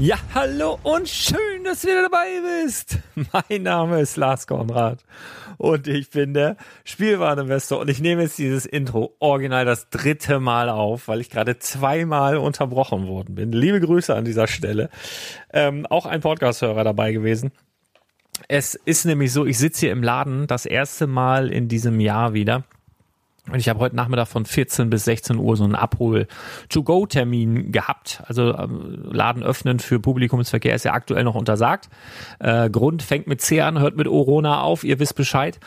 Ja, hallo und schön, dass du wieder dabei bist. Mein Name ist Lars Konrad und ich bin der Spielwareninvestor und ich nehme jetzt dieses Intro original das dritte Mal auf, weil ich gerade zweimal unterbrochen worden bin. Liebe Grüße an dieser Stelle. Ähm, auch ein Podcast-Hörer dabei gewesen. Es ist nämlich so, ich sitze hier im Laden das erste Mal in diesem Jahr wieder und ich habe heute Nachmittag von 14 bis 16 Uhr so einen Abhol-to-go-Termin gehabt. Also äh, Laden öffnen für Publikumsverkehr ist ja aktuell noch untersagt. Äh, Grund fängt mit C an, hört mit Orona auf, ihr wisst Bescheid.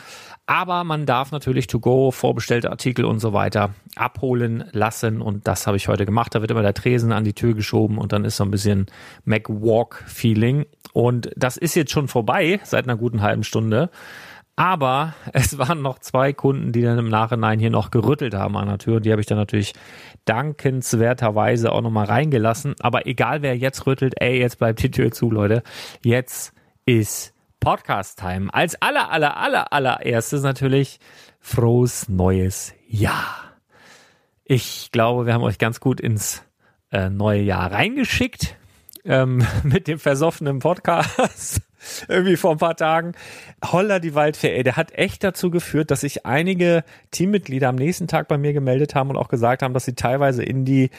Aber man darf natürlich to-go, vorbestellte Artikel und so weiter abholen lassen. Und das habe ich heute gemacht. Da wird immer der Tresen an die Tür geschoben und dann ist so ein bisschen Mac-Walk-Feeling. Und das ist jetzt schon vorbei seit einer guten halben Stunde. Aber es waren noch zwei Kunden, die dann im Nachhinein hier noch gerüttelt haben an der Tür. Die habe ich dann natürlich dankenswerterweise auch nochmal reingelassen. Aber egal wer jetzt rüttelt, ey, jetzt bleibt die Tür zu, Leute. Jetzt ist Podcast-Time. Als aller, aller, aller, allererstes natürlich frohes neues Jahr. Ich glaube, wir haben euch ganz gut ins äh, neue Jahr reingeschickt ähm, mit dem versoffenen Podcast irgendwie vor ein paar Tagen. Holla die Waldfee, ey, der hat echt dazu geführt, dass sich einige Teammitglieder am nächsten Tag bei mir gemeldet haben und auch gesagt haben, dass sie teilweise in die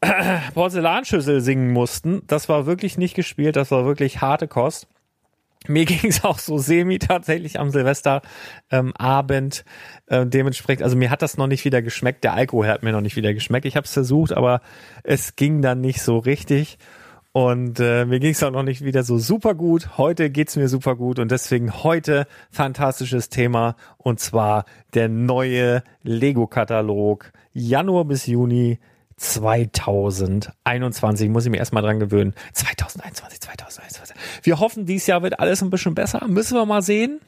Porzellanschüssel singen mussten. Das war wirklich nicht gespielt, das war wirklich harte Kost. Mir ging es auch so semi tatsächlich am Silvesterabend. Ähm, äh, dementsprechend, also mir hat das noch nicht wieder geschmeckt. Der Alkohol hat mir noch nicht wieder geschmeckt. Ich habe es versucht, aber es ging dann nicht so richtig. Und äh, mir ging es auch noch nicht wieder so super gut. Heute geht's mir super gut und deswegen heute fantastisches Thema und zwar der neue Lego-Katalog Januar bis Juni 2021. Muss ich mir erstmal dran gewöhnen. 2021, 2021. Wir hoffen, dieses Jahr wird alles ein bisschen besser. Müssen wir mal sehen.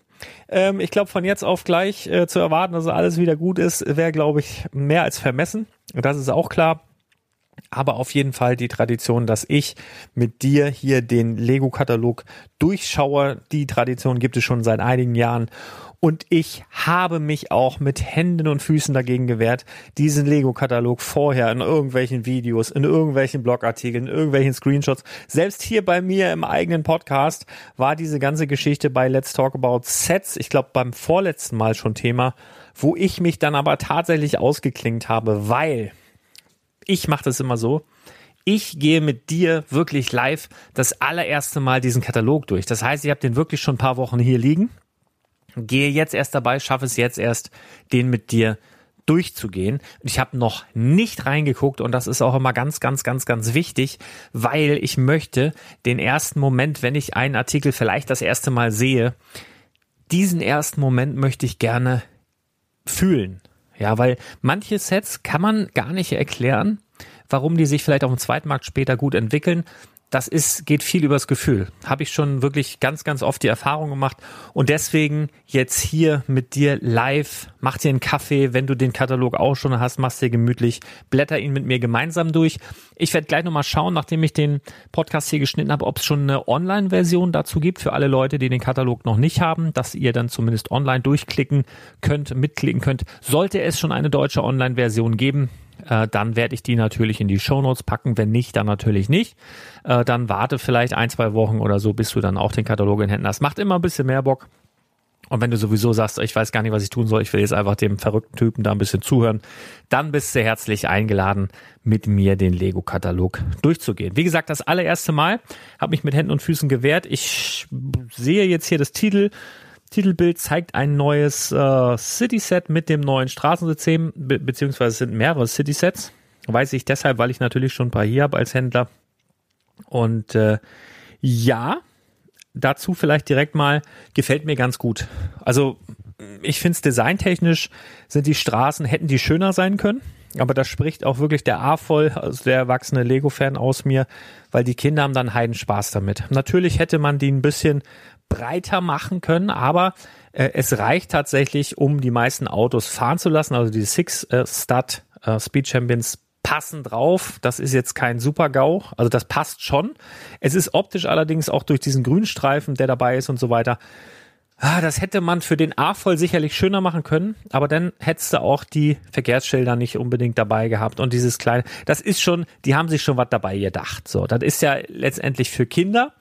Ähm, ich glaube, von jetzt auf gleich äh, zu erwarten, dass alles wieder gut ist, wäre, glaube ich, mehr als vermessen. Das ist auch klar aber auf jeden Fall die Tradition, dass ich mit dir hier den Lego-Katalog durchschaue. Die Tradition gibt es schon seit einigen Jahren. Und ich habe mich auch mit Händen und Füßen dagegen gewehrt, diesen Lego-Katalog vorher in irgendwelchen Videos, in irgendwelchen Blogartikeln, in irgendwelchen Screenshots, selbst hier bei mir im eigenen Podcast war diese ganze Geschichte bei Let's Talk About Sets, ich glaube beim vorletzten Mal schon Thema, wo ich mich dann aber tatsächlich ausgeklingt habe, weil ich mache das immer so. Ich gehe mit dir wirklich live das allererste Mal diesen Katalog durch. Das heißt, ich habe den wirklich schon ein paar Wochen hier liegen. Gehe jetzt erst dabei, schaffe es jetzt erst, den mit dir durchzugehen. Ich habe noch nicht reingeguckt und das ist auch immer ganz, ganz, ganz, ganz wichtig, weil ich möchte den ersten Moment, wenn ich einen Artikel vielleicht das erste Mal sehe, diesen ersten Moment möchte ich gerne fühlen. Ja, weil manche Sets kann man gar nicht erklären, warum die sich vielleicht auf dem Zweitmarkt später gut entwickeln das ist, geht viel übers Gefühl. Habe ich schon wirklich ganz, ganz oft die Erfahrung gemacht. Und deswegen jetzt hier mit dir live, mach dir einen Kaffee, wenn du den Katalog auch schon hast, machst dir gemütlich, blätter ihn mit mir gemeinsam durch. Ich werde gleich nochmal schauen, nachdem ich den Podcast hier geschnitten habe, ob es schon eine Online-Version dazu gibt für alle Leute, die den Katalog noch nicht haben, dass ihr dann zumindest online durchklicken könnt, mitklicken könnt. Sollte es schon eine deutsche Online-Version geben, äh, dann werde ich die natürlich in die Shownotes packen. Wenn nicht, dann natürlich nicht. Äh, dann warte vielleicht ein, zwei Wochen oder so, bis du dann auch den Katalog in Händen hast. Macht immer ein bisschen mehr Bock. Und wenn du sowieso sagst, ich weiß gar nicht, was ich tun soll, ich will jetzt einfach dem verrückten Typen da ein bisschen zuhören, dann bist du herzlich eingeladen, mit mir den Lego-Katalog durchzugehen. Wie gesagt, das allererste Mal habe mich mit Händen und Füßen gewehrt. Ich sehe jetzt hier das Titel Titelbild zeigt ein neues äh, City-Set mit dem neuen Straßensystem, be beziehungsweise sind mehrere City-Sets. Weiß ich deshalb, weil ich natürlich schon ein paar hier habe als Händler. Und äh, ja, dazu vielleicht direkt mal, gefällt mir ganz gut. Also ich finde es designtechnisch, sind die Straßen, hätten die schöner sein können. Aber das spricht auch wirklich der A voll, also der erwachsene Lego-Fan aus mir, weil die Kinder haben dann heiden Spaß damit. Natürlich hätte man die ein bisschen breiter machen können, aber äh, es reicht tatsächlich, um die meisten Autos fahren zu lassen. Also die Six äh, Stud äh, Speed Champions passen drauf. Das ist jetzt kein Super-GAU. Also das passt schon. Es ist optisch allerdings auch durch diesen Grünstreifen, der dabei ist und so weiter. Ah, das hätte man für den A-Voll sicherlich schöner machen können, aber dann hättest du auch die Verkehrsschilder nicht unbedingt dabei gehabt und dieses kleine, das ist schon, die haben sich schon was dabei gedacht. So, das ist ja letztendlich für Kinder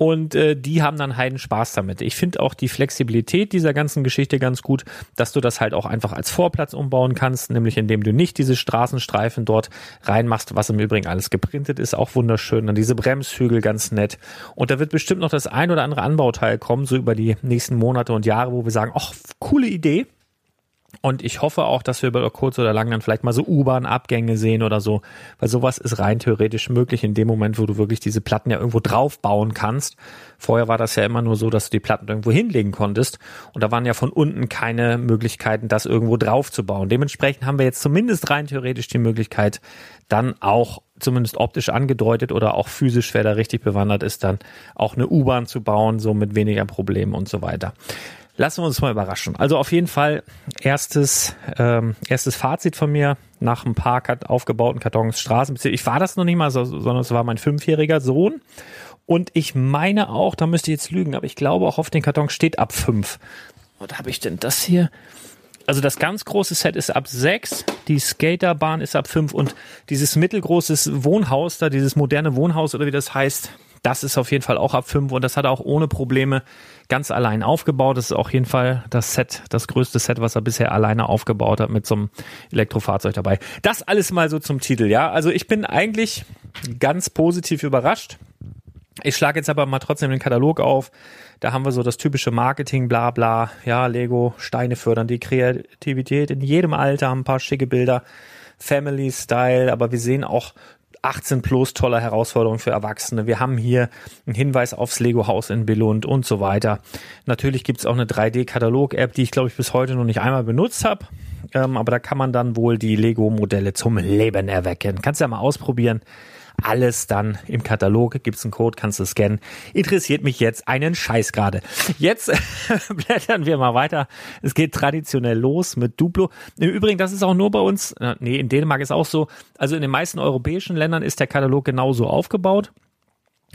und äh, die haben dann heiden Spaß damit. Ich finde auch die Flexibilität dieser ganzen Geschichte ganz gut, dass du das halt auch einfach als Vorplatz umbauen kannst, nämlich indem du nicht diese Straßenstreifen dort reinmachst, was im Übrigen alles geprintet ist, auch wunderschön. Dann diese Bremshügel ganz nett. Und da wird bestimmt noch das ein oder andere Anbauteil kommen, so über die nächsten Monate und Jahre, wo wir sagen, ach, coole Idee. Und ich hoffe auch, dass wir über kurz oder lang dann vielleicht mal so U-Bahn-Abgänge sehen oder so, weil sowas ist rein theoretisch möglich in dem Moment, wo du wirklich diese Platten ja irgendwo drauf bauen kannst. Vorher war das ja immer nur so, dass du die Platten irgendwo hinlegen konntest und da waren ja von unten keine Möglichkeiten, das irgendwo drauf zu bauen. Dementsprechend haben wir jetzt zumindest rein theoretisch die Möglichkeit, dann auch zumindest optisch angedeutet oder auch physisch, wer da richtig bewandert ist, dann auch eine U-Bahn zu bauen, so mit weniger Problemen und so weiter. Lassen wir uns mal überraschen. Also auf jeden Fall erstes, ähm, erstes Fazit von mir nach ein paar aufgebauten Kartons Straßen. Ich war das noch nicht mal, so, sondern es war mein fünfjähriger Sohn. Und ich meine auch, da müsste ich jetzt lügen, aber ich glaube auch auf den Karton steht ab fünf. Was habe ich denn das hier? Also das ganz große Set ist ab sechs, die Skaterbahn ist ab fünf und dieses mittelgroßes Wohnhaus da, dieses moderne Wohnhaus oder wie das heißt, das ist auf jeden Fall auch ab 5 und das hat er auch ohne Probleme ganz allein aufgebaut. Das ist auf jeden Fall das Set, das größte Set, was er bisher alleine aufgebaut hat mit so einem Elektrofahrzeug dabei. Das alles mal so zum Titel, ja. Also ich bin eigentlich ganz positiv überrascht. Ich schlage jetzt aber mal trotzdem den Katalog auf. Da haben wir so das typische Marketing, bla bla. Ja, Lego, Steine fördern die Kreativität in jedem Alter, haben ein paar schicke Bilder. Family Style, aber wir sehen auch 18 plus tolle Herausforderungen für Erwachsene. Wir haben hier einen Hinweis aufs Lego Haus in Billund und so weiter. Natürlich gibt es auch eine 3D-Katalog-App, die ich glaube ich bis heute noch nicht einmal benutzt habe. Ähm, aber da kann man dann wohl die Lego-Modelle zum Leben erwecken. Kannst ja mal ausprobieren alles dann im Katalog. Gibt's einen Code, kannst du scannen. Interessiert mich jetzt einen Scheiß gerade. Jetzt blättern wir mal weiter. Es geht traditionell los mit Duplo. Im Übrigen, das ist auch nur bei uns, nee, in Dänemark ist auch so. Also in den meisten europäischen Ländern ist der Katalog genauso aufgebaut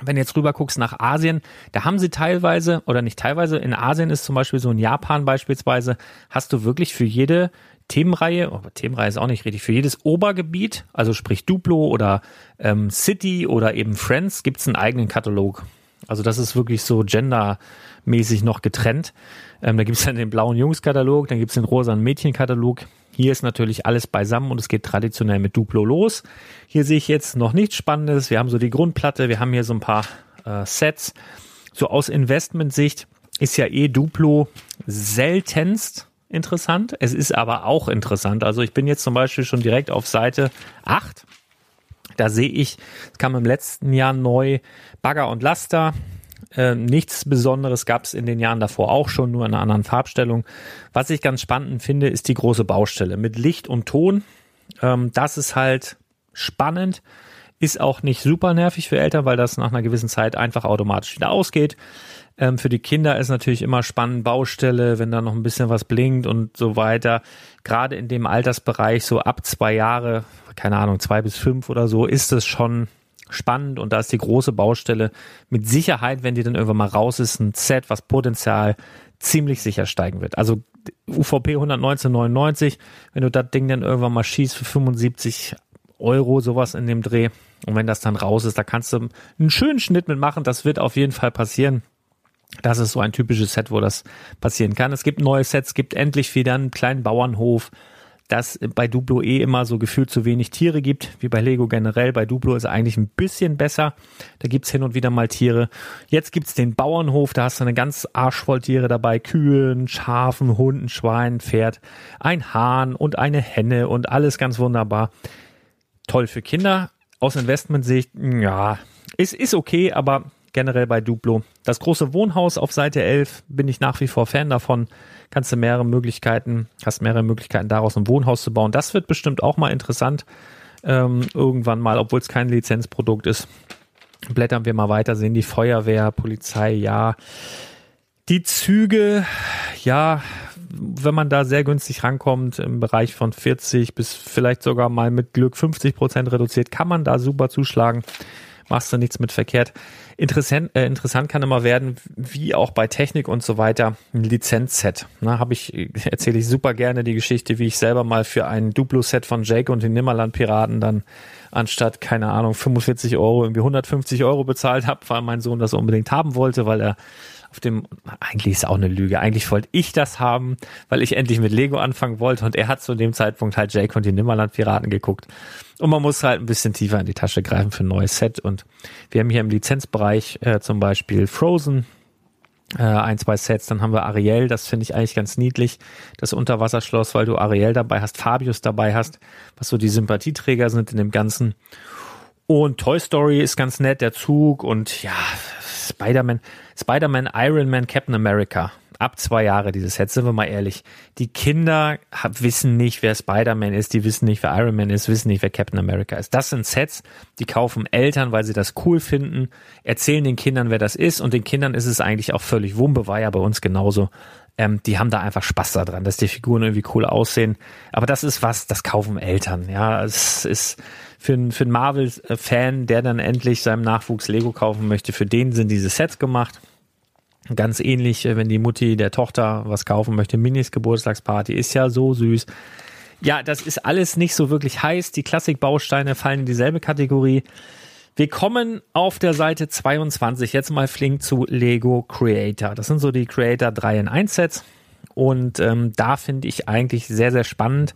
wenn du jetzt rüber guckst nach Asien, da haben sie teilweise, oder nicht teilweise, in Asien ist zum Beispiel so in Japan beispielsweise, hast du wirklich für jede Themenreihe, aber Themenreihe ist auch nicht richtig, für jedes Obergebiet, also sprich Duplo oder ähm, City oder eben Friends, gibt's einen eigenen Katalog. Also das ist wirklich so gendermäßig noch getrennt. Ähm, da gibt's dann den blauen Jungs-Katalog, dann gibt's den rosanen Mädchen-Katalog. Hier ist natürlich alles beisammen und es geht traditionell mit Duplo los. Hier sehe ich jetzt noch nichts Spannendes. Wir haben so die Grundplatte, wir haben hier so ein paar äh, Sets. So aus Investmentsicht ist ja eh Duplo seltenst interessant. Es ist aber auch interessant. Also ich bin jetzt zum Beispiel schon direkt auf Seite 8. Da sehe ich, es kam im letzten Jahr neu Bagger und Laster. Äh, nichts Besonderes gab es in den Jahren davor auch schon, nur in einer anderen Farbstellung. Was ich ganz spannend finde, ist die große Baustelle mit Licht und Ton. Ähm, das ist halt spannend, ist auch nicht super nervig für Eltern, weil das nach einer gewissen Zeit einfach automatisch wieder ausgeht. Ähm, für die Kinder ist natürlich immer spannend Baustelle, wenn da noch ein bisschen was blinkt und so weiter. Gerade in dem Altersbereich, so ab zwei Jahre, keine Ahnung, zwei bis fünf oder so, ist es schon spannend und da ist die große Baustelle mit Sicherheit, wenn die dann irgendwann mal raus ist, ein Set, was Potenzial ziemlich sicher steigen wird. Also UVP 119,99, wenn du das Ding dann irgendwann mal schießt für 75 Euro, sowas in dem Dreh. Und wenn das dann raus ist, da kannst du einen schönen Schnitt mitmachen. Das wird auf jeden Fall passieren. Das ist so ein typisches Set, wo das passieren kann. Es gibt neue Sets, gibt endlich wieder einen kleinen Bauernhof, dass bei Duplo eh immer so gefühlt zu wenig Tiere gibt, wie bei Lego generell. Bei Duplo ist es eigentlich ein bisschen besser. Da gibt's hin und wieder mal Tiere. Jetzt gibt's den Bauernhof, da hast du eine ganz arschvoll Tiere dabei. Kühen, Schafen, Hunden, Schwein, Pferd, ein Hahn und eine Henne und alles ganz wunderbar. Toll für Kinder. Aus Investmentsicht, ja, ist, ist okay, aber generell bei Duplo. Das große Wohnhaus auf Seite 11 bin ich nach wie vor Fan davon. Kannst du mehrere Möglichkeiten, hast mehrere Möglichkeiten daraus ein Wohnhaus zu bauen. Das wird bestimmt auch mal interessant. Ähm, irgendwann mal, obwohl es kein Lizenzprodukt ist. Blättern wir mal weiter, sehen die Feuerwehr, Polizei, ja. Die Züge, ja, wenn man da sehr günstig rankommt, im Bereich von 40 bis vielleicht sogar mal mit Glück 50 Prozent reduziert, kann man da super zuschlagen machst du nichts mit verkehrt. Interessant, äh, interessant kann immer werden, wie auch bei Technik und so weiter, ein Lizenzset. Na, habe ich, erzähle ich super gerne die Geschichte, wie ich selber mal für ein Duplo-Set von Jake und den Nimmerland-Piraten dann anstatt, keine Ahnung, 45 Euro irgendwie 150 Euro bezahlt habe, weil mein Sohn das unbedingt haben wollte, weil er auf dem, eigentlich ist auch eine Lüge. Eigentlich wollte ich das haben, weil ich endlich mit Lego anfangen wollte und er hat zu dem Zeitpunkt halt Jake und die Nimmerland Piraten geguckt. Und man muss halt ein bisschen tiefer in die Tasche greifen für ein neues Set und wir haben hier im Lizenzbereich äh, zum Beispiel Frozen, äh, ein, zwei Sets. Dann haben wir Ariel, das finde ich eigentlich ganz niedlich, das Unterwasserschloss, weil du Ariel dabei hast, Fabius dabei hast, was so die Sympathieträger sind in dem Ganzen. Und Toy Story ist ganz nett, der Zug und ja, Spider-Man, Spider-Man, Iron Man, Captain America. Ab zwei Jahre dieses Set, sind wir mal ehrlich. Die Kinder wissen nicht, wer Spider-Man ist, die wissen nicht, wer Iron Man ist, wissen nicht, wer Captain America ist. Das sind Sets, die kaufen Eltern, weil sie das cool finden, erzählen den Kindern, wer das ist und den Kindern ist es eigentlich auch völlig Wumpe, war ja bei uns genauso. Ähm, die haben da einfach Spaß daran, dass die Figuren irgendwie cool aussehen. Aber das ist was, das kaufen Eltern. Ja, es ist für, für einen Marvel-Fan, der dann endlich seinem Nachwuchs Lego kaufen möchte, für den sind diese Sets gemacht. Ganz ähnlich, äh, wenn die Mutti der Tochter was kaufen möchte. Minis Geburtstagsparty ist ja so süß. Ja, das ist alles nicht so wirklich heiß. Die Klassikbausteine fallen in dieselbe Kategorie. Wir kommen auf der Seite 22 jetzt mal flink zu Lego Creator. Das sind so die Creator 3 in 1 Sets. Und ähm, da finde ich eigentlich sehr, sehr spannend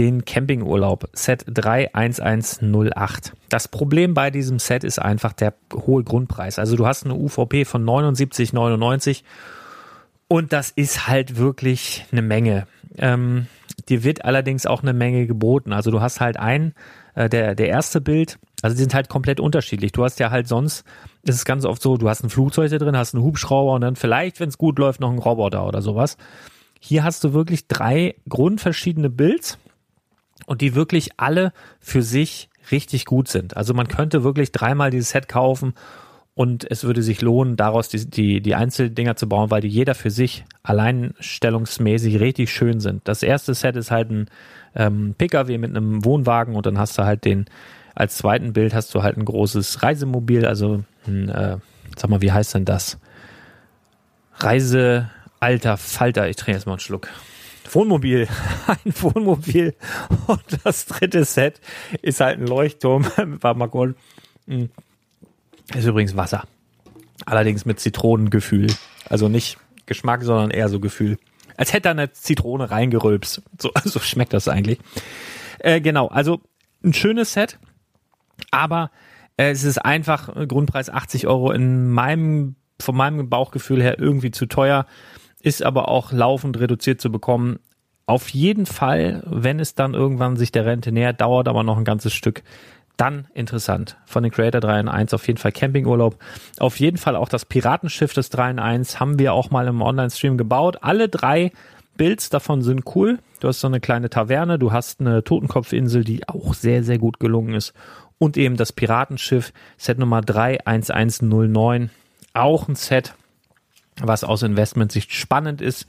den Campingurlaub Set 31108. Das Problem bei diesem Set ist einfach der hohe Grundpreis. Also du hast eine UVP von 79,99 und das ist halt wirklich eine Menge. Ähm, dir wird allerdings auch eine Menge geboten. Also du hast halt ein, äh, der, der erste Bild, also die sind halt komplett unterschiedlich. Du hast ja halt sonst, ist es ganz oft so, du hast ein Flugzeug da drin, hast einen Hubschrauber und dann vielleicht, wenn es gut läuft, noch einen Roboter oder sowas. Hier hast du wirklich drei grundverschiedene Builds und die wirklich alle für sich richtig gut sind. Also man könnte wirklich dreimal dieses Set kaufen und es würde sich lohnen, daraus die, die, die Einzeldinger zu bauen, weil die jeder für sich alleinstellungsmäßig richtig schön sind. Das erste Set ist halt ein ähm, Pkw mit einem Wohnwagen und dann hast du halt den, als zweiten Bild hast du halt ein großes Reisemobil, also ein, äh, sag mal, wie heißt denn das? Reise, alter Falter, ich trinke jetzt mal einen Schluck. Wohnmobil, ein Wohnmobil und das dritte Set ist halt ein Leuchtturm, war mal gut. Hm. Ist übrigens Wasser. Allerdings mit Zitronengefühl. Also nicht Geschmack, sondern eher so Gefühl. Als hätte da eine Zitrone reingerülpst. So, so schmeckt das eigentlich. Äh, genau, also ein schönes Set, aber äh, es ist einfach Grundpreis 80 Euro in meinem, von meinem Bauchgefühl her irgendwie zu teuer, ist aber auch laufend reduziert zu bekommen. Auf jeden Fall, wenn es dann irgendwann sich der Rente nähert, dauert aber noch ein ganzes Stück, dann interessant. Von den Creator 3 in 1 auf jeden Fall Campingurlaub. Auf jeden Fall auch das Piratenschiff des 3 in 1 haben wir auch mal im Online-Stream gebaut. Alle drei Builds davon sind cool. Du hast so eine kleine Taverne, du hast eine Totenkopfinsel, die auch sehr, sehr gut gelungen ist. Und eben das Piratenschiff, Set Nummer 31109. Auch ein Set, was aus Investmentsicht spannend ist.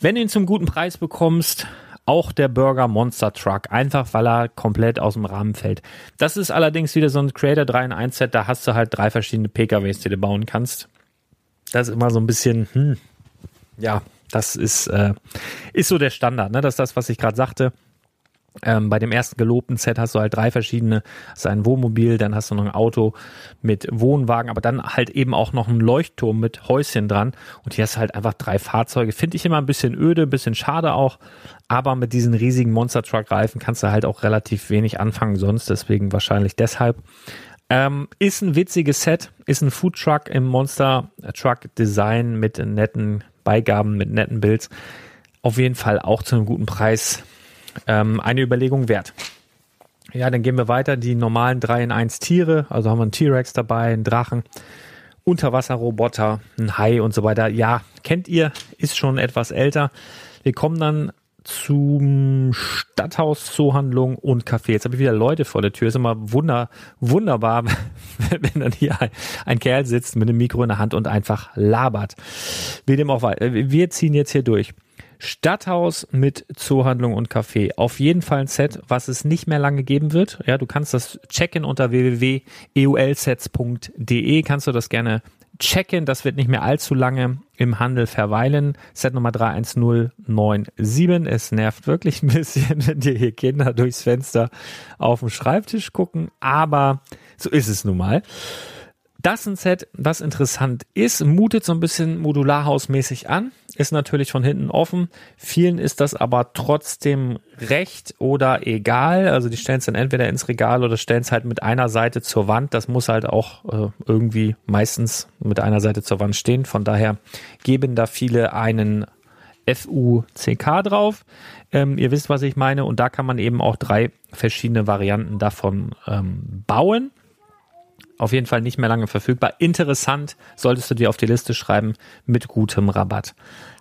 Wenn du ihn zum guten Preis bekommst, auch der Burger Monster Truck, einfach weil er komplett aus dem Rahmen fällt. Das ist allerdings wieder so ein Creator 3 in 1 Set, da hast du halt drei verschiedene PKWs, die du bauen kannst. Das ist immer so ein bisschen, hm, ja, das ist, äh, ist so der Standard, ne? Das ist das, was ich gerade sagte. Ähm, bei dem ersten gelobten Set hast du halt drei verschiedene, hast ein Wohnmobil, dann hast du noch ein Auto mit Wohnwagen, aber dann halt eben auch noch ein Leuchtturm mit Häuschen dran. Und hier hast du halt einfach drei Fahrzeuge. Finde ich immer ein bisschen öde, ein bisschen schade auch. Aber mit diesen riesigen Monster Truck Reifen kannst du halt auch relativ wenig anfangen sonst. Deswegen wahrscheinlich deshalb. Ähm, ist ein witziges Set, ist ein Food Truck im Monster Truck Design mit netten Beigaben, mit netten Builds. Auf jeden Fall auch zu einem guten Preis ähm, eine Überlegung wert. Ja, dann gehen wir weiter. Die normalen 3 in 1 Tiere, also haben wir einen T-Rex dabei, einen Drachen, Unterwasserroboter, ein Hai und so weiter. Ja, kennt ihr, ist schon etwas älter. Wir kommen dann zum Stadthaus, Zoohandlung und Café. Jetzt habe ich wieder Leute vor der Tür. Ist immer wunder, wunderbar, wenn dann hier ein, Kerl sitzt mit einem Mikro in der Hand und einfach labert. Wie dem auch. Wir ziehen jetzt hier durch. Stadthaus mit Zoohandlung und Café. Auf jeden Fall ein Set, was es nicht mehr lange geben wird. Ja, du kannst das checken unter www.eulsets.de. Kannst du das gerne checken. Das wird nicht mehr allzu lange im Handel verweilen. Set Nummer 31097. Es nervt wirklich ein bisschen, wenn dir hier Kinder durchs Fenster auf dem Schreibtisch gucken. Aber so ist es nun mal. Das ist ein Set, was interessant ist, mutet so ein bisschen modularhausmäßig an, ist natürlich von hinten offen. Vielen ist das aber trotzdem recht oder egal. Also die stellen es dann entweder ins Regal oder stellen es halt mit einer Seite zur Wand. Das muss halt auch äh, irgendwie meistens mit einer Seite zur Wand stehen. Von daher geben da viele einen FUCK drauf. Ähm, ihr wisst, was ich meine. Und da kann man eben auch drei verschiedene Varianten davon ähm, bauen auf jeden Fall nicht mehr lange verfügbar. Interessant, solltest du dir auf die Liste schreiben mit gutem Rabatt.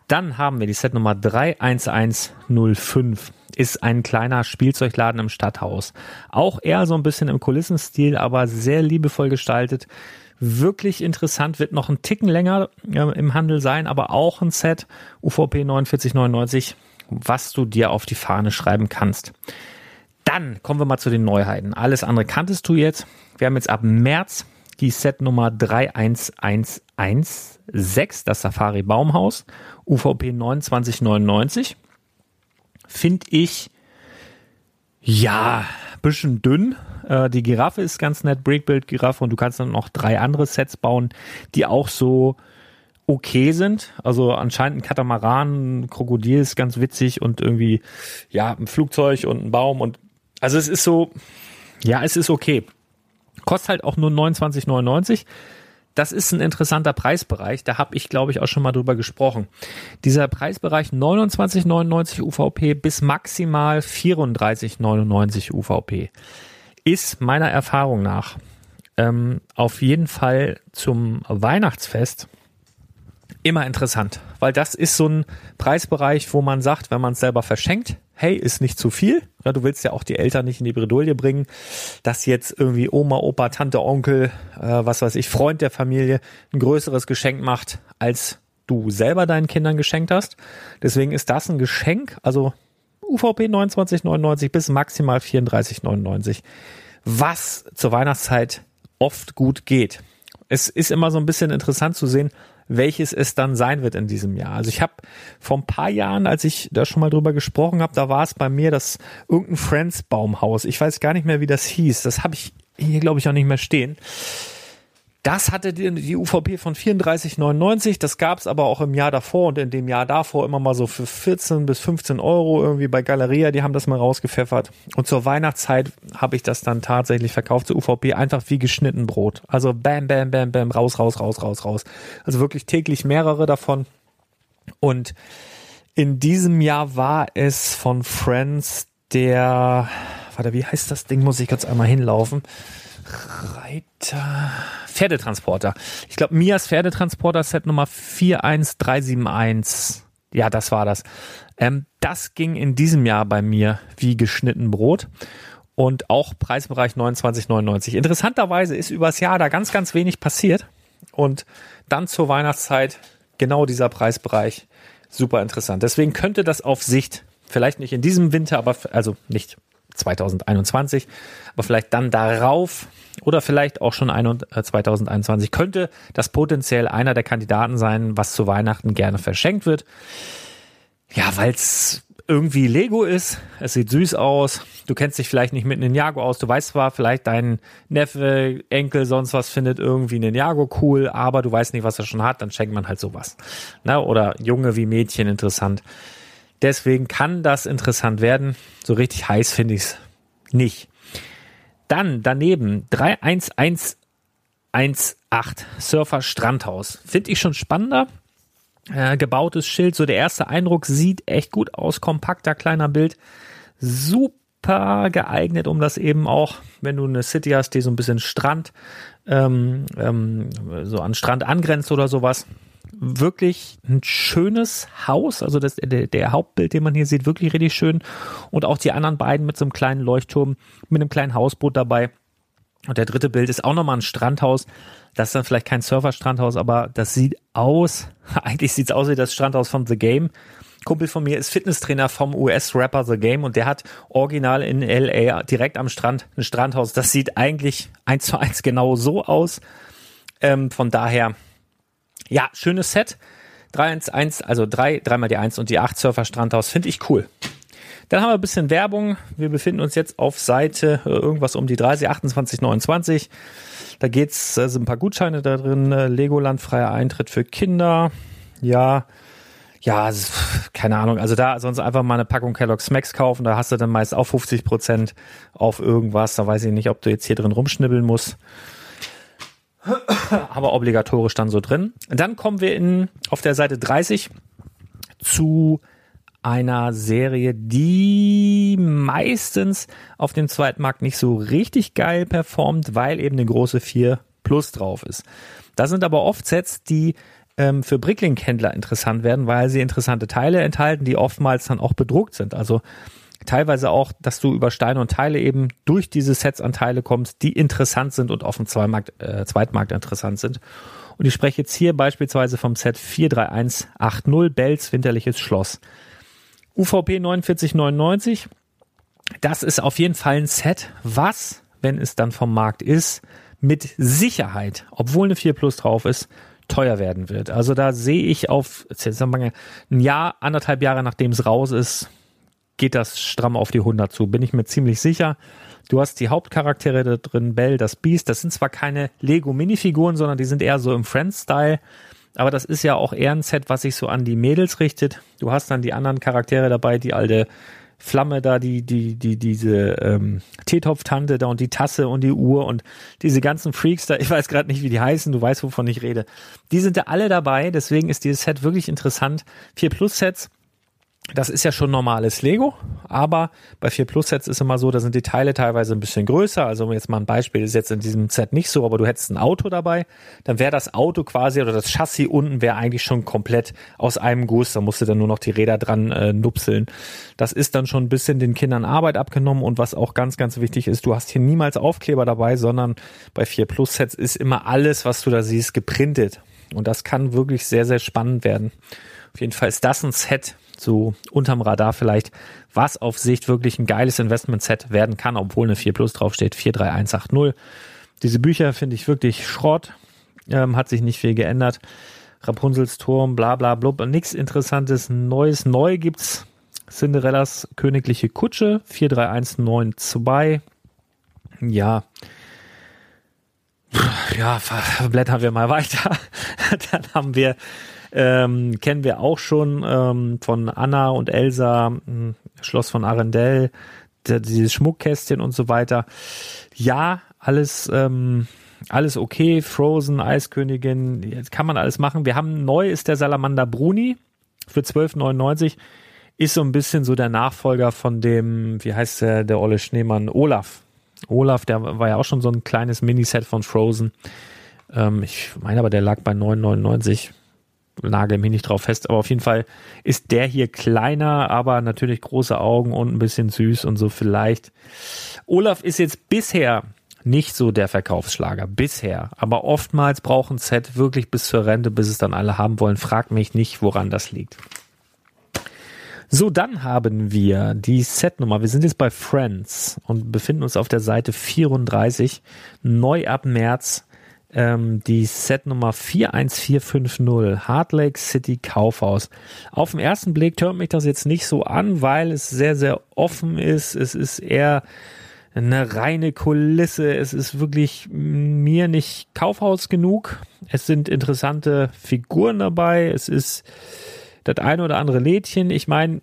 Dann haben wir die Setnummer 31105. Ist ein kleiner Spielzeugladen im Stadthaus. Auch eher so ein bisschen im Kulissenstil, aber sehr liebevoll gestaltet. Wirklich interessant, wird noch ein Ticken länger äh, im Handel sein, aber auch ein Set UVP 4999, was du dir auf die Fahne schreiben kannst. Dann kommen wir mal zu den Neuheiten. Alles andere kanntest du jetzt. Wir haben jetzt ab März die Set Nummer 31116, das Safari Baumhaus, UVP 2999. Finde ich, ja, bisschen dünn. Äh, die Giraffe ist ganz nett, Breakbuild Giraffe und du kannst dann noch drei andere Sets bauen, die auch so okay sind. Also anscheinend ein Katamaran, ein Krokodil ist ganz witzig und irgendwie, ja, ein Flugzeug und ein Baum und, also es ist so, ja, es ist okay. Kostet halt auch nur 29,99. Das ist ein interessanter Preisbereich. Da habe ich, glaube ich, auch schon mal drüber gesprochen. Dieser Preisbereich 29,99 UVP bis maximal 34,99 UVP ist meiner Erfahrung nach ähm, auf jeden Fall zum Weihnachtsfest immer interessant, weil das ist so ein Preisbereich, wo man sagt, wenn man es selber verschenkt, hey, ist nicht zu viel. Du willst ja auch die Eltern nicht in die Bredouille bringen, dass jetzt irgendwie Oma, Opa, Tante, Onkel, äh, was weiß ich, Freund der Familie ein größeres Geschenk macht, als du selber deinen Kindern geschenkt hast. Deswegen ist das ein Geschenk, also UVP 29,99 bis maximal 34,99, was zur Weihnachtszeit oft gut geht. Es ist immer so ein bisschen interessant zu sehen, welches es dann sein wird in diesem Jahr. Also ich habe vor ein paar Jahren, als ich da schon mal drüber gesprochen habe, da war es bei mir das irgendein Friends Baumhaus. Ich weiß gar nicht mehr, wie das hieß. Das habe ich hier, glaube ich, auch nicht mehr stehen. Das hatte die, die UVP von 34,99. Das gab es aber auch im Jahr davor und in dem Jahr davor immer mal so für 14 bis 15 Euro irgendwie bei Galeria. Die haben das mal rausgepfeffert. Und zur Weihnachtszeit habe ich das dann tatsächlich verkauft zur UVP. Einfach wie geschnitten Brot. Also bam, bam, bam, bam, raus, raus, raus, raus, raus. Also wirklich täglich mehrere davon. Und in diesem Jahr war es von Friends der, warte, wie heißt das Ding? Muss ich kurz einmal hinlaufen. Reiter. Pferdetransporter. Ich glaube, Mias Pferdetransporter Set Nummer 41371. Ja, das war das. Ähm, das ging in diesem Jahr bei mir wie geschnitten Brot und auch Preisbereich 29,99. Interessanterweise ist übers Jahr da ganz, ganz wenig passiert und dann zur Weihnachtszeit genau dieser Preisbereich super interessant. Deswegen könnte das auf Sicht vielleicht nicht in diesem Winter, aber also nicht 2021, aber vielleicht dann darauf oder vielleicht auch schon 2021 äh, könnte das potenziell einer der Kandidaten sein, was zu Weihnachten gerne verschenkt wird. Ja, weil es irgendwie Lego ist. Es sieht süß aus. Du kennst dich vielleicht nicht mit Ninjago aus. Du weißt zwar, vielleicht dein Neffe, Enkel, sonst was findet irgendwie Ninjago cool, aber du weißt nicht, was er schon hat. Dann schenkt man halt sowas. Na, oder Junge wie Mädchen interessant. Deswegen kann das interessant werden. So richtig heiß finde ich es nicht. Dann daneben 31118 Surfer Strandhaus. Finde ich schon spannender. Äh, gebautes Schild, so der erste Eindruck sieht echt gut aus, kompakter kleiner Bild. Super geeignet, um das eben auch, wenn du eine City hast, die so ein bisschen Strand, ähm, ähm, so an Strand angrenzt oder sowas, wirklich ein schönes Haus. Also das, der, der Hauptbild, den man hier sieht, wirklich richtig schön. Und auch die anderen beiden mit so einem kleinen Leuchtturm, mit einem kleinen Hausboot dabei. Und der dritte Bild ist auch nochmal ein Strandhaus. Das ist dann vielleicht kein Surfer-Strandhaus, aber das sieht aus, eigentlich sieht es aus wie das Strandhaus von The Game. Kumpel von mir ist Fitnesstrainer vom US-Rapper The Game und der hat original in LA direkt am Strand ein Strandhaus. Das sieht eigentlich eins zu eins genau so aus. Ähm, von daher ja, schönes Set. 3 1, 1, also 3, 3 mal die 1 und die 8 Surfer Strandhaus, finde ich cool. Dann haben wir ein bisschen Werbung. Wir befinden uns jetzt auf Seite äh, irgendwas um die 30, 28, 29. Da geht's, äh, sind ein paar Gutscheine da drin. Äh, Legoland, freier Eintritt für Kinder. Ja, ja, keine Ahnung. Also da sonst einfach mal eine Packung Kellogg's Max kaufen. Da hast du dann meist auch 50 Prozent auf irgendwas. Da weiß ich nicht, ob du jetzt hier drin rumschnibbeln musst aber obligatorisch dann so drin. Dann kommen wir in, auf der Seite 30 zu einer Serie, die meistens auf dem Zweitmarkt nicht so richtig geil performt, weil eben eine große 4 Plus drauf ist. Da sind aber oft Sets, die ähm, für Bricklink-Händler interessant werden, weil sie interessante Teile enthalten, die oftmals dann auch bedruckt sind. Also teilweise auch, dass du über Steine und Teile eben durch diese Sets an Teile kommst, die interessant sind und auf dem Zweimarkt, äh, Zweitmarkt interessant sind. Und ich spreche jetzt hier beispielsweise vom Set 43180 Bells Winterliches Schloss. UVP 4999. Das ist auf jeden Fall ein Set, was, wenn es dann vom Markt ist, mit Sicherheit, obwohl eine 4 Plus drauf ist, teuer werden wird. Also da sehe ich auf, ein Jahr, anderthalb Jahre nachdem es raus ist, geht das stramm auf die 100 zu, bin ich mir ziemlich sicher. Du hast die Hauptcharaktere da drin, Belle, das Beast. Das sind zwar keine Lego-Minifiguren, sondern die sind eher so im Friends-Style. aber das ist ja auch eher ein Set, was sich so an die Mädels richtet. Du hast dann die anderen Charaktere dabei, die alte Flamme da, die, die, die, diese ähm, Teetopftante da und die Tasse und die Uhr und diese ganzen Freaks da, ich weiß gerade nicht, wie die heißen, du weißt, wovon ich rede. Die sind da alle dabei, deswegen ist dieses Set wirklich interessant. Vier Plus-Sets das ist ja schon normales Lego, aber bei 4 Plus Sets ist immer so, da sind die Teile teilweise ein bisschen größer. Also jetzt mal ein Beispiel ist jetzt in diesem Set nicht so, aber du hättest ein Auto dabei, dann wäre das Auto quasi oder das Chassis unten wäre eigentlich schon komplett aus einem Guss. Da musst du dann nur noch die Räder dran äh, nupseln. Das ist dann schon ein bisschen den Kindern Arbeit abgenommen und was auch ganz, ganz wichtig ist, du hast hier niemals Aufkleber dabei, sondern bei 4 Plus Sets ist immer alles, was du da siehst, geprintet. Und das kann wirklich sehr, sehr spannend werden. Auf jeden Fall ist das ein Set, so unterm Radar vielleicht, was auf Sicht wirklich ein geiles Investment-Set werden kann, obwohl eine 4 Plus draufsteht, 43180. Diese Bücher finde ich wirklich Schrott, ähm, hat sich nicht viel geändert. Rapunzels Turm, bla bla blub, nichts Interessantes Neues. Neu gibt's Cinderellas königliche Kutsche, 43192. Ja. Ja, blättern wir mal weiter. Dann haben wir ähm, kennen wir auch schon ähm, von Anna und Elsa, hm, Schloss von Arendelle, der, dieses Schmuckkästchen und so weiter. Ja, alles, ähm, alles okay. Frozen, Eiskönigin, jetzt kann man alles machen. Wir haben neu ist der Salamander Bruni für 12,99. Ist so ein bisschen so der Nachfolger von dem, wie heißt der, der Olle Schneemann, Olaf. Olaf, der war ja auch schon so ein kleines Miniset von Frozen. Ähm, ich meine aber, der lag bei 9,99 nagel mich nicht drauf fest, aber auf jeden Fall ist der hier kleiner, aber natürlich große Augen und ein bisschen süß und so vielleicht. Olaf ist jetzt bisher nicht so der Verkaufsschlager, bisher. Aber oftmals braucht ein Set wirklich bis zur Rente, bis es dann alle haben wollen. Frag mich nicht, woran das liegt. So, dann haben wir die Setnummer. Wir sind jetzt bei Friends und befinden uns auf der Seite 34. Neu ab März ähm, die Setnummer 41450, Hard Lake City Kaufhaus. Auf den ersten Blick hört mich das jetzt nicht so an, weil es sehr, sehr offen ist. Es ist eher eine reine Kulisse. Es ist wirklich mir nicht Kaufhaus genug. Es sind interessante Figuren dabei. Es ist das eine oder andere Lädchen. Ich meine,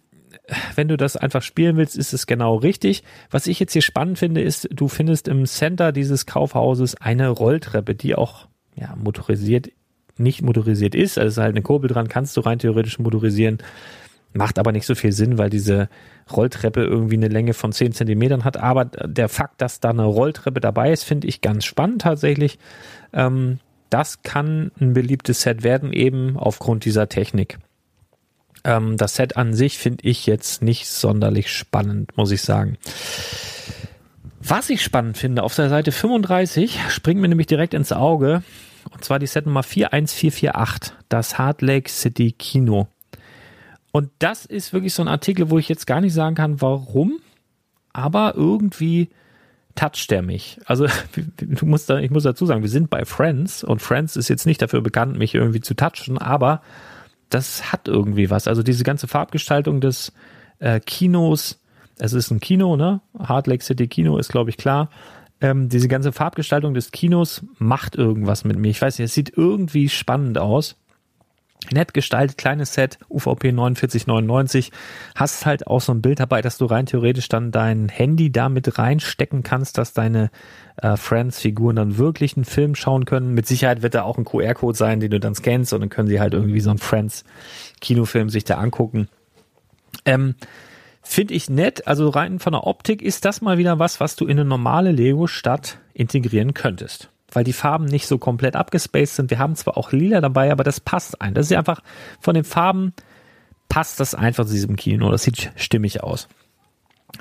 wenn du das einfach spielen willst, ist es genau richtig. Was ich jetzt hier spannend finde, ist, du findest im Center dieses Kaufhauses eine Rolltreppe, die auch ja, motorisiert, nicht motorisiert ist. Also ist halt eine Kurbel dran, kannst du rein theoretisch motorisieren. Macht aber nicht so viel Sinn, weil diese Rolltreppe irgendwie eine Länge von 10 Zentimetern hat. Aber der Fakt, dass da eine Rolltreppe dabei ist, finde ich ganz spannend tatsächlich. Ähm, das kann ein beliebtes Set werden, eben aufgrund dieser Technik. Ähm, das Set an sich finde ich jetzt nicht sonderlich spannend, muss ich sagen. Was ich spannend finde, auf der Seite 35 springt mir nämlich direkt ins Auge, und zwar die Set Nummer 41448, das Hard Lake City Kino. Und das ist wirklich so ein Artikel, wo ich jetzt gar nicht sagen kann, warum, aber irgendwie toucht der mich. Also du musst da, ich muss dazu sagen, wir sind bei Friends und Friends ist jetzt nicht dafür bekannt, mich irgendwie zu touchen, aber das hat irgendwie was. Also diese ganze Farbgestaltung des äh, Kinos, es ist ein Kino, ne? Hard Lake City Kino ist, glaube ich, klar. Ähm, diese ganze Farbgestaltung des Kinos macht irgendwas mit mir. Ich weiß nicht, es sieht irgendwie spannend aus. Nett gestaltet, kleines Set, UVP 4999. Hast halt auch so ein Bild dabei, dass du rein theoretisch dann dein Handy damit reinstecken kannst, dass deine äh, Friends-Figuren dann wirklich einen Film schauen können. Mit Sicherheit wird da auch ein QR-Code sein, den du dann scannst und dann können sie halt irgendwie so einen Friends-Kinofilm sich da angucken. Ähm, Finde ich nett. Also rein von der Optik ist das mal wieder was, was du in eine normale Lego-Stadt integrieren könntest weil die Farben nicht so komplett abgespaced sind. Wir haben zwar auch lila dabei, aber das passt ein. Das ist einfach von den Farben passt das einfach zu diesem Kino. Das sieht stimmig aus.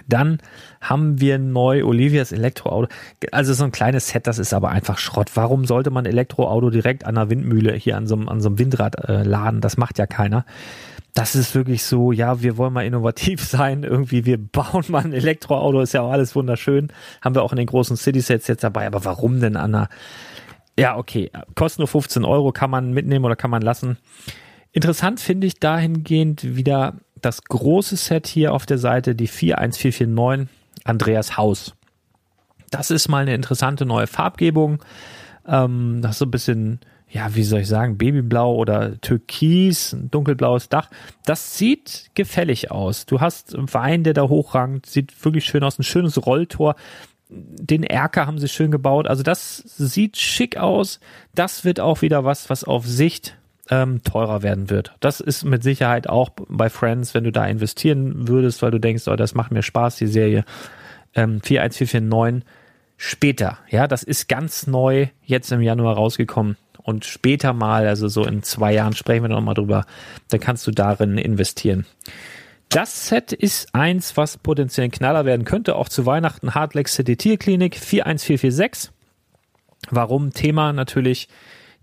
Dann haben wir neu Olivias Elektroauto. Also so ein kleines Set, das ist aber einfach Schrott. Warum sollte man Elektroauto direkt an einer Windmühle hier an so, einem, an so einem Windrad äh, laden? Das macht ja keiner das ist wirklich so, ja, wir wollen mal innovativ sein, irgendwie, wir bauen mal ein Elektroauto, ist ja auch alles wunderschön. Haben wir auch in den großen City-Sets jetzt dabei, aber warum denn, Anna? Ja, okay, kostet nur 15 Euro, kann man mitnehmen oder kann man lassen. Interessant finde ich dahingehend wieder das große Set hier auf der Seite, die 41449, Andreas Haus. Das ist mal eine interessante neue Farbgebung. Ähm, das ist so ein bisschen ja, wie soll ich sagen, Babyblau oder Türkis, ein dunkelblaues Dach. Das sieht gefällig aus. Du hast einen Wein, der da hochrangt, sieht wirklich schön aus, ein schönes Rolltor. Den Erker haben sie schön gebaut. Also das sieht schick aus. Das wird auch wieder was, was auf Sicht ähm, teurer werden wird. Das ist mit Sicherheit auch bei Friends, wenn du da investieren würdest, weil du denkst, oh, das macht mir Spaß, die Serie. Ähm, 41449 später. Ja, das ist ganz neu jetzt im Januar rausgekommen und später mal, also so in zwei Jahren sprechen wir nochmal drüber, dann kannst du darin investieren. Das Set ist eins, was potenziell ein Knaller werden könnte, auch zu Weihnachten Hardlex City Tierklinik 41446. Warum? Thema natürlich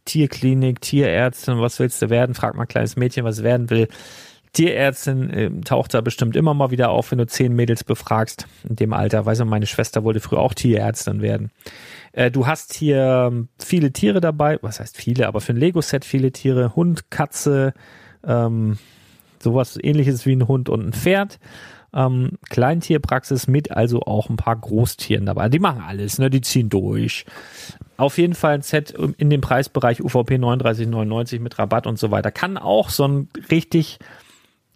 Tierklinik, Tierärztin, was willst du werden? Frag mal ein kleines Mädchen, was werden will. Tierärztin äh, taucht da bestimmt immer mal wieder auf, wenn du zehn Mädels befragst. In dem Alter, weiß man, meine Schwester wollte früher auch Tierärztin werden. Äh, du hast hier ähm, viele Tiere dabei, was heißt viele, aber für ein Lego-Set viele Tiere. Hund, Katze, ähm, sowas ähnliches wie ein Hund und ein Pferd. Ähm, Kleintierpraxis mit also auch ein paar Großtieren dabei. Die machen alles, ne? Die ziehen durch. Auf jeden Fall ein Set in dem Preisbereich UVP 39,99 mit Rabatt und so weiter. Kann auch so ein richtig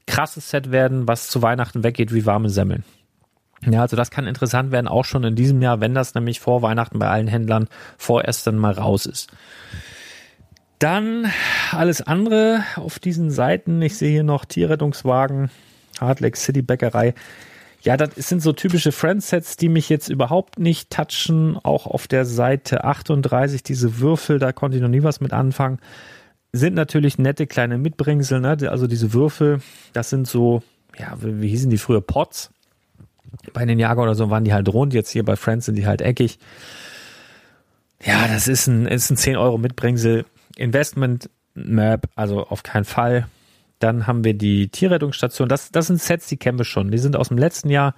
krasses Set werden, was zu Weihnachten weggeht wie warme Semmeln. Ja, also das kann interessant werden, auch schon in diesem Jahr, wenn das nämlich vor Weihnachten bei allen Händlern vorerst dann mal raus ist. Dann alles andere auf diesen Seiten. Ich sehe hier noch Tierrettungswagen, Hard City Bäckerei. Ja, das sind so typische Friendsets, die mich jetzt überhaupt nicht touchen. Auch auf der Seite 38, diese Würfel, da konnte ich noch nie was mit anfangen. Sind natürlich nette kleine Mitbringsel, ne? Also diese Würfel, das sind so, ja, wie, hießen die früher? Pots bei den Jager oder so waren die halt rund, jetzt hier bei Friends sind die halt eckig. Ja, das ist ein, ist ein 10 Euro Mitbringsel. Investment Map, also auf keinen Fall. Dann haben wir die Tierrettungsstation. Das, das sind Sets, die kennen wir schon. Die sind aus dem letzten Jahr.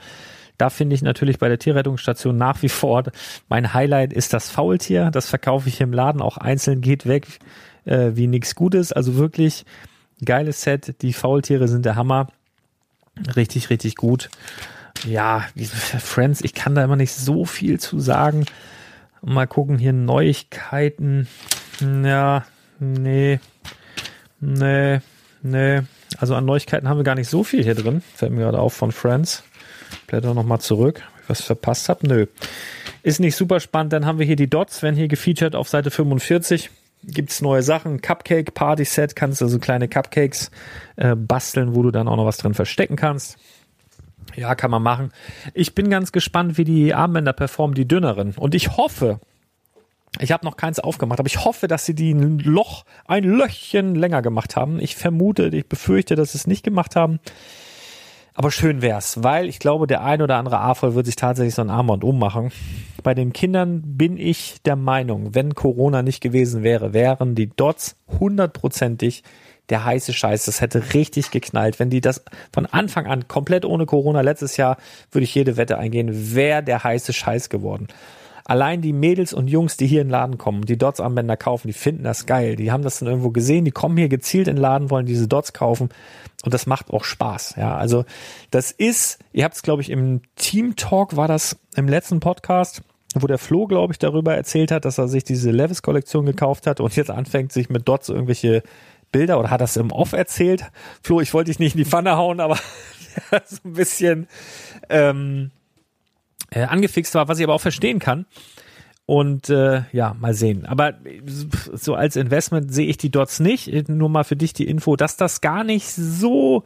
Da finde ich natürlich bei der Tierrettungsstation nach wie vor mein Highlight ist das Faultier. Das verkaufe ich im Laden auch einzeln, geht weg äh, wie nichts Gutes. Also wirklich geiles Set. Die Faultiere sind der Hammer. Richtig, richtig gut ja, Friends, ich kann da immer nicht so viel zu sagen. Mal gucken, hier Neuigkeiten. Ja, nee, nee, nee. Also an Neuigkeiten haben wir gar nicht so viel hier drin. Fällt mir gerade auf von Friends. Blätter nochmal zurück. Was verpasst habe? Nö. Ist nicht super spannend. Dann haben wir hier die Dots, werden hier gefeatured auf Seite 45 gibt's neue Sachen. Cupcake Party Set, kannst du so kleine Cupcakes äh, basteln, wo du dann auch noch was drin verstecken kannst. Ja, kann man machen. Ich bin ganz gespannt, wie die Armbänder performen, die dünneren. Und ich hoffe, ich habe noch keins aufgemacht, aber ich hoffe, dass sie die ein Loch, ein Löchchen länger gemacht haben. Ich vermute, ich befürchte, dass sie es nicht gemacht haben. Aber schön wär's, weil ich glaube, der ein oder andere AFOL wird sich tatsächlich so ein Armband ummachen. Bei den Kindern bin ich der Meinung, wenn Corona nicht gewesen wäre, wären die Dots hundertprozentig der heiße Scheiß. Das hätte richtig geknallt. Wenn die das von Anfang an komplett ohne Corona letztes Jahr, würde ich jede Wette eingehen, wäre der heiße Scheiß geworden. Allein die Mädels und Jungs, die hier in den Laden kommen, die Dots-Armbänder kaufen, die finden das geil. Die haben das dann irgendwo gesehen, die kommen hier gezielt in den Laden, wollen diese Dots kaufen und das macht auch Spaß. Ja, also das ist, ihr habt es glaube ich im Team Talk war das im letzten Podcast, wo der Flo glaube ich darüber erzählt hat, dass er sich diese Levis Kollektion gekauft hat und jetzt anfängt sich mit Dots irgendwelche Bilder oder hat das im Off erzählt. Flo, ich wollte dich nicht in die Pfanne hauen, aber so ein bisschen ähm, äh, angefixt war, was ich aber auch verstehen kann. Und äh, ja, mal sehen. Aber so als Investment sehe ich die Dots nicht. Nur mal für dich die Info, dass das gar nicht so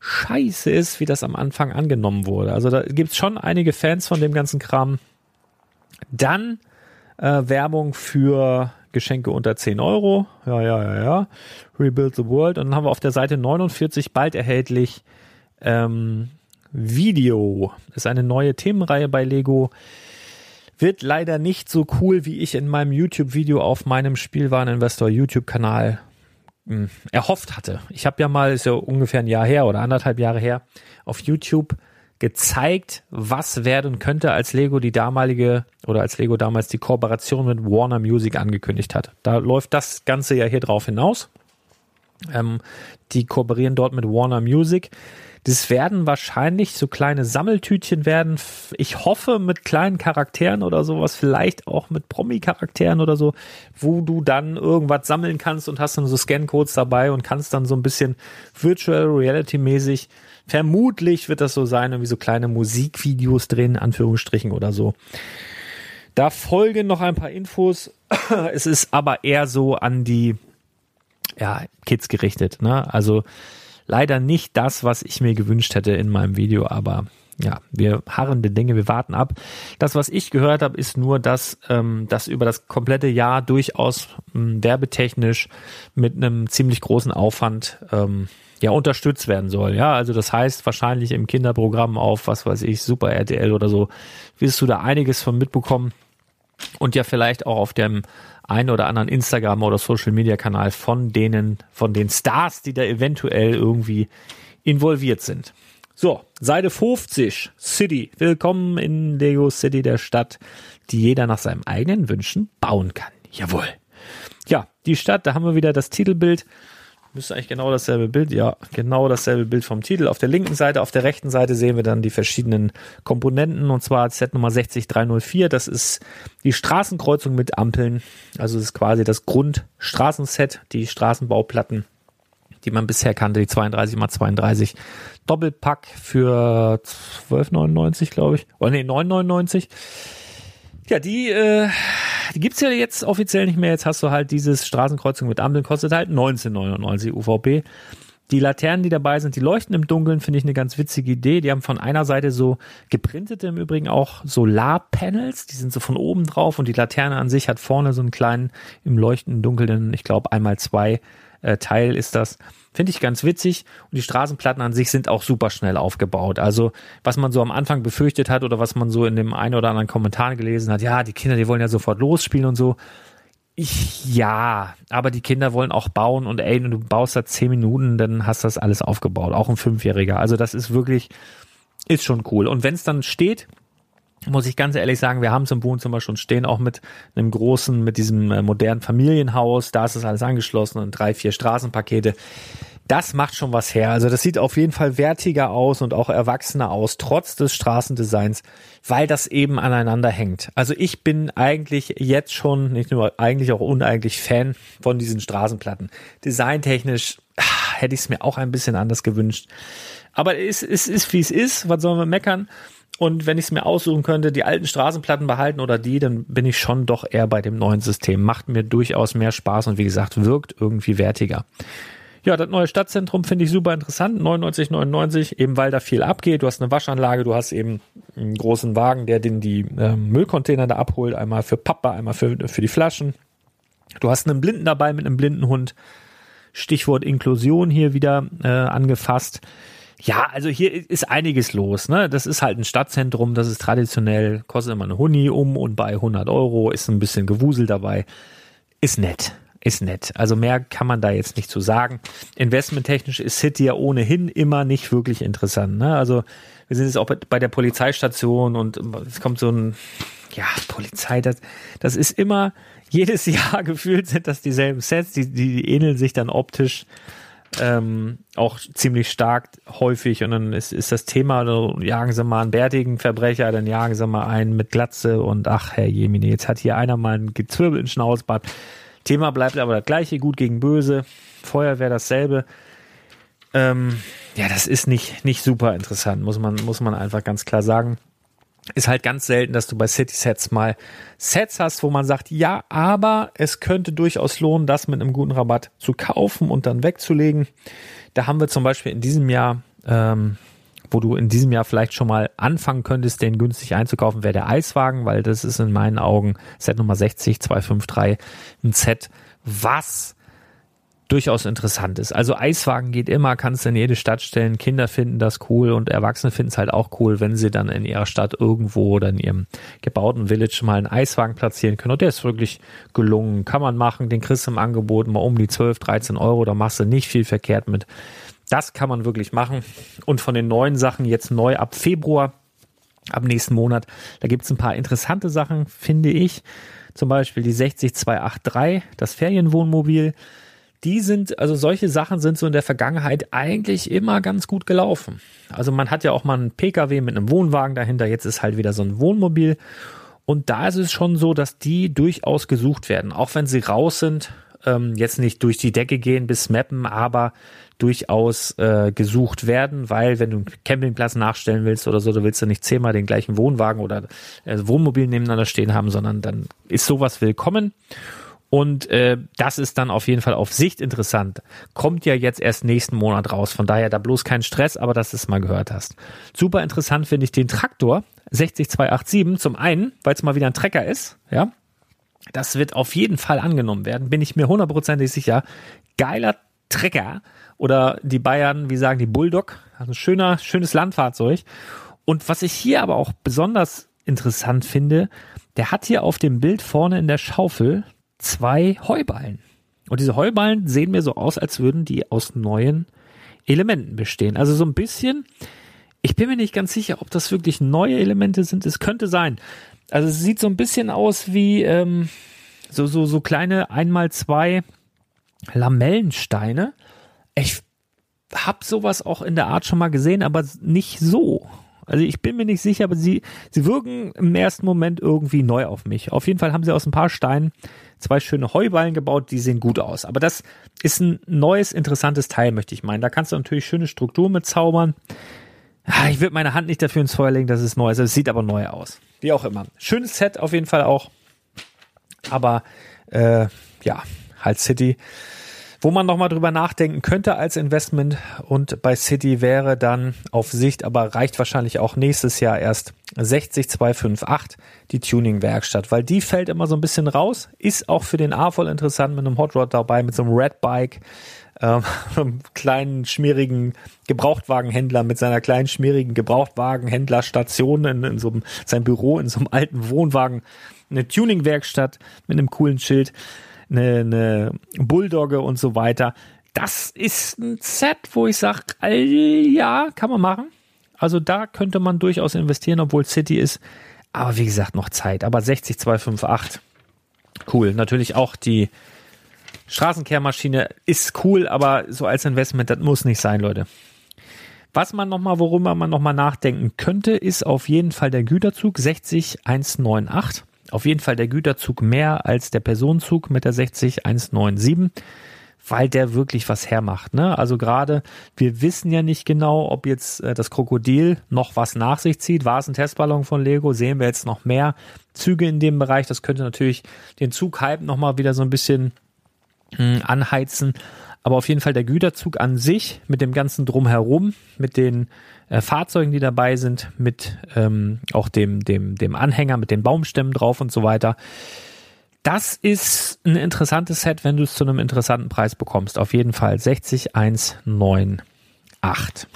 scheiße ist, wie das am Anfang angenommen wurde. Also da gibt's schon einige Fans von dem ganzen Kram. Dann äh, Werbung für Geschenke unter 10 Euro. Ja, ja, ja, ja. Rebuild the World. Und dann haben wir auf der Seite 49 bald erhältlich ähm, Video. Ist eine neue Themenreihe bei Lego. Wird leider nicht so cool, wie ich in meinem YouTube-Video auf meinem Spielwareninvestor YouTube-Kanal hm, erhofft hatte. Ich habe ja mal, ist ja ungefähr ein Jahr her oder anderthalb Jahre her, auf YouTube gezeigt, was werden könnte, als Lego die damalige oder als Lego damals die Kooperation mit Warner Music angekündigt hat. Da läuft das Ganze ja hier drauf hinaus. Ähm, die kooperieren dort mit Warner Music. Das werden wahrscheinlich so kleine Sammeltütchen werden. Ich hoffe mit kleinen Charakteren oder sowas, vielleicht auch mit Promi-Charakteren oder so, wo du dann irgendwas sammeln kannst und hast dann so Scan-Codes dabei und kannst dann so ein bisschen Virtual Reality-mäßig, vermutlich wird das so sein, irgendwie so kleine Musikvideos drehen, Anführungsstrichen oder so. Da folgen noch ein paar Infos. Es ist aber eher so an die ja, Kids gerichtet. Ne? Also leider nicht das, was ich mir gewünscht hätte in meinem Video, aber ja, wir harren die Dinge, wir warten ab. Das, was ich gehört habe, ist nur, dass ähm, das über das komplette Jahr durchaus ähm, werbetechnisch mit einem ziemlich großen Aufwand ähm, ja unterstützt werden soll. Ja, also das heißt wahrscheinlich im Kinderprogramm auf, was weiß ich, Super RTL oder so, wirst du da einiges von mitbekommen und ja vielleicht auch auf dem einen oder anderen Instagram oder Social Media Kanal von denen, von den Stars, die da eventuell irgendwie involviert sind. So, Seite 50, City. Willkommen in Lego City, der Stadt, die jeder nach seinen eigenen Wünschen bauen kann. Jawohl. Ja, die Stadt, da haben wir wieder das Titelbild. Müsste eigentlich genau dasselbe Bild, ja, genau dasselbe Bild vom Titel. Auf der linken Seite, auf der rechten Seite sehen wir dann die verschiedenen Komponenten und zwar Set Nummer 60304. Das ist die Straßenkreuzung mit Ampeln. Also das ist quasi das Grundstraßenset, die Straßenbauplatten, die man bisher kannte, die 32 x 32 Doppelpack für 12,99, glaube ich. Oder nee, 9,99. Ja, die, äh, die gibt's ja jetzt offiziell nicht mehr. Jetzt hast du halt dieses Straßenkreuzung mit Ampeln, kostet halt 19,99 UVP. Die Laternen, die dabei sind, die leuchten im Dunkeln, finde ich eine ganz witzige Idee. Die haben von einer Seite so geprintete im Übrigen auch Solarpanels, die sind so von oben drauf und die Laterne an sich hat vorne so einen kleinen im leuchtenden Dunkeln, ich glaube einmal zwei äh, Teil ist das. Finde ich ganz witzig. Und die Straßenplatten an sich sind auch super schnell aufgebaut. Also, was man so am Anfang befürchtet hat oder was man so in dem einen oder anderen Kommentar gelesen hat, ja, die Kinder, die wollen ja sofort losspielen und so. Ich, ja, aber die Kinder wollen auch bauen und ey, du baust da zehn Minuten, dann hast du das alles aufgebaut. Auch ein Fünfjähriger. Also, das ist wirklich, ist schon cool. Und wenn es dann steht, muss ich ganz ehrlich sagen, wir haben es im Wohnzimmer schon stehen, auch mit einem großen, mit diesem äh, modernen Familienhaus, da ist es alles angeschlossen und drei, vier Straßenpakete. Das macht schon was her. Also das sieht auf jeden Fall wertiger aus und auch erwachsener aus, trotz des Straßendesigns, weil das eben aneinander hängt. Also ich bin eigentlich jetzt schon, nicht nur eigentlich auch uneigentlich Fan von diesen Straßenplatten. Designtechnisch ach, hätte ich es mir auch ein bisschen anders gewünscht. Aber es, es ist, wie es ist. Was sollen wir meckern? Und wenn ich es mir aussuchen könnte, die alten Straßenplatten behalten oder die, dann bin ich schon doch eher bei dem neuen System. Macht mir durchaus mehr Spaß und wie gesagt, wirkt irgendwie wertiger. Ja, das neue Stadtzentrum finde ich super interessant. 99,99, eben weil da viel abgeht. Du hast eine Waschanlage, du hast eben einen großen Wagen, der den die äh, Müllcontainer da abholt. Einmal für Papa, einmal für, für die Flaschen. Du hast einen Blinden dabei mit einem Blindenhund. Stichwort Inklusion hier wieder äh, angefasst. Ja, also hier ist einiges los. Ne? Das ist halt ein Stadtzentrum, das ist traditionell, kostet immer eine Huni um und bei 100 Euro ist ein bisschen Gewusel dabei. Ist nett, ist nett. Also mehr kann man da jetzt nicht zu sagen. Investmenttechnisch ist City ja ohnehin immer nicht wirklich interessant. Ne? Also wir sind jetzt auch bei der Polizeistation und es kommt so ein, ja, Polizei, das, das ist immer, jedes Jahr gefühlt sind das dieselben Sets, die, die ähneln sich dann optisch ähm, auch ziemlich stark häufig und dann ist, ist das Thema, dann jagen sie mal einen bärtigen Verbrecher, dann jagen sie mal einen mit Glatze und ach Herr Jemine, jetzt hat hier einer mal ein Gezwirbel ins Schnauzbart. Thema bleibt aber das gleiche, gut gegen böse, Feuerwehr dasselbe. Ähm, ja, das ist nicht, nicht super interessant, muss man, muss man einfach ganz klar sagen ist halt ganz selten, dass du bei City Sets mal Sets hast, wo man sagt, ja, aber es könnte durchaus lohnen, das mit einem guten Rabatt zu kaufen und dann wegzulegen. Da haben wir zum Beispiel in diesem Jahr, ähm, wo du in diesem Jahr vielleicht schon mal anfangen könntest, den günstig einzukaufen, wäre der Eiswagen, weil das ist in meinen Augen Set Nummer 60 253 ein Set, was durchaus interessant ist. Also Eiswagen geht immer, kannst in jede Stadt stellen. Kinder finden das cool und Erwachsene finden es halt auch cool, wenn sie dann in ihrer Stadt irgendwo oder in ihrem gebauten Village mal einen Eiswagen platzieren können. Und der ist wirklich gelungen. Kann man machen. Den kriegst du im Angebot mal um die 12, 13 Euro. Da machst du nicht viel verkehrt mit. Das kann man wirklich machen. Und von den neuen Sachen jetzt neu ab Februar, ab nächsten Monat, da gibt's ein paar interessante Sachen, finde ich. Zum Beispiel die 60283, das Ferienwohnmobil die sind, also solche Sachen sind so in der Vergangenheit eigentlich immer ganz gut gelaufen. Also man hat ja auch mal einen Pkw mit einem Wohnwagen dahinter, jetzt ist halt wieder so ein Wohnmobil. Und da ist es schon so, dass die durchaus gesucht werden, auch wenn sie raus sind, ähm, jetzt nicht durch die Decke gehen bis Mappen, aber durchaus äh, gesucht werden, weil wenn du einen Campingplatz nachstellen willst oder so, du willst du nicht zehnmal den gleichen Wohnwagen oder äh, Wohnmobil nebeneinander stehen haben, sondern dann ist sowas willkommen. Und äh, das ist dann auf jeden Fall auf Sicht interessant. Kommt ja jetzt erst nächsten Monat raus. Von daher da bloß kein Stress, aber dass du es mal gehört hast. Super interessant finde ich den Traktor 60287. Zum einen, weil es mal wieder ein Trecker ist. Ja, das wird auf jeden Fall angenommen werden. Bin ich mir hundertprozentig sicher. Geiler Trecker oder die Bayern, wie sagen die Bulldog. Also schöner, schönes Landfahrzeug. Und was ich hier aber auch besonders interessant finde, der hat hier auf dem Bild vorne in der Schaufel zwei Heuballen. Und diese Heuballen sehen mir so aus, als würden die aus neuen Elementen bestehen. Also so ein bisschen, ich bin mir nicht ganz sicher, ob das wirklich neue Elemente sind. Es könnte sein. Also es sieht so ein bisschen aus wie ähm, so, so, so kleine einmal zwei Lamellensteine. Ich habe sowas auch in der Art schon mal gesehen, aber nicht so. Also ich bin mir nicht sicher, aber sie, sie wirken im ersten Moment irgendwie neu auf mich. Auf jeden Fall haben sie aus ein paar Steinen zwei schöne Heuballen gebaut, die sehen gut aus. Aber das ist ein neues, interessantes Teil, möchte ich meinen. Da kannst du natürlich schöne Struktur mit zaubern. Ah, ich würde meine Hand nicht dafür ins Feuer legen, dass es neu ist. Es sieht aber neu aus. Wie auch immer. Schönes Set auf jeden Fall auch. Aber äh, ja, halt City wo man nochmal drüber nachdenken könnte als Investment. Und bei City wäre dann auf Sicht, aber reicht wahrscheinlich auch nächstes Jahr erst 60258 die Tuning-Werkstatt, weil die fällt immer so ein bisschen raus, ist auch für den A voll interessant mit einem Hot Rod dabei, mit so einem Red Bike, ähm, einem kleinen schmierigen Gebrauchtwagenhändler mit seiner kleinen schmierigen Gebrauchtwagenhändlerstation in, in so einem, sein Büro in so einem alten Wohnwagen, eine Tuning-Werkstatt mit einem coolen Schild eine, eine Bulldogge und so weiter. Das ist ein Set, wo ich sage, ja, kann man machen. Also da könnte man durchaus investieren, obwohl City ist. Aber wie gesagt, noch Zeit. Aber 60258, cool. Natürlich auch die Straßenkehrmaschine ist cool, aber so als Investment, das muss nicht sein, Leute. Was man nochmal, worüber man nochmal nachdenken könnte, ist auf jeden Fall der Güterzug 60198 auf jeden Fall der Güterzug mehr als der Personenzug mit der 60197 weil der wirklich was hermacht. Ne? Also gerade, wir wissen ja nicht genau, ob jetzt äh, das Krokodil noch was nach sich zieht. War es ein Testballon von Lego? Sehen wir jetzt noch mehr Züge in dem Bereich? Das könnte natürlich den Zughype nochmal wieder so ein bisschen mh, hm, anheizen. Aber auf jeden Fall der Güterzug an sich mit dem ganzen Drumherum, mit den äh, Fahrzeugen, die dabei sind, mit ähm, auch dem, dem, dem Anhänger, mit den Baumstämmen drauf und so weiter. Das ist ein interessantes Set, wenn du es zu einem interessanten Preis bekommst. Auf jeden Fall 60198.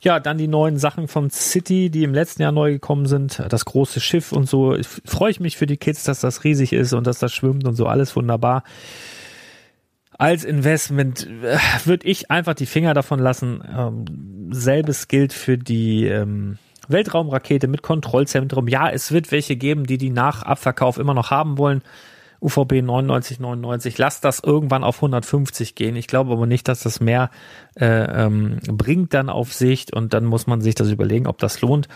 Ja, dann die neuen Sachen von City, die im letzten Jahr neu gekommen sind. Das große Schiff und so. Freue ich mich für die Kids, dass das riesig ist und dass das schwimmt und so. Alles wunderbar als Investment äh, würde ich einfach die Finger davon lassen. Ähm, selbes gilt für die ähm, Weltraumrakete mit Kontrollzentrum. Ja, es wird welche geben, die die nach Abverkauf immer noch haben wollen. UVB 9999, lass das irgendwann auf 150 gehen. Ich glaube aber nicht, dass das mehr äh, ähm, bringt dann auf Sicht und dann muss man sich das überlegen, ob das lohnt.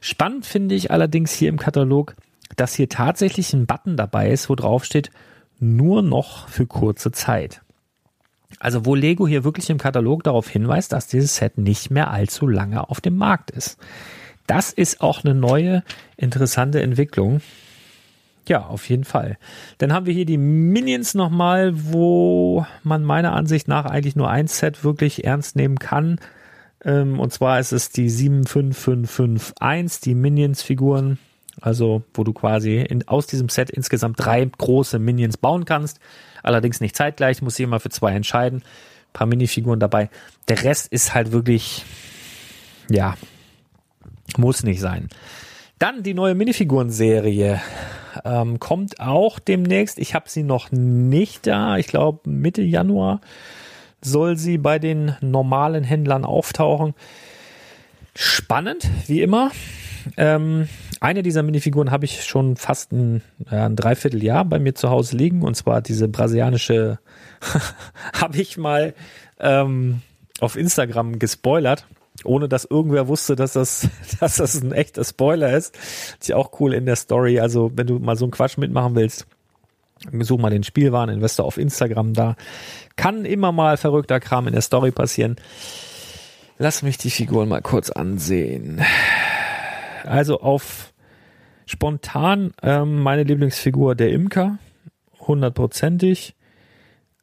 Spannend finde ich allerdings hier im Katalog, dass hier tatsächlich ein Button dabei ist, wo drauf steht, nur noch für kurze Zeit. Also wo Lego hier wirklich im Katalog darauf hinweist, dass dieses Set nicht mehr allzu lange auf dem Markt ist. Das ist auch eine neue, interessante Entwicklung. Ja, auf jeden Fall. Dann haben wir hier die Minions nochmal, wo man meiner Ansicht nach eigentlich nur ein Set wirklich ernst nehmen kann. Ähm, und zwar ist es die 75551, die Minions-Figuren. Also, wo du quasi in, aus diesem Set insgesamt drei große Minions bauen kannst. Allerdings nicht zeitgleich, muss ich immer für zwei entscheiden. Ein paar Minifiguren dabei. Der Rest ist halt wirklich, ja, muss nicht sein. Dann die neue Minifiguren-Serie ähm, kommt auch demnächst. Ich habe sie noch nicht da. Ich glaube Mitte Januar soll sie bei den normalen Händlern auftauchen. Spannend, wie immer. Ähm, eine dieser Minifiguren habe ich schon fast ein, ein Dreivierteljahr bei mir zu Hause liegen und zwar diese brasilianische habe ich mal ähm, auf Instagram gespoilert, ohne dass irgendwer wusste, dass das, dass das ein echter Spoiler ist. ist ja auch cool in der Story. Also wenn du mal so einen Quatsch mitmachen willst, such mal den Spielwareninvestor auf Instagram. Da kann immer mal verrückter Kram in der Story passieren. Lass mich die Figuren mal kurz ansehen. Also auf spontan ähm, meine Lieblingsfigur der Imker, hundertprozentig.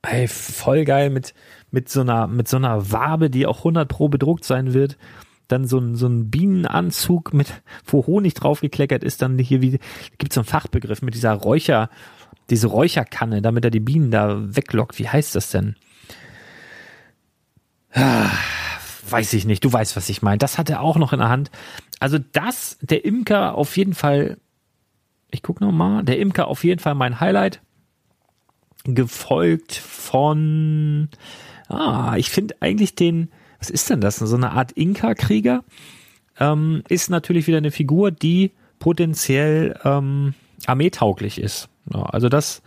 Ey, voll geil mit mit so einer mit so einer Wabe, die auch 100 pro bedruckt sein wird. Dann so ein so ein Bienenanzug mit wo Honig draufgekleckert ist, dann hier wie gibt's so einen Fachbegriff mit dieser Räucher diese Räucherkanne, damit er die Bienen da weglockt. Wie heißt das denn? Ah, weiß ich nicht. Du weißt, was ich meine. Das hat er auch noch in der Hand. Also das, der Imker auf jeden Fall, ich guck noch mal, der Imker auf jeden Fall mein Highlight. Gefolgt von, ah, ich finde eigentlich den, was ist denn das? So eine Art Inka-Krieger. Ähm, ist natürlich wieder eine Figur, die potenziell ähm, armeetauglich ist. Ja, also das,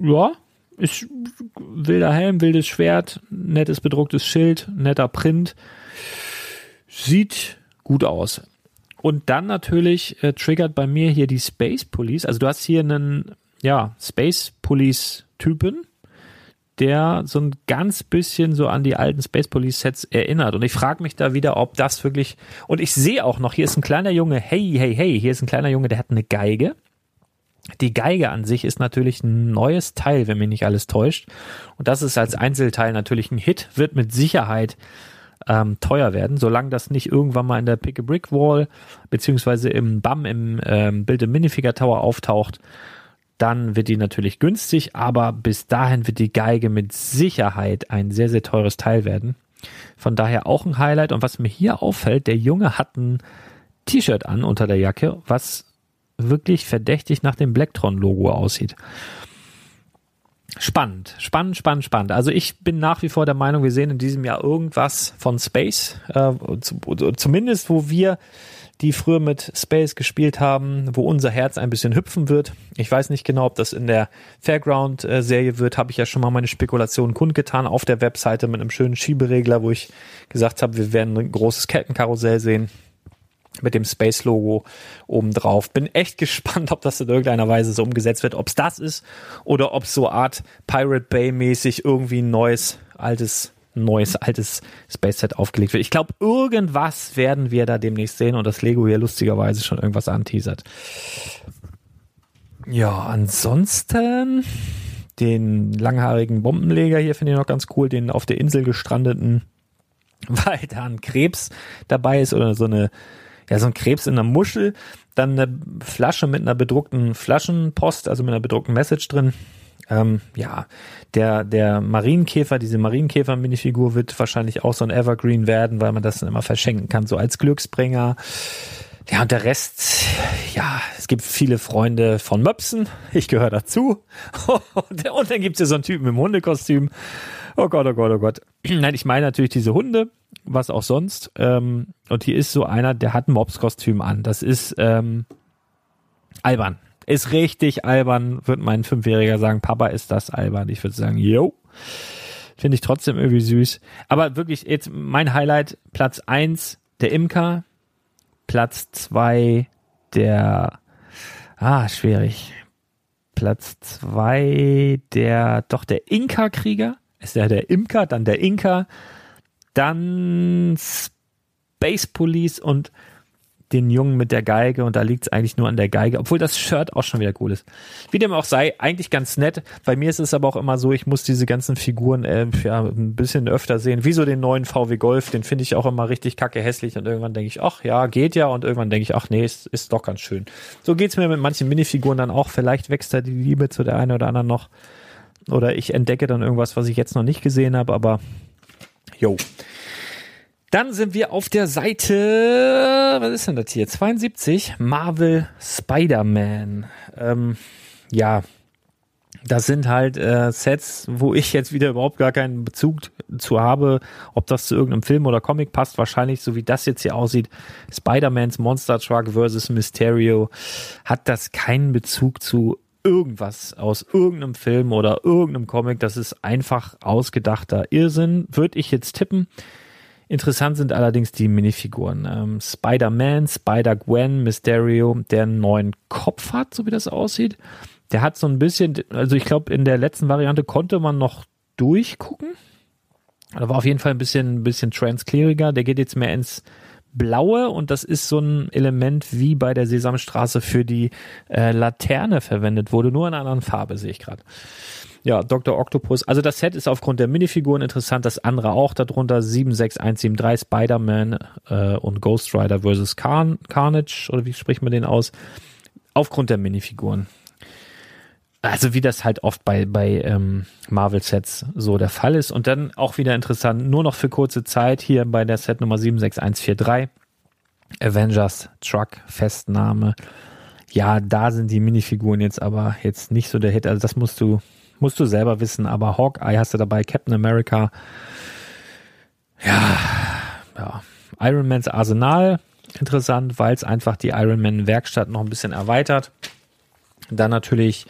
ja, ist wilder Helm, wildes Schwert, nettes bedrucktes Schild, netter Print. Sieht gut aus. Und dann natürlich äh, triggert bei mir hier die Space Police. Also du hast hier einen, ja, Space Police Typen, der so ein ganz bisschen so an die alten Space Police Sets erinnert. Und ich frage mich da wieder, ob das wirklich, und ich sehe auch noch, hier ist ein kleiner Junge, hey, hey, hey, hier ist ein kleiner Junge, der hat eine Geige. Die Geige an sich ist natürlich ein neues Teil, wenn mich nicht alles täuscht. Und das ist als Einzelteil natürlich ein Hit, wird mit Sicherheit ähm, teuer werden, solange das nicht irgendwann mal in der Pick a Brick Wall beziehungsweise im BAM im ähm, Bild im Minifigure Tower auftaucht, dann wird die natürlich günstig, aber bis dahin wird die Geige mit Sicherheit ein sehr, sehr teures Teil werden. Von daher auch ein Highlight. Und was mir hier auffällt, der Junge hat ein T-Shirt an unter der Jacke, was wirklich verdächtig nach dem Blacktron-Logo aussieht. Spannend, spannend, spannend, spannend. Also ich bin nach wie vor der Meinung, wir sehen in diesem Jahr irgendwas von Space, äh, zumindest wo wir die früher mit Space gespielt haben, wo unser Herz ein bisschen hüpfen wird. Ich weiß nicht genau, ob das in der Fairground-Serie wird, habe ich ja schon mal meine Spekulationen kundgetan auf der Webseite mit einem schönen Schieberegler, wo ich gesagt habe, wir werden ein großes Kettenkarussell sehen mit dem Space-Logo obendrauf. Bin echt gespannt, ob das in irgendeiner Weise so umgesetzt wird, ob es das ist oder ob so Art Pirate Bay-mäßig irgendwie ein neues, altes, neues, altes Space-Set aufgelegt wird. Ich glaube, irgendwas werden wir da demnächst sehen und das Lego hier lustigerweise schon irgendwas anteasert. Ja, ansonsten den langhaarigen Bombenleger hier finde ich noch ganz cool, den auf der Insel gestrandeten, weil da ein Krebs dabei ist oder so eine ja, so ein Krebs in einer Muschel, dann eine Flasche mit einer bedruckten Flaschenpost, also mit einer bedruckten Message drin. Ähm, ja, der, der Marienkäfer, diese Marienkäfer-Minifigur wird wahrscheinlich auch so ein Evergreen werden, weil man das dann immer verschenken kann, so als Glücksbringer. Ja, und der Rest, ja, es gibt viele Freunde von Möpsen. Ich gehöre dazu. und dann gibt's hier so einen Typen im Hundekostüm. Oh Gott, oh Gott, oh Gott. Nein, ich meine natürlich diese Hunde, was auch sonst. Ähm, und hier ist so einer, der hat ein Mobs-Kostüm an. Das ist ähm, albern. Ist richtig albern, wird mein Fünfjähriger sagen. Papa, ist das albern? Ich würde sagen, yo. Finde ich trotzdem irgendwie süß. Aber wirklich, jetzt mein Highlight, Platz eins der Imker. Platz zwei der, ah, schwierig. Platz zwei der, doch der Inka-Krieger ist ja der Imker, dann der Inka, dann Space Police und den Jungen mit der Geige und da liegt es eigentlich nur an der Geige, obwohl das Shirt auch schon wieder cool ist. Wie dem auch sei, eigentlich ganz nett. Bei mir ist es aber auch immer so, ich muss diese ganzen Figuren äh, ja, ein bisschen öfter sehen. Wie so den neuen VW Golf, den finde ich auch immer richtig kacke hässlich und irgendwann denke ich, ach ja, geht ja und irgendwann denke ich, ach nee, ist, ist doch ganz schön. So geht's mir mit manchen Minifiguren dann auch. Vielleicht wächst da die Liebe zu der einen oder anderen noch. Oder ich entdecke dann irgendwas, was ich jetzt noch nicht gesehen habe, aber yo. Dann sind wir auf der Seite, was ist denn das hier? 72, Marvel Spider-Man. Ähm, ja, das sind halt äh, Sets, wo ich jetzt wieder überhaupt gar keinen Bezug zu habe, ob das zu irgendeinem Film oder Comic passt. Wahrscheinlich, so wie das jetzt hier aussieht, Spider-Mans Monster Truck versus Mysterio, hat das keinen Bezug zu irgendwas aus irgendeinem Film oder irgendeinem Comic. Das ist einfach ausgedachter Irrsinn, würde ich jetzt tippen. Interessant sind allerdings die Minifiguren. Ähm, Spider-Man, Spider-Gwen, Mysterio, der einen neuen Kopf hat, so wie das aussieht. Der hat so ein bisschen, also ich glaube, in der letzten Variante konnte man noch durchgucken. Da war auf jeden Fall ein bisschen, ein bisschen transcleariger. Der geht jetzt mehr ins Blaue und das ist so ein Element wie bei der Sesamstraße für die äh, Laterne verwendet wurde, nur in einer anderen Farbe, sehe ich gerade. Ja, Dr. Octopus. Also das Set ist aufgrund der Minifiguren interessant, das andere auch darunter 76173 Spider-Man äh, und Ghost Rider versus Carn Carnage oder wie spricht man den aus? Aufgrund der Minifiguren. Also wie das halt oft bei, bei ähm, Marvel-Sets so der Fall ist. Und dann auch wieder interessant, nur noch für kurze Zeit hier bei der Set Nummer 76143. Avengers Truck Festnahme. Ja, da sind die Minifiguren jetzt aber jetzt nicht so der Hit. Also das musst du, musst du selber wissen. Aber Hawkeye hast du dabei, Captain America. Ja, ja. Iron Mans Arsenal. Interessant, weil es einfach die Iron Man Werkstatt noch ein bisschen erweitert. Dann natürlich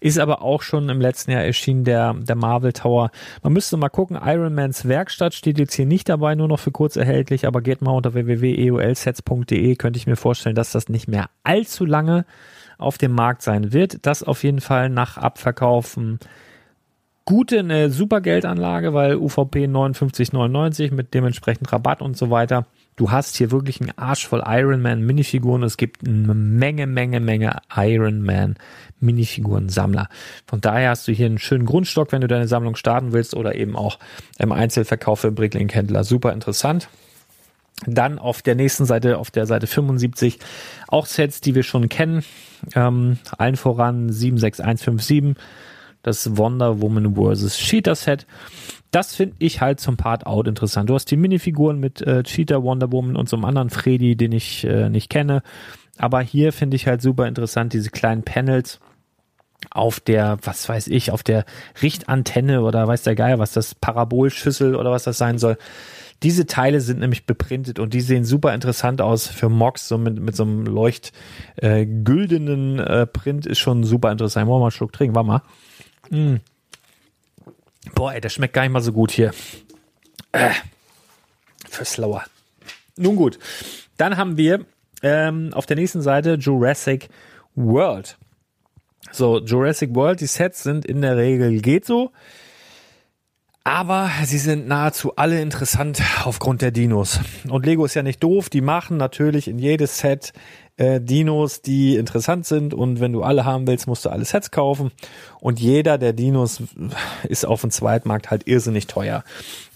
ist aber auch schon im letzten Jahr erschienen der, der Marvel Tower. Man müsste mal gucken, Iron Mans Werkstatt steht jetzt hier nicht dabei, nur noch für kurz erhältlich, aber geht mal unter www.eolsets.de, könnte ich mir vorstellen, dass das nicht mehr allzu lange auf dem Markt sein wird. Das auf jeden Fall nach Abverkaufen gute, eine super Geldanlage, weil UVP 59,99 mit dementsprechend Rabatt und so weiter. Du hast hier wirklich einen Arsch voll Iron Man Minifiguren. Es gibt eine Menge, Menge, Menge Iron Man Minifiguren Sammler. Von daher hast du hier einen schönen Grundstock, wenn du deine Sammlung starten willst oder eben auch im Einzelverkauf für Bricklink Händler. Super interessant. Dann auf der nächsten Seite, auf der Seite 75, auch Sets, die wir schon kennen. Ähm, allen voran 76157, das Wonder Woman vs. Cheetah Set das finde ich halt zum Part Out interessant. Du hast die Minifiguren mit äh, Cheetah, Wonder Woman und so einem anderen Freddy, den ich äh, nicht kenne. Aber hier finde ich halt super interessant diese kleinen Panels auf der, was weiß ich, auf der Richtantenne oder weiß der Geier, was das Parabolschüssel oder was das sein soll. Diese Teile sind nämlich beprintet und die sehen super interessant aus für Mox, so mit, mit so einem leucht äh, äh, Print ist schon super interessant. Wollen wir mal einen Schluck trinken, warte mal. Mm. Boah, ey, das schmeckt gar nicht mal so gut hier. Äh, für Slower. Nun gut. Dann haben wir ähm, auf der nächsten Seite Jurassic World. So, Jurassic World, die Sets sind in der Regel geht so. Aber sie sind nahezu alle interessant aufgrund der Dinos. Und Lego ist ja nicht doof, die machen natürlich in jedes Set äh, Dinos, die interessant sind und wenn du alle haben willst, musst du alle Sets kaufen und jeder der Dinos ist auf dem Zweitmarkt halt irrsinnig teuer.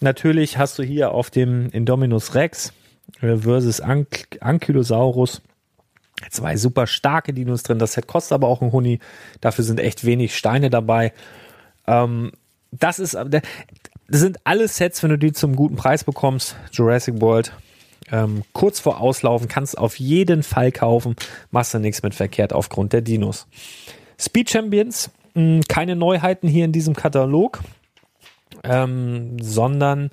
Natürlich hast du hier auf dem Indominus Rex äh, versus Ank Ankylosaurus zwei super starke Dinos drin. Das Set kostet aber auch ein Huni. Dafür sind echt wenig Steine dabei. Ähm, das ist, das sind alle Sets, wenn du die zum guten Preis bekommst. Jurassic World ähm, kurz vor Auslaufen, kannst auf jeden Fall kaufen, machst du nichts mit verkehrt aufgrund der Dinos. Speed Champions, mh, hm, keine Neuheiten hier in diesem Katalog, ähm, sondern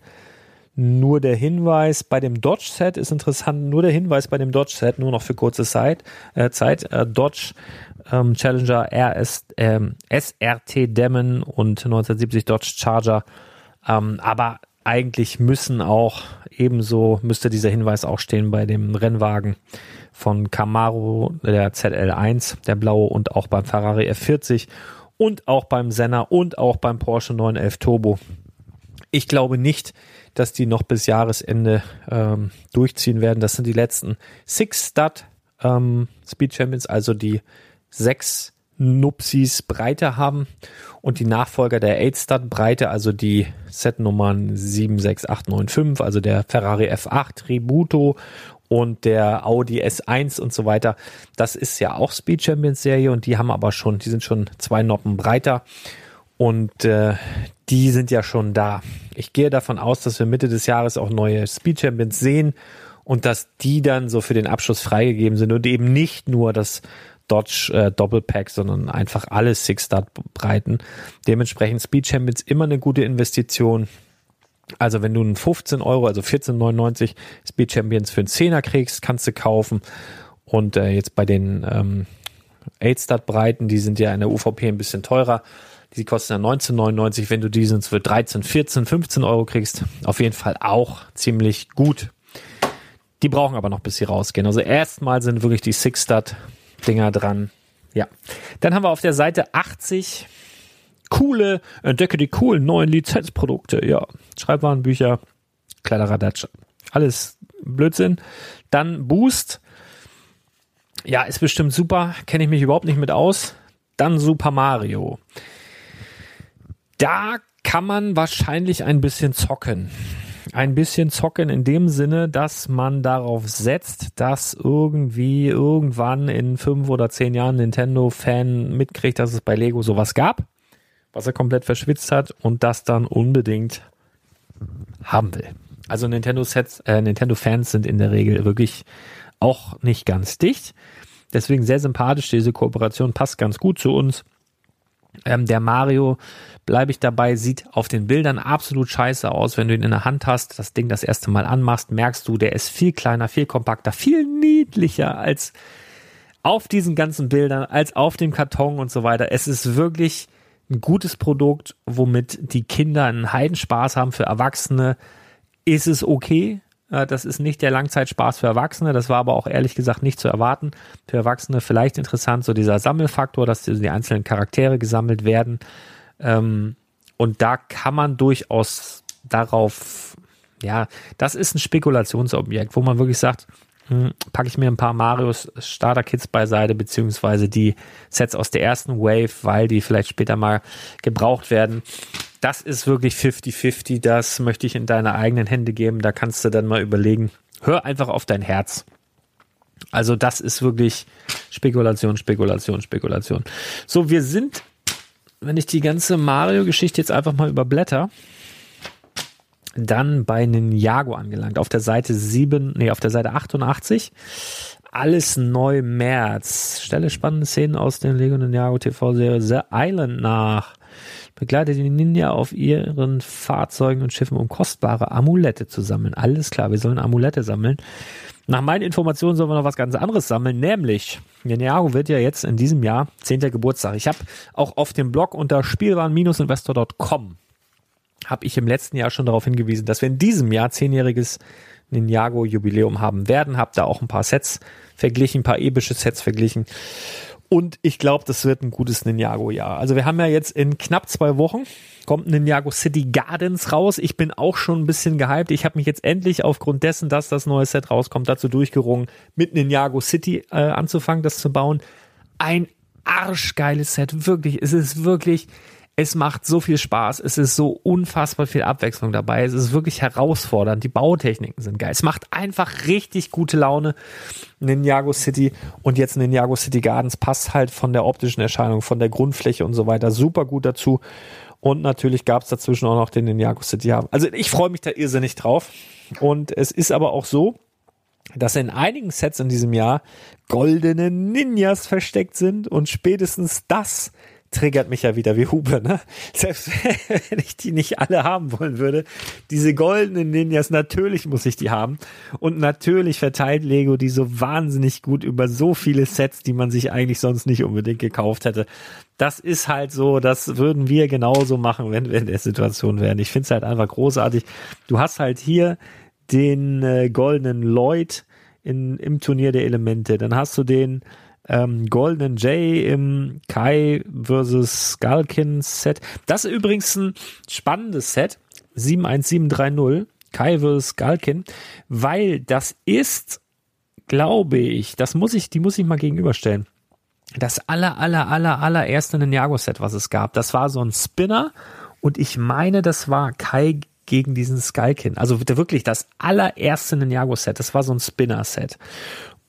nur der Hinweis bei dem Dodge Set ist interessant, nur der Hinweis bei dem Dodge Set, nur noch für kurze Zeit, äh, Zeit äh, Dodge ähm, Challenger RS, ähm, SRT Demon und 1970 Dodge Charger. Ähm, aber eigentlich müssen auch ebenso müsste dieser Hinweis auch stehen bei dem Rennwagen von Camaro, der ZL1, der blaue und auch beim Ferrari F40 und auch beim Senna und auch beim Porsche 911 Turbo. Ich glaube nicht, dass die noch bis Jahresende ähm, durchziehen werden. Das sind die letzten Six Stud ähm, Speed Champions, also die sechs Nupsis Breite haben und die Nachfolger der 8-Stud Breite, also die Setnummern 76895, also der Ferrari F8 Tributo und der Audi S1 und so weiter. Das ist ja auch Speed Champions Serie und die haben aber schon, die sind schon zwei Noppen breiter und äh, die sind ja schon da. Ich gehe davon aus, dass wir Mitte des Jahres auch neue Speed Champions sehen und dass die dann so für den Abschluss freigegeben sind und eben nicht nur das Dodge äh, Doppelpack, sondern einfach alle Six-Star-Breiten. Dementsprechend Speed Champions immer eine gute Investition. Also wenn du einen 15 Euro, also 14,99 Speed Champions für einen Zehner kriegst, kannst du kaufen. Und äh, jetzt bei den ähm, 8-Stat-Breiten, die sind ja in der UVP ein bisschen teurer. Die kosten ja 19,99. Wenn du diesen für 13, 14, 15 Euro kriegst, auf jeden Fall auch ziemlich gut. Die brauchen aber noch, bis sie rausgehen. Also erstmal sind wirklich die Six-Stat-Dinger dran. Ja. Dann haben wir auf der Seite 80 coole, entdecke die coolen neuen Lizenzprodukte. Ja. Schreibwarenbücher, Kleiderradatsch. Alles Blödsinn. Dann Boost. Ja, ist bestimmt super. Kenne ich mich überhaupt nicht mit aus. Dann Super Mario. Da kann man wahrscheinlich ein bisschen zocken. Ein bisschen zocken in dem Sinne, dass man darauf setzt, dass irgendwie irgendwann in fünf oder zehn Jahren Nintendo-Fan mitkriegt, dass es bei Lego sowas gab, was er komplett verschwitzt hat und das dann unbedingt haben will. Also Nintendo-Sets, äh, Nintendo-Fans sind in der Regel wirklich auch nicht ganz dicht. Deswegen sehr sympathisch. Diese Kooperation passt ganz gut zu uns. Ähm, der Mario, bleibe ich dabei, sieht auf den Bildern absolut scheiße aus. Wenn du ihn in der Hand hast, das Ding das erste Mal anmachst, merkst du, der ist viel kleiner, viel kompakter, viel niedlicher als auf diesen ganzen Bildern, als auf dem Karton und so weiter. Es ist wirklich ein gutes Produkt, womit die Kinder einen Heidenspaß haben. Für Erwachsene ist es okay. Das ist nicht der Langzeitspaß für Erwachsene. Das war aber auch ehrlich gesagt nicht zu erwarten. Für Erwachsene vielleicht interessant, so dieser Sammelfaktor, dass die einzelnen Charaktere gesammelt werden. Ähm, und da kann man durchaus darauf, ja, das ist ein Spekulationsobjekt, wo man wirklich sagt, hm, packe ich mir ein paar Marios Starter Kits beiseite, beziehungsweise die Sets aus der ersten Wave, weil die vielleicht später mal gebraucht werden das ist wirklich 50-50. Das möchte ich in deine eigenen Hände geben. Da kannst du dann mal überlegen. Hör einfach auf dein Herz. Also das ist wirklich Spekulation, Spekulation, Spekulation. So, wir sind, wenn ich die ganze Mario-Geschichte jetzt einfach mal überblätter, dann bei Ninjago angelangt. Auf der Seite 7, nee, auf der Seite 88. Alles neu März. Stelle spannende Szenen aus der Lego Ninjago TV-Serie The Island nach begleitet die Ninja auf ihren Fahrzeugen und Schiffen, um kostbare Amulette zu sammeln. Alles klar, wir sollen Amulette sammeln. Nach meinen Informationen sollen wir noch was ganz anderes sammeln, nämlich Ninjago wird ja jetzt in diesem Jahr 10. Geburtstag. Ich habe auch auf dem Blog unter spielwaren-investor.com habe ich im letzten Jahr schon darauf hingewiesen, dass wir in diesem Jahr zehnjähriges Ninjago Jubiläum haben werden. Habe da auch ein paar Sets verglichen, ein paar epische Sets verglichen und ich glaube, das wird ein gutes Ninjago-Jahr. Also wir haben ja jetzt in knapp zwei Wochen kommt Ninjago City Gardens raus. Ich bin auch schon ein bisschen gehypt. Ich habe mich jetzt endlich aufgrund dessen, dass das neue Set rauskommt, dazu durchgerungen, mit Ninjago City äh, anzufangen, das zu bauen. Ein arschgeiles Set. Wirklich. Es ist wirklich es macht so viel Spaß. Es ist so unfassbar viel Abwechslung dabei. Es ist wirklich herausfordernd. Die Bautechniken sind geil. Es macht einfach richtig gute Laune. Ninjago City und jetzt Ninjago City Gardens passt halt von der optischen Erscheinung, von der Grundfläche und so weiter super gut dazu. Und natürlich gab es dazwischen auch noch den Ninjago City. Also ich freue mich da irrsinnig drauf. Und es ist aber auch so, dass in einigen Sets in diesem Jahr goldene Ninjas versteckt sind und spätestens das triggert mich ja wieder wie Hupe, ne? Selbst wenn ich die nicht alle haben wollen würde. Diese goldenen Ninjas, natürlich muss ich die haben. Und natürlich verteilt Lego die so wahnsinnig gut über so viele Sets, die man sich eigentlich sonst nicht unbedingt gekauft hätte. Das ist halt so, das würden wir genauso machen, wenn wir in der Situation wären. Ich finde es halt einfach großartig. Du hast halt hier den äh, goldenen Lloyd in, im Turnier der Elemente. Dann hast du den ähm, Golden Jay im Kai vs. Skulkin Set. Das ist übrigens ein spannendes Set. 71730. Kai vs. Skulkin. Weil das ist, glaube ich, das muss ich, die muss ich mal gegenüberstellen. Das aller, aller, aller, allererste Ninjago-Set, was es gab. Das war so ein Spinner. Und ich meine, das war Kai gegen diesen Skulkin. Also wirklich das allererste Ninjago-Set. Das war so ein Spinner-Set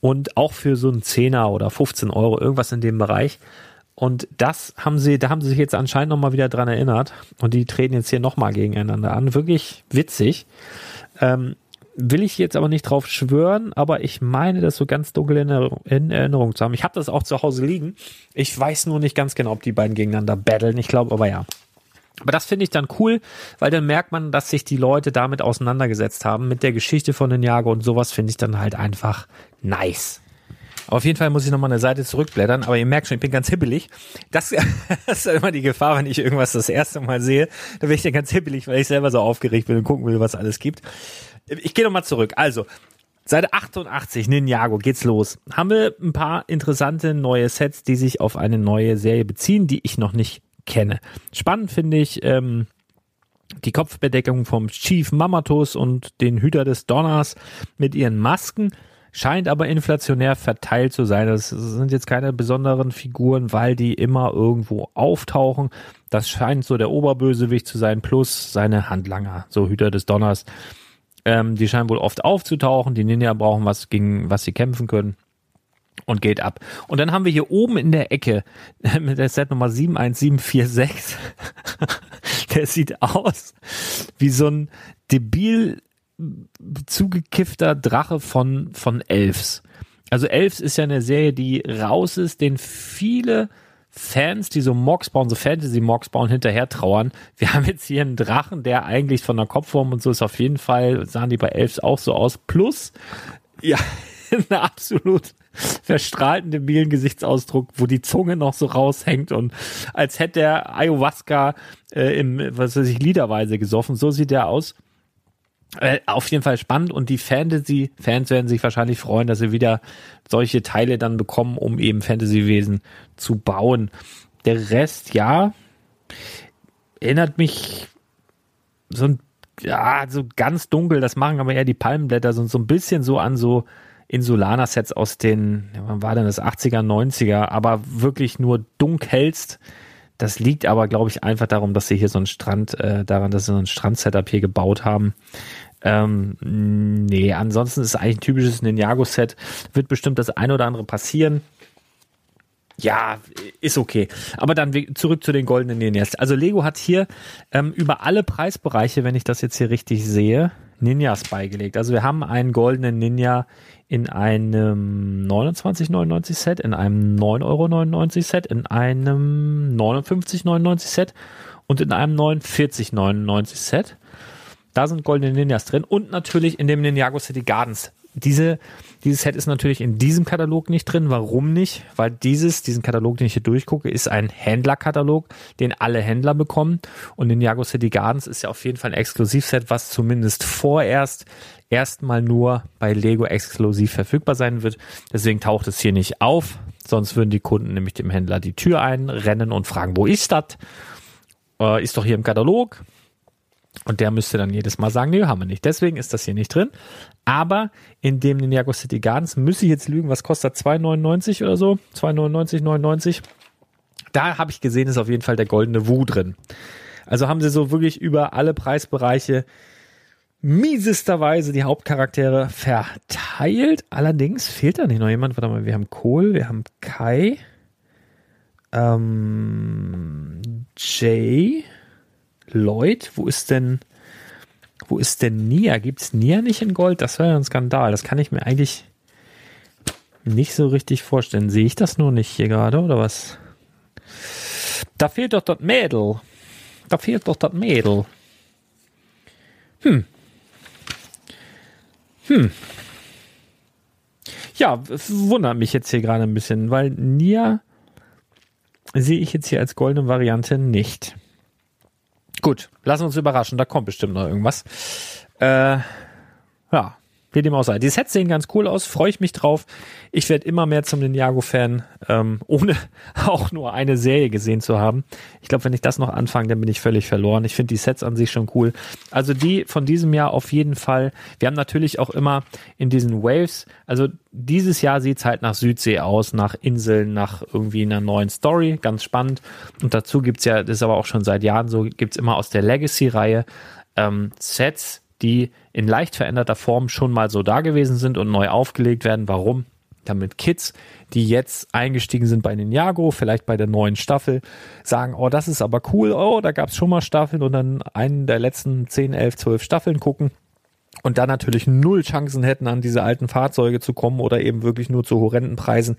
und auch für so einen Zehner oder 15 Euro, irgendwas in dem Bereich. Und das haben sie, da haben sie sich jetzt anscheinend nochmal wieder dran erinnert und die treten jetzt hier nochmal gegeneinander an. Wirklich witzig. Ähm, will ich jetzt aber nicht drauf schwören, aber ich meine, das so ganz dunkel in, Erinnerung, in Erinnerung zu haben. Ich habe das auch zu Hause liegen. Ich weiß nur nicht ganz genau, ob die beiden gegeneinander battlen. Ich glaube aber ja. Aber das finde ich dann cool, weil dann merkt man, dass sich die Leute damit auseinandergesetzt haben, mit der Geschichte von den Jago und sowas finde ich dann halt einfach nice. Auf jeden Fall muss ich nochmal eine Seite zurückblättern, aber ihr merkt schon, ich bin ganz hibbelig. Das, das ist immer die Gefahr, wenn ich irgendwas das erste Mal sehe. Da bin ich dann ganz hibbelig, weil ich selber so aufgeregt bin und gucken will, was alles gibt. Ich gehe nochmal zurück. Also, Seite 88, Ninjago, geht's los. Haben wir ein paar interessante neue Sets, die sich auf eine neue Serie beziehen, die ich noch nicht kenne. Spannend finde ich ähm, die Kopfbedeckung vom Chief Mamatus und den Hüter des Donners mit ihren Masken scheint aber inflationär verteilt zu sein. Das sind jetzt keine besonderen Figuren, weil die immer irgendwo auftauchen. Das scheint so der Oberbösewicht zu sein, plus seine Handlanger, so Hüter des Donners. Ähm, die scheinen wohl oft aufzutauchen. Die Ninja brauchen was, gegen was sie kämpfen können. Und geht ab. Und dann haben wir hier oben in der Ecke mit der Set Nummer 71746. der sieht aus wie so ein debil zugekiffter Drache von, von Elves. Also Elves ist ja eine Serie, die raus ist, den viele Fans, die so Mox bauen, so Fantasy-Mox bauen, hinterher trauern. Wir haben jetzt hier einen Drachen, der eigentlich von der Kopfform und so ist auf jeden Fall, sahen die bei Elves auch so aus. Plus, ja, eine absolut verstrahlten debilen Gesichtsausdruck, wo die Zunge noch so raushängt und als hätte der Ayahuasca äh, im, was weiß ich, Liederweise gesoffen. So sieht der aus. Äh, auf jeden Fall spannend und die Fantasy-Fans werden sich wahrscheinlich freuen, dass sie wieder solche Teile dann bekommen, um eben Fantasy-Wesen zu bauen. Der Rest, ja, erinnert mich so ein, ja, so ganz dunkel, das machen aber eher die Palmenblätter, so, so ein bisschen so an so Insulaner-Sets aus den, wann war denn das, 80er, 90er, aber wirklich nur dunkelst. Das liegt aber, glaube ich, einfach darum, dass sie hier so einen Strand, äh, daran, dass sie so ein Strand-Setup hier gebaut haben. Ähm, nee, ansonsten ist es eigentlich ein typisches Ninjago-Set. Wird bestimmt das ein oder andere passieren. Ja, ist okay. Aber dann zurück zu den goldenen Ninjas. Also Lego hat hier ähm, über alle Preisbereiche, wenn ich das jetzt hier richtig sehe, Ninjas beigelegt. Also wir haben einen goldenen Ninja in einem 29,99 Set, in einem 9,99 Euro Set, in einem 59,99 Set und in einem 49,99 Set. Da sind goldene Ninjas drin und natürlich in dem Ninjago City Gardens. Diese, dieses Set ist natürlich in diesem Katalog nicht drin. Warum nicht? Weil dieses, diesen Katalog, den ich hier durchgucke, ist ein Händlerkatalog, den alle Händler bekommen. Und Ninjago City Gardens ist ja auf jeden Fall ein Exklusivset, was zumindest vorerst erstmal nur bei Lego exklusiv verfügbar sein wird. Deswegen taucht es hier nicht auf. Sonst würden die Kunden nämlich dem Händler die Tür einrennen und fragen, wo ist das? Äh, ist doch hier im Katalog. Und der müsste dann jedes Mal sagen, nee, haben wir nicht. Deswegen ist das hier nicht drin. Aber in dem Ninjago City Gardens müsste ich jetzt lügen, was kostet 2,99 oder so? 2,99, 99. Da habe ich gesehen, ist auf jeden Fall der goldene Wu drin. Also haben sie so wirklich über alle Preisbereiche miesesterweise die Hauptcharaktere verteilt. Allerdings fehlt da nicht noch jemand. Warte mal, wir haben Kohl, wir haben Kai, ähm, Jay, Lloyd, wo ist denn, wo ist denn Nia? Gibt's Nia nicht in Gold? Das wäre ja ein Skandal. Das kann ich mir eigentlich nicht so richtig vorstellen. Sehe ich das nur nicht hier gerade oder was? Da fehlt doch das Mädel. Da fehlt doch das Mädel. Hm. Hm. Ja, wundert mich jetzt hier gerade ein bisschen, weil Nia sehe ich jetzt hier als goldene Variante nicht. Gut, lassen wir uns überraschen, da kommt bestimmt noch irgendwas. Äh, ja, wie dem auch sei. Die Sets sehen ganz cool aus, freue ich mich drauf. Ich werde immer mehr zum Ninjago-Fan, ähm, ohne auch nur eine Serie gesehen zu haben. Ich glaube, wenn ich das noch anfange, dann bin ich völlig verloren. Ich finde die Sets an sich schon cool. Also die von diesem Jahr auf jeden Fall. Wir haben natürlich auch immer in diesen Waves, also dieses Jahr sieht's halt nach Südsee aus, nach Inseln, nach irgendwie einer neuen Story, ganz spannend. Und dazu gibt's ja, das ist aber auch schon seit Jahren so, gibt's immer aus der Legacy-Reihe ähm, Sets, die in leicht veränderter Form schon mal so da gewesen sind und neu aufgelegt werden. Warum? Damit Kids, die jetzt eingestiegen sind bei Ninjago, vielleicht bei der neuen Staffel, sagen, oh, das ist aber cool, oh, da gab es schon mal Staffeln und dann einen der letzten 10, 11, 12 Staffeln gucken und dann natürlich null Chancen hätten, an diese alten Fahrzeuge zu kommen oder eben wirklich nur zu horrenden Preisen.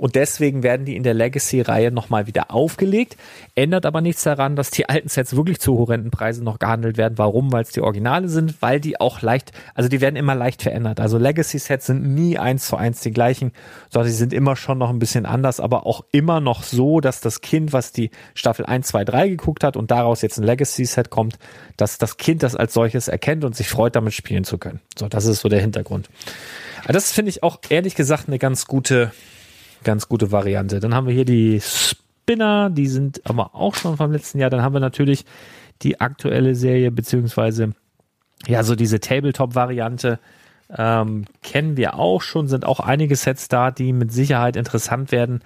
Und deswegen werden die in der Legacy-Reihe nochmal wieder aufgelegt. Ändert aber nichts daran, dass die alten Sets wirklich zu horrenden Preisen noch gehandelt werden. Warum? Weil es die Originale sind, weil die auch leicht, also die werden immer leicht verändert. Also Legacy-Sets sind nie eins zu eins die gleichen, sondern sie sind immer schon noch ein bisschen anders, aber auch immer noch so, dass das Kind, was die Staffel 1, 2, 3 geguckt hat und daraus jetzt ein Legacy-Set kommt, dass das Kind das als solches erkennt und sich freut, damit spielen zu können. So, das ist so der Hintergrund. Aber das finde ich auch ehrlich gesagt eine ganz gute, ganz gute Variante. Dann haben wir hier die Spinner, die sind aber auch schon vom letzten Jahr. Dann haben wir natürlich die aktuelle Serie, beziehungsweise ja, so diese Tabletop-Variante ähm, kennen wir auch schon, sind auch einige Sets da, die mit Sicherheit interessant werden.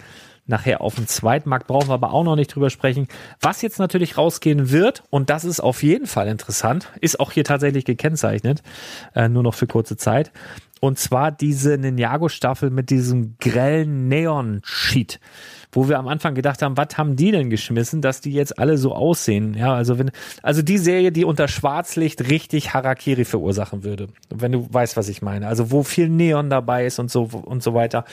Nachher auf dem Zweitmarkt brauchen wir aber auch noch nicht drüber sprechen. Was jetzt natürlich rausgehen wird, und das ist auf jeden Fall interessant, ist auch hier tatsächlich gekennzeichnet, äh, nur noch für kurze Zeit. Und zwar diese Ninjago-Staffel mit diesem grellen Neon-Sheet, wo wir am Anfang gedacht haben, was haben die denn geschmissen, dass die jetzt alle so aussehen? Ja, also wenn, also die Serie, die unter Schwarzlicht richtig Harakiri verursachen würde. Wenn du weißt, was ich meine. Also wo viel Neon dabei ist und so und so weiter.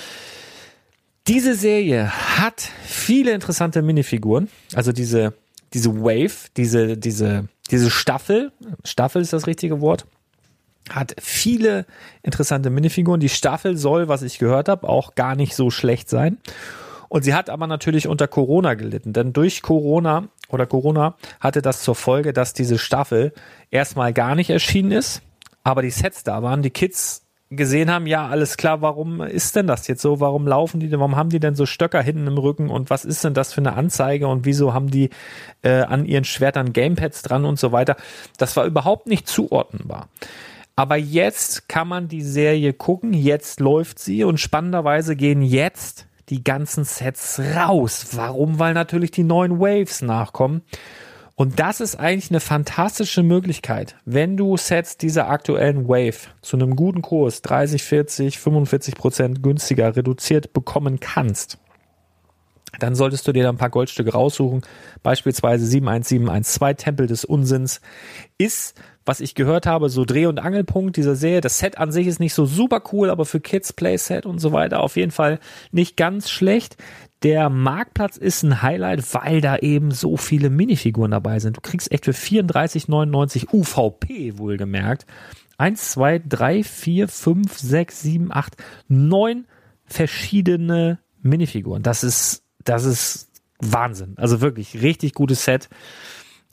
Diese Serie hat viele interessante Minifiguren. Also diese, diese Wave, diese, diese, diese Staffel. Staffel ist das richtige Wort hat viele interessante Minifiguren. Die Staffel soll, was ich gehört habe, auch gar nicht so schlecht sein. Und sie hat aber natürlich unter Corona gelitten, denn durch Corona oder Corona hatte das zur Folge, dass diese Staffel erstmal gar nicht erschienen ist, aber die Sets da waren, die Kids gesehen haben, ja, alles klar, warum ist denn das jetzt so? Warum laufen die denn, warum haben die denn so Stöcker hinten im Rücken und was ist denn das für eine Anzeige und wieso haben die äh, an ihren Schwertern Gamepads dran und so weiter? Das war überhaupt nicht zuordnenbar. Aber jetzt kann man die Serie gucken, jetzt läuft sie und spannenderweise gehen jetzt die ganzen Sets raus. Warum? Weil natürlich die neuen Waves nachkommen. Und das ist eigentlich eine fantastische Möglichkeit, wenn du Sets dieser aktuellen Wave zu einem guten Kurs 30, 40, 45 Prozent günstiger reduziert bekommen kannst. Dann solltest du dir da ein paar Goldstücke raussuchen. Beispielsweise 71712 Tempel des Unsinns ist was ich gehört habe, so Dreh- und Angelpunkt dieser Serie. Das Set an sich ist nicht so super cool, aber für Kids Playset und so weiter auf jeden Fall nicht ganz schlecht. Der Marktplatz ist ein Highlight, weil da eben so viele Minifiguren dabei sind. Du kriegst echt für 34,99 UVP wohlgemerkt. Eins, zwei, drei, vier, fünf, sechs, sieben, acht, neun verschiedene Minifiguren. Das ist, das ist Wahnsinn. Also wirklich richtig gutes Set.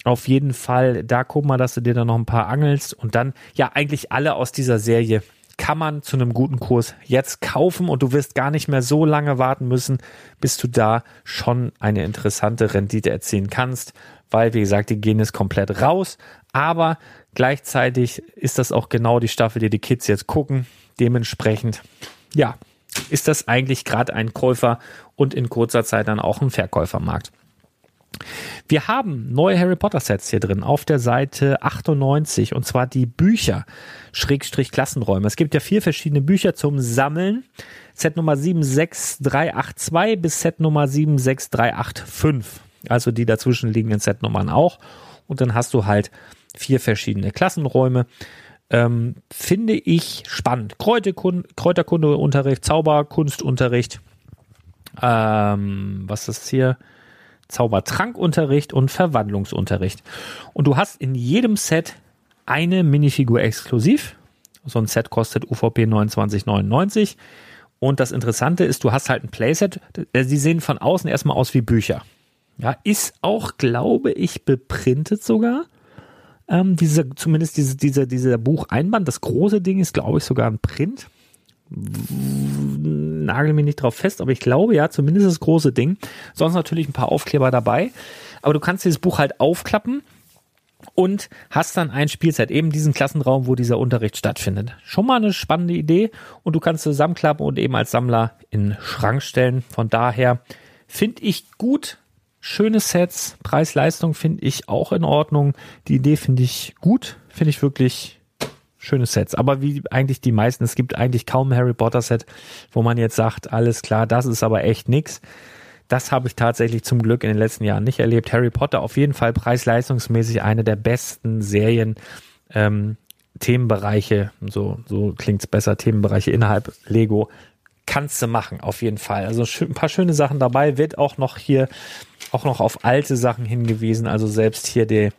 Auf jeden Fall da guck mal, dass du dir da noch ein paar angelst. Und dann ja eigentlich alle aus dieser Serie kann man zu einem guten Kurs jetzt kaufen. Und du wirst gar nicht mehr so lange warten müssen, bis du da schon eine interessante Rendite erzielen kannst, weil wie gesagt, die gehen jetzt komplett raus, aber gleichzeitig ist das auch genau die Staffel, die die Kids jetzt gucken. Dementsprechend, ja, ist das eigentlich gerade ein Käufer und in kurzer Zeit dann auch ein Verkäufermarkt. Wir haben neue Harry Potter Sets hier drin auf der Seite 98 und zwar die Bücher Schrägstrich Klassenräume. Es gibt ja vier verschiedene Bücher zum Sammeln. Set Nummer 76382 bis Set Nummer 76385. Also die dazwischen liegenden Setnummern auch. Und dann hast du halt vier verschiedene Klassenräume. Ähm, finde ich spannend. Kräuterkundeunterricht, Zauberkunstunterricht. Ähm, was ist hier? Zaubertrankunterricht und Verwandlungsunterricht. Und du hast in jedem Set eine Minifigur exklusiv. So ein Set kostet UVP 29,99. Und das Interessante ist, du hast halt ein Playset. Äh, sie sehen von außen erstmal aus wie Bücher. Ja, ist auch, glaube ich, beprintet sogar. Ähm, diese, zumindest diese, diese, dieser Bucheinband. Das große Ding ist, glaube ich, sogar ein Print nagel mich nicht drauf fest, aber ich glaube ja, zumindest das große Ding. Sonst natürlich ein paar Aufkleber dabei. Aber du kannst dieses Buch halt aufklappen und hast dann ein Spielzeit, eben diesen Klassenraum, wo dieser Unterricht stattfindet. Schon mal eine spannende Idee und du kannst zusammenklappen und eben als Sammler in den Schrank stellen. Von daher finde ich gut. Schöne Sets, Preis-Leistung finde ich auch in Ordnung. Die Idee finde ich gut, finde ich wirklich schöne Sets. Aber wie eigentlich die meisten, es gibt eigentlich kaum Harry Potter Set, wo man jetzt sagt, alles klar, das ist aber echt nix. Das habe ich tatsächlich zum Glück in den letzten Jahren nicht erlebt. Harry Potter auf jeden Fall preis-leistungsmäßig eine der besten Serien, ähm, Themenbereiche, so, so klingt's besser, Themenbereiche innerhalb Lego kannst du machen, auf jeden Fall. Also ein paar schöne Sachen dabei, wird auch noch hier, auch noch auf alte Sachen hingewiesen. Also selbst hier der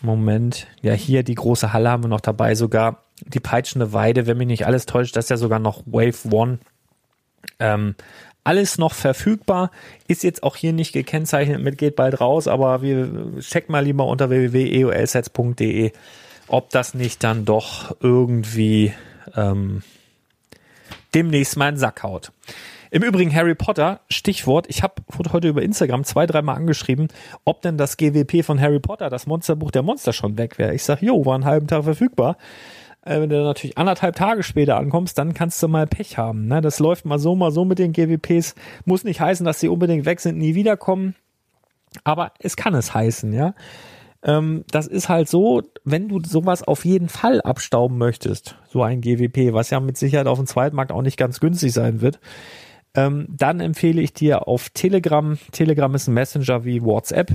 Moment, ja, hier die große Halle haben wir noch dabei, sogar die peitschende Weide, wenn mich nicht alles täuscht, das ist ja sogar noch Wave One. Ähm, alles noch verfügbar, ist jetzt auch hier nicht gekennzeichnet mit, geht bald raus, aber wir check mal lieber unter www.eolsets.de, ob das nicht dann doch irgendwie ähm, demnächst mal in den Sack haut. Im Übrigen Harry Potter, Stichwort, ich habe heute über Instagram zwei, dreimal angeschrieben, ob denn das GWP von Harry Potter, das Monsterbuch der Monster schon weg wäre. Ich sag, jo, war einen halben Tag verfügbar. Äh, wenn du natürlich anderthalb Tage später ankommst, dann kannst du mal Pech haben. Ne? Das läuft mal so, mal so mit den GWPs. Muss nicht heißen, dass sie unbedingt weg sind, nie wiederkommen. Aber es kann es heißen, ja. Ähm, das ist halt so, wenn du sowas auf jeden Fall abstauben möchtest, so ein GWP, was ja mit Sicherheit auf dem Zweitmarkt auch nicht ganz günstig sein wird, ähm, dann empfehle ich dir auf Telegram, Telegram ist ein Messenger wie WhatsApp,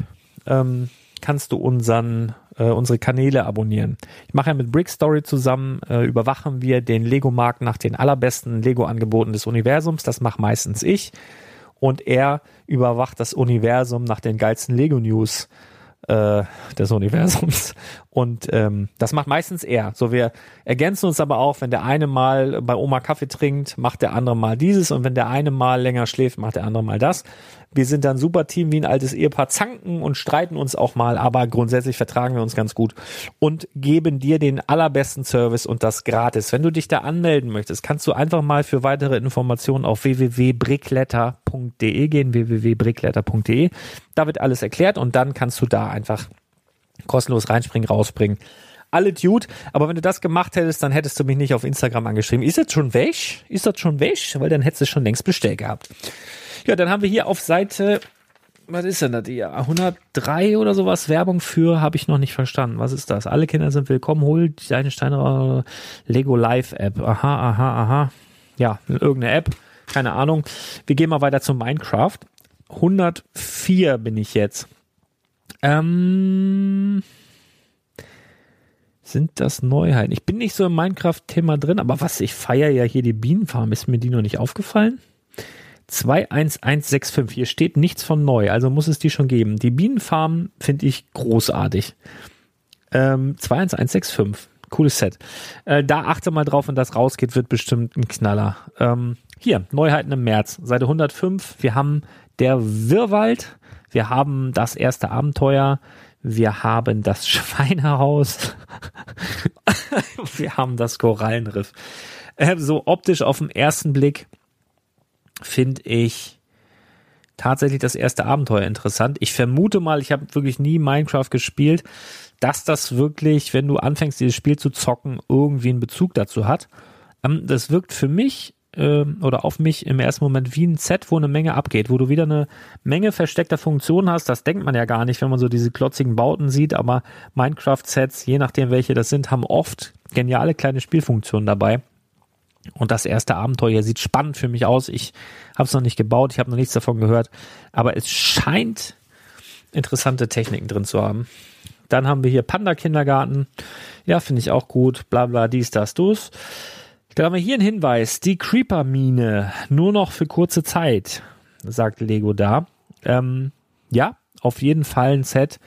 ähm, kannst du unseren, äh, unsere Kanäle abonnieren. Ich mache ja mit Brickstory zusammen, äh, überwachen wir den Lego-Markt nach den allerbesten Lego-Angeboten des Universums. Das mache meistens ich. Und er überwacht das Universum nach den geilsten Lego-News äh, des Universums. Und ähm, das macht meistens er. So wir ergänzen uns aber auch, wenn der eine mal bei Oma Kaffee trinkt, macht der andere mal dieses und wenn der eine mal länger schläft, macht der andere mal das. Wir sind dann super Team wie ein altes Ehepaar, zanken und streiten uns auch mal, aber grundsätzlich vertragen wir uns ganz gut und geben dir den allerbesten Service und das gratis. Wenn du dich da anmelden möchtest, kannst du einfach mal für weitere Informationen auf www.brickletter.de gehen, www.brickletter.de. Da wird alles erklärt und dann kannst du da einfach kostenlos reinspringen, rausspringen alle Dude. Aber wenn du das gemacht hättest, dann hättest du mich nicht auf Instagram angeschrieben. Ist das schon weg? Ist das schon weg? Weil dann hättest du schon längst bestellt gehabt. Ja, dann haben wir hier auf Seite, was ist denn das hier? 103 oder sowas Werbung für, habe ich noch nicht verstanden. Was ist das? Alle Kinder sind willkommen, hol deine Steine Lego Live App. Aha, aha, aha. Ja, irgendeine App. Keine Ahnung. Wir gehen mal weiter zu Minecraft. 104 bin ich jetzt. Ähm, sind das Neuheiten? Ich bin nicht so im Minecraft-Thema drin, aber was, ich feiere ja hier die Bienenfarm. Ist mir die noch nicht aufgefallen? 21165. Hier steht nichts von neu, also muss es die schon geben. Die Bienenfarm finde ich großartig. Ähm, 21165. Cooles Set. Äh, da achte mal drauf, wenn das rausgeht, wird bestimmt ein Knaller. Ähm, hier, Neuheiten im März, Seite 105. Wir haben der Wirrwald. Wir haben das erste Abenteuer. Wir haben das Schweinehaus. wir haben das Korallenriff. Äh, so optisch auf den ersten Blick finde ich tatsächlich das erste Abenteuer interessant. Ich vermute mal, ich habe wirklich nie Minecraft gespielt, dass das wirklich, wenn du anfängst, dieses Spiel zu zocken, irgendwie einen Bezug dazu hat. Ähm, das wirkt für mich äh, oder auf mich im ersten Moment wie ein Set, wo eine Menge abgeht, wo du wieder eine Menge versteckter Funktionen hast. Das denkt man ja gar nicht, wenn man so diese klotzigen Bauten sieht, aber Minecraft-Sets, je nachdem welche das sind, haben oft geniale kleine Spielfunktionen dabei. Und das erste Abenteuer sieht spannend für mich aus. Ich habe es noch nicht gebaut, ich habe noch nichts davon gehört, aber es scheint interessante Techniken drin zu haben. Dann haben wir hier Panda Kindergarten. Ja, finde ich auch gut. Bla bla, dies, das, dus. Dann haben wir hier einen Hinweis. Die Creeper Mine nur noch für kurze Zeit, sagt Lego da. Ähm, ja, auf jeden Fall ein Set,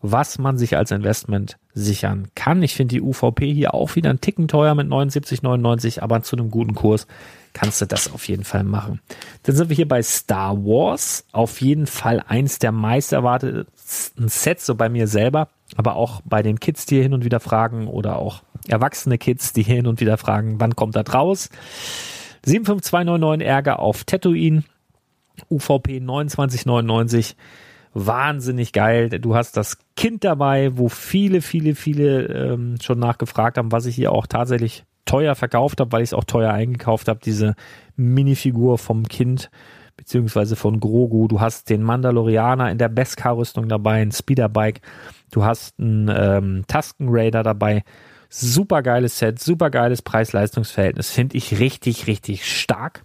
was man sich als Investment sichern kann. Ich finde die UVP hier auch wieder ein Ticken teuer mit 79,99, aber zu einem guten Kurs kannst du das auf jeden Fall machen. Dann sind wir hier bei Star Wars. Auf jeden Fall eins der meist erwarteten Sets, so bei mir selber, aber auch bei den Kids, die hier hin und wieder fragen oder auch erwachsene Kids, die hin und wieder fragen, wann kommt das raus? 75299 Ärger auf Tatooine. UVP 2999 wahnsinnig geil. Du hast das Kind dabei, wo viele, viele, viele ähm, schon nachgefragt haben, was ich hier auch tatsächlich teuer verkauft habe, weil ich es auch teuer eingekauft habe, diese Minifigur vom Kind beziehungsweise von Grogu. Du hast den Mandalorianer in der Beskar-Rüstung dabei, ein Speederbike. Du hast einen ähm, Tusken Raider dabei. Super geiles Set, super geiles Preis-Leistungs-Verhältnis. Finde ich richtig, richtig stark.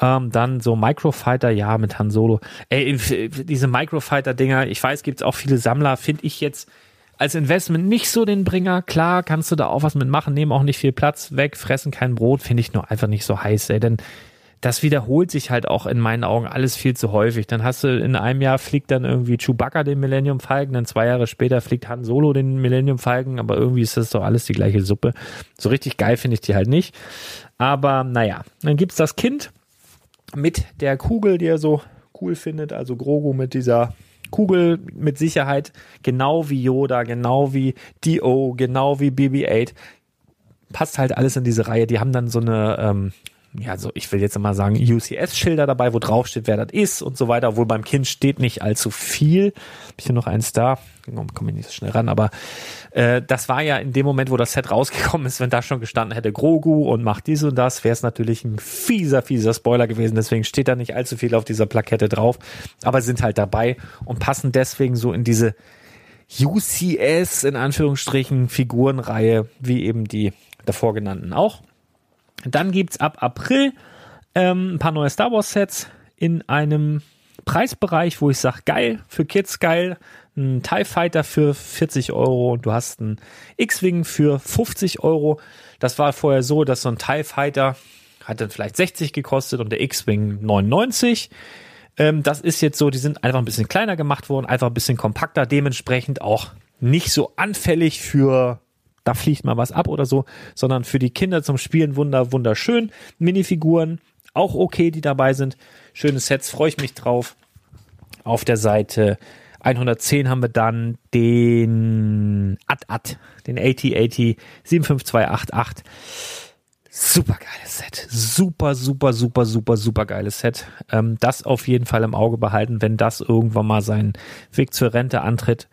Ähm, dann so Microfighter, ja, mit Han Solo. Ey, diese Microfighter-Dinger, ich weiß, gibt's auch viele Sammler, finde ich jetzt als Investment nicht so den Bringer. Klar, kannst du da auch was mitmachen, nehmen auch nicht viel Platz weg, fressen kein Brot, finde ich nur einfach nicht so heiß, ey. Denn das wiederholt sich halt auch in meinen Augen alles viel zu häufig. Dann hast du in einem Jahr fliegt dann irgendwie Chewbacca den Millennium Falcon, dann zwei Jahre später fliegt Han Solo den Millennium Falcon, aber irgendwie ist das doch alles die gleiche Suppe. So richtig geil finde ich die halt nicht. Aber naja, dann gibt's das Kind mit der Kugel, die er so cool findet, also Grogu mit dieser Kugel mit Sicherheit, genau wie Yoda, genau wie Dio, genau wie BB-8 passt halt alles in diese Reihe. Die haben dann so eine ähm, ja, so ich will jetzt mal sagen, UCS-Schilder dabei, wo drauf steht, wer das ist und so weiter. Obwohl beim Kind steht nicht allzu viel. Hab ich hier noch eins da? Komme ich nicht so schnell ran, aber äh, das war ja in dem Moment, wo das Set rausgekommen ist, wenn da schon gestanden hätte Grogu und macht dies und das, wäre es natürlich ein fieser, fieser Spoiler gewesen. Deswegen steht da nicht allzu viel auf dieser Plakette drauf, aber sind halt dabei und passen deswegen so in diese UCS in Anführungsstrichen Figurenreihe, wie eben die davor genannten auch. Dann gibt's ab April ähm, ein paar neue Star Wars Sets in einem Preisbereich, wo ich sage, geil, für Kids geil, ein TIE Fighter für 40 Euro und du hast einen X-Wing für 50 Euro. Das war vorher so, dass so ein TIE Fighter hat dann vielleicht 60 gekostet und der X-Wing 99. Ähm, das ist jetzt so, die sind einfach ein bisschen kleiner gemacht worden, einfach ein bisschen kompakter, dementsprechend auch nicht so anfällig für da fliegt mal was ab oder so, sondern für die Kinder zum Spielen wunder, wunderschön. Minifiguren, auch okay, die dabei sind. Schöne Sets, freue ich mich drauf. Auf der Seite 110 haben wir dann den AT-AT, den AT-AT 75288. Super geiles Set. Super, super, super, super, super geiles Set. Ähm, das auf jeden Fall im Auge behalten, wenn das irgendwann mal seinen Weg zur Rente antritt.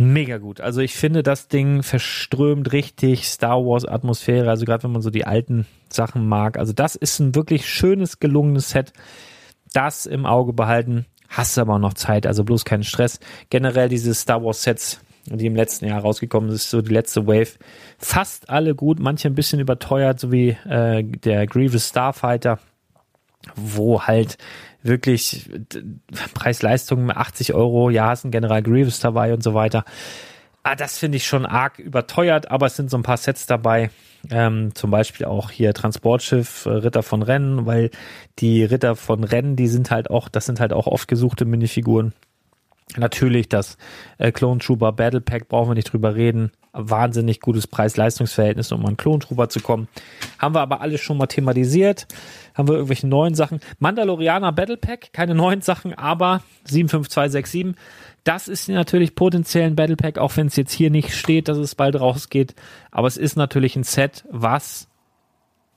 Mega gut. Also ich finde, das Ding verströmt richtig Star Wars Atmosphäre. Also gerade wenn man so die alten Sachen mag. Also das ist ein wirklich schönes, gelungenes Set. Das im Auge behalten. Hast aber noch Zeit. Also bloß keinen Stress. Generell diese Star Wars Sets, die im letzten Jahr rausgekommen ist, so die letzte Wave. Fast alle gut. Manche ein bisschen überteuert, so wie äh, der Grievous Starfighter wo halt wirklich Preis-Leistung 80 Euro, ja, ist ein General Grievous dabei und so weiter. Ah, das finde ich schon arg überteuert, aber es sind so ein paar Sets dabei. Ähm, zum Beispiel auch hier Transportschiff, äh, Ritter von Rennen, weil die Ritter von Rennen, die sind halt auch, das sind halt auch oft gesuchte Minifiguren. Natürlich das äh, Clone Trooper Battle Pack, brauchen wir nicht drüber reden. Wahnsinnig gutes Preis-Leistungs-Verhältnis, um an Clone Trooper zu kommen. Haben wir aber alles schon mal thematisiert. Haben wir irgendwelche neuen Sachen. Mandalorianer Battle Pack, keine neuen Sachen, aber 75267. Das ist natürlich potenziell ein Battle Pack, auch wenn es jetzt hier nicht steht, dass es bald rausgeht. Aber es ist natürlich ein Set, was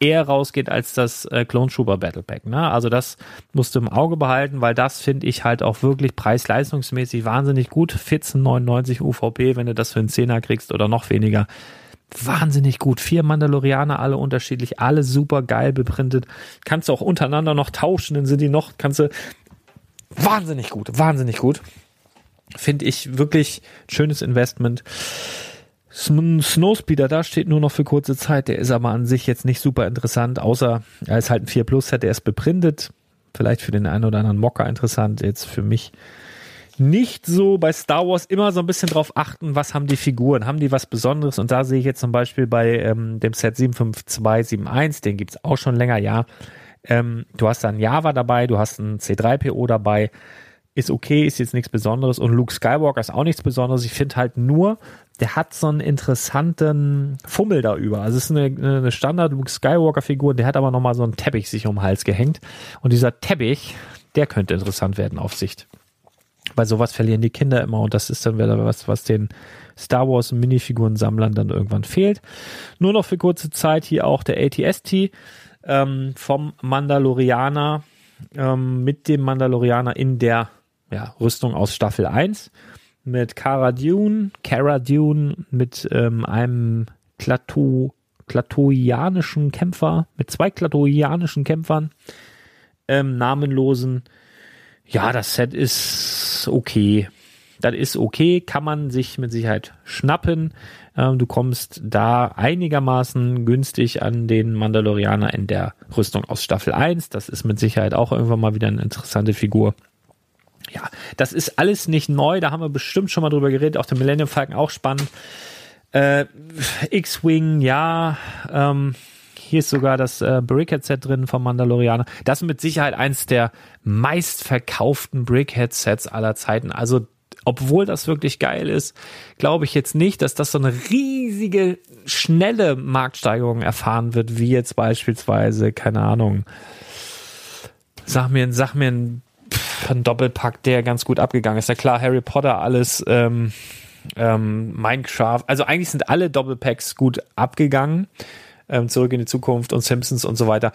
eher rausgeht als das äh, Clone Trooper Battle Pack. Ne? Also das musst du im Auge behalten, weil das finde ich halt auch wirklich preis-leistungsmäßig wahnsinnig gut. 14,99 UVP, wenn du das für einen Zehner kriegst oder noch weniger. Wahnsinnig gut. Vier Mandalorianer, alle unterschiedlich, alle super geil beprintet. Kannst du auch untereinander noch tauschen, dann sind die noch, kannst du wahnsinnig gut, wahnsinnig gut. Finde ich wirklich schönes Investment. Snowspeeder, da steht nur noch für kurze Zeit. Der ist aber an sich jetzt nicht super interessant, außer er ist halt ein 4 Plus Set, der ist beprintet. Vielleicht für den einen oder anderen Mocker interessant. Jetzt für mich nicht so bei Star Wars immer so ein bisschen drauf achten, was haben die Figuren, haben die was Besonderes? Und da sehe ich jetzt zum Beispiel bei ähm, dem Set 75271, den gibt's auch schon länger, ja. Ähm, du hast da ein Java dabei, du hast ein C3PO dabei, ist okay, ist jetzt nichts Besonderes. Und Luke Skywalker ist auch nichts Besonderes. Ich finde halt nur, der hat so einen interessanten Fummel da über. Also es ist eine, eine Standard Luke Skywalker Figur, der hat aber nochmal so einen Teppich sich um den Hals gehängt. Und dieser Teppich, der könnte interessant werden auf Sicht. Weil sowas verlieren die Kinder immer und das ist dann wieder was, was den Star Wars Minifiguren-Sammlern dann irgendwann fehlt. Nur noch für kurze Zeit hier auch der ATST ähm, vom Mandalorianer ähm, mit dem Mandalorianer in der ja, Rüstung aus Staffel 1 mit Cara Dune, Cara Dune mit ähm, einem Klato, klatoianischen Kämpfer, mit zwei klatoianischen Kämpfern, ähm, namenlosen. Ja, das Set ist okay. Das ist okay, kann man sich mit Sicherheit schnappen. Ähm, du kommst da einigermaßen günstig an den Mandalorianer in der Rüstung aus Staffel 1. Das ist mit Sicherheit auch irgendwann mal wieder eine interessante Figur. Ja, das ist alles nicht neu, da haben wir bestimmt schon mal drüber geredet, auch der Millennium Falcon auch spannend. Äh, X-Wing, ja, ähm, hier ist sogar das äh, Brickhead-Set drin vom Mandalorianer. Das ist mit Sicherheit eins der meistverkauften Brickhead-Sets aller Zeiten. Also obwohl das wirklich geil ist, glaube ich jetzt nicht, dass das so eine riesige, schnelle Marktsteigerung erfahren wird, wie jetzt beispielsweise, keine Ahnung, sag mir, sag mir ein, ein Doppelpack, der ganz gut abgegangen ist. Ja klar, Harry Potter, alles, ähm, ähm, Minecraft, also eigentlich sind alle Doppelpacks gut abgegangen ähm, Zurück in die Zukunft und Simpsons und so weiter.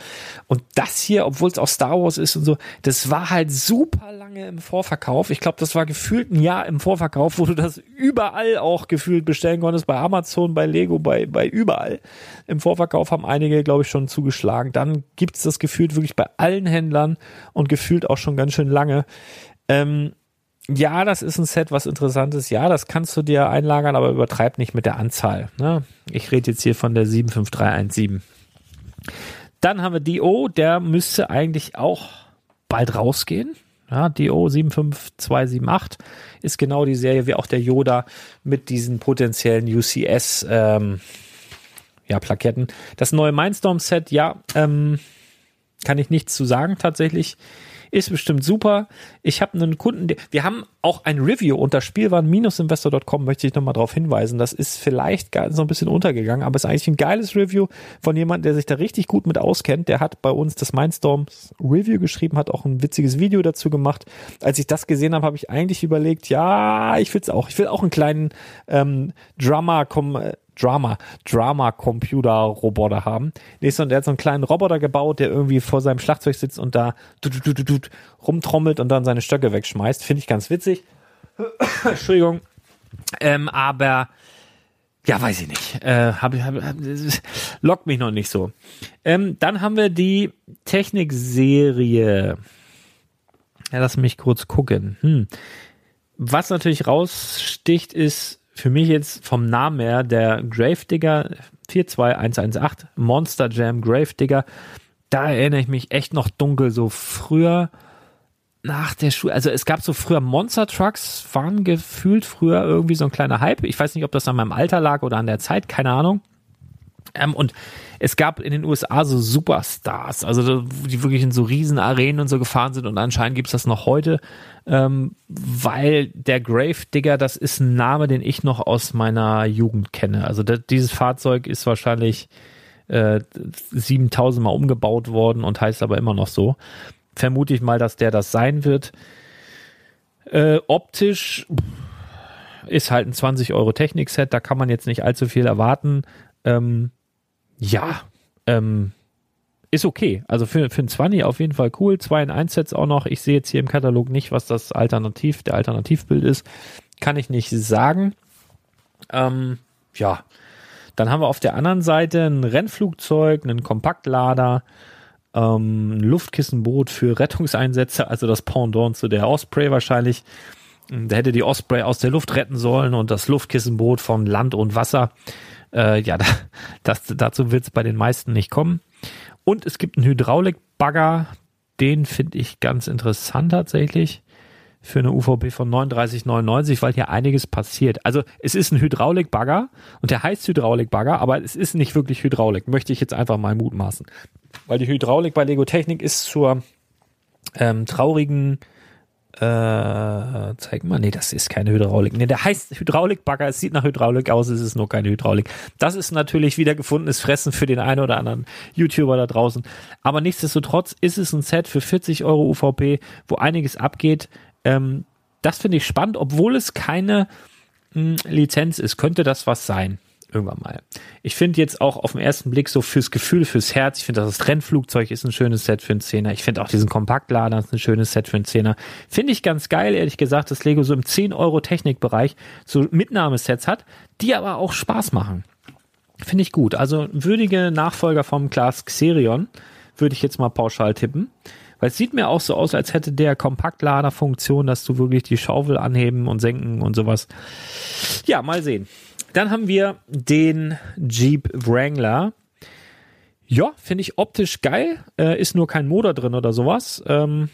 Und das hier, obwohl es auch Star Wars ist und so, das war halt super lange im Vorverkauf. Ich glaube, das war gefühlt ein Jahr im Vorverkauf, wo du das überall auch gefühlt bestellen konntest, bei Amazon, bei Lego, bei, bei überall. Im Vorverkauf haben einige, glaube ich, schon zugeschlagen. Dann gibt es das gefühlt wirklich bei allen Händlern und gefühlt auch schon ganz schön lange. Ähm, ja, das ist ein Set, was interessant ist. Ja, das kannst du dir einlagern, aber übertreib nicht mit der Anzahl. Ne? Ich rede jetzt hier von der 75317. Dann haben wir DO, der müsste eigentlich auch bald rausgehen. Ja, DO 75278 ist genau die Serie wie auch der Yoda mit diesen potenziellen UCS ähm, ja, Plaketten. Das neue Mindstorm Set, ja, ähm, kann ich nichts zu sagen tatsächlich. Ist bestimmt super. Ich habe einen Kunden, wir haben auch ein Review unter Spielwaren-investor.com, möchte ich nochmal darauf hinweisen. Das ist vielleicht so ein bisschen untergegangen, aber es ist eigentlich ein geiles Review von jemandem, der sich da richtig gut mit auskennt. Der hat bei uns das Mindstorms Review geschrieben, hat auch ein witziges Video dazu gemacht. Als ich das gesehen habe, habe ich eigentlich überlegt, ja, ich will es auch. Ich will auch einen kleinen ähm, Drama, komm, Drama, Drama-Computer-Roboter haben. Nee, sondern der hat so einen kleinen Roboter gebaut, der irgendwie vor seinem Schlagzeug sitzt und da rumtrommelt und dann seine Stöcke wegschmeißt. Finde ich ganz witzig. Entschuldigung. Ähm, aber ja, weiß ich nicht. Äh, hab, hab, hab, lockt mich noch nicht so. Ähm, dann haben wir die Technikserie. Ja, lass mich kurz gucken. Hm. Was natürlich raussticht, ist für mich jetzt vom Namen her der Gravedigger 42118 Monster Jam Gravedigger. Da erinnere ich mich echt noch dunkel, so früher nach der Schule, also es gab so früher Monster Trucks, waren gefühlt früher irgendwie so ein kleiner Hype. Ich weiß nicht, ob das an meinem Alter lag oder an der Zeit, keine Ahnung. Ähm, und es gab in den USA so Superstars, also die wirklich in so riesen Arenen und so gefahren sind und anscheinend gibt es das noch heute, ähm, weil der Grave Digger, das ist ein Name, den ich noch aus meiner Jugend kenne. Also das, dieses Fahrzeug ist wahrscheinlich äh, 7000 Mal umgebaut worden und heißt aber immer noch so. Vermute ich mal, dass der das sein wird. Äh, optisch ist halt ein 20 Euro Technik-Set, da kann man jetzt nicht allzu viel erwarten. Ähm, ja, ähm, ist okay. Also für, für ein 20 auf jeden Fall cool. 2 in 1 Sets auch noch. Ich sehe jetzt hier im Katalog nicht, was das Alternativ, der Alternativbild ist. Kann ich nicht sagen. Ähm, ja. Dann haben wir auf der anderen Seite ein Rennflugzeug, einen Kompaktlader, ähm, ein Luftkissenboot für Rettungseinsätze, also das Pendant zu der Osprey wahrscheinlich. Da hätte die Osprey aus der Luft retten sollen und das Luftkissenboot von Land und Wasser. Äh, ja, das, dazu wird es bei den meisten nicht kommen. Und es gibt einen Hydraulikbagger, den finde ich ganz interessant tatsächlich für eine UVP von 39,99, weil hier einiges passiert. Also es ist ein Hydraulikbagger und der heißt Hydraulikbagger, aber es ist nicht wirklich Hydraulik, möchte ich jetzt einfach mal mutmaßen. Weil die Hydraulik bei Lego Technik ist zur ähm, traurigen äh, zeig mal, nee, das ist keine Hydraulik. Nee, der heißt Hydraulikbagger, es sieht nach Hydraulik aus, es ist nur keine Hydraulik. Das ist natürlich wieder gefundenes Fressen für den einen oder anderen YouTuber da draußen. Aber nichtsdestotrotz ist es ein Set für 40 Euro UVP, wo einiges abgeht. Ähm, das finde ich spannend, obwohl es keine mh, hm, Lizenz ist, könnte das was sein irgendwann mal. Ich finde jetzt auch auf den ersten Blick so fürs Gefühl, fürs Herz, ich finde das Trennflugzeug ist ein schönes Set für einen Zehner. Ich finde auch diesen Kompaktlader ist ein schönes Set für einen Zehner. Finde ich ganz geil, ehrlich gesagt, dass Lego so im 10 Euro Technikbereich so Mitnahmesets hat, die aber auch Spaß machen. Finde ich gut. Also würdige Nachfolger vom Class Xerion würde ich jetzt mal pauschal tippen. Weil es sieht mir auch so aus, als hätte der Kompaktlader-Funktion, dass du wirklich die Schaufel anheben und senken und sowas. Ja, mal sehen. Dann haben wir den Jeep Wrangler. Ja, finde ich optisch geil. Äh, ist nur kein Motor drin oder sowas. Ähm,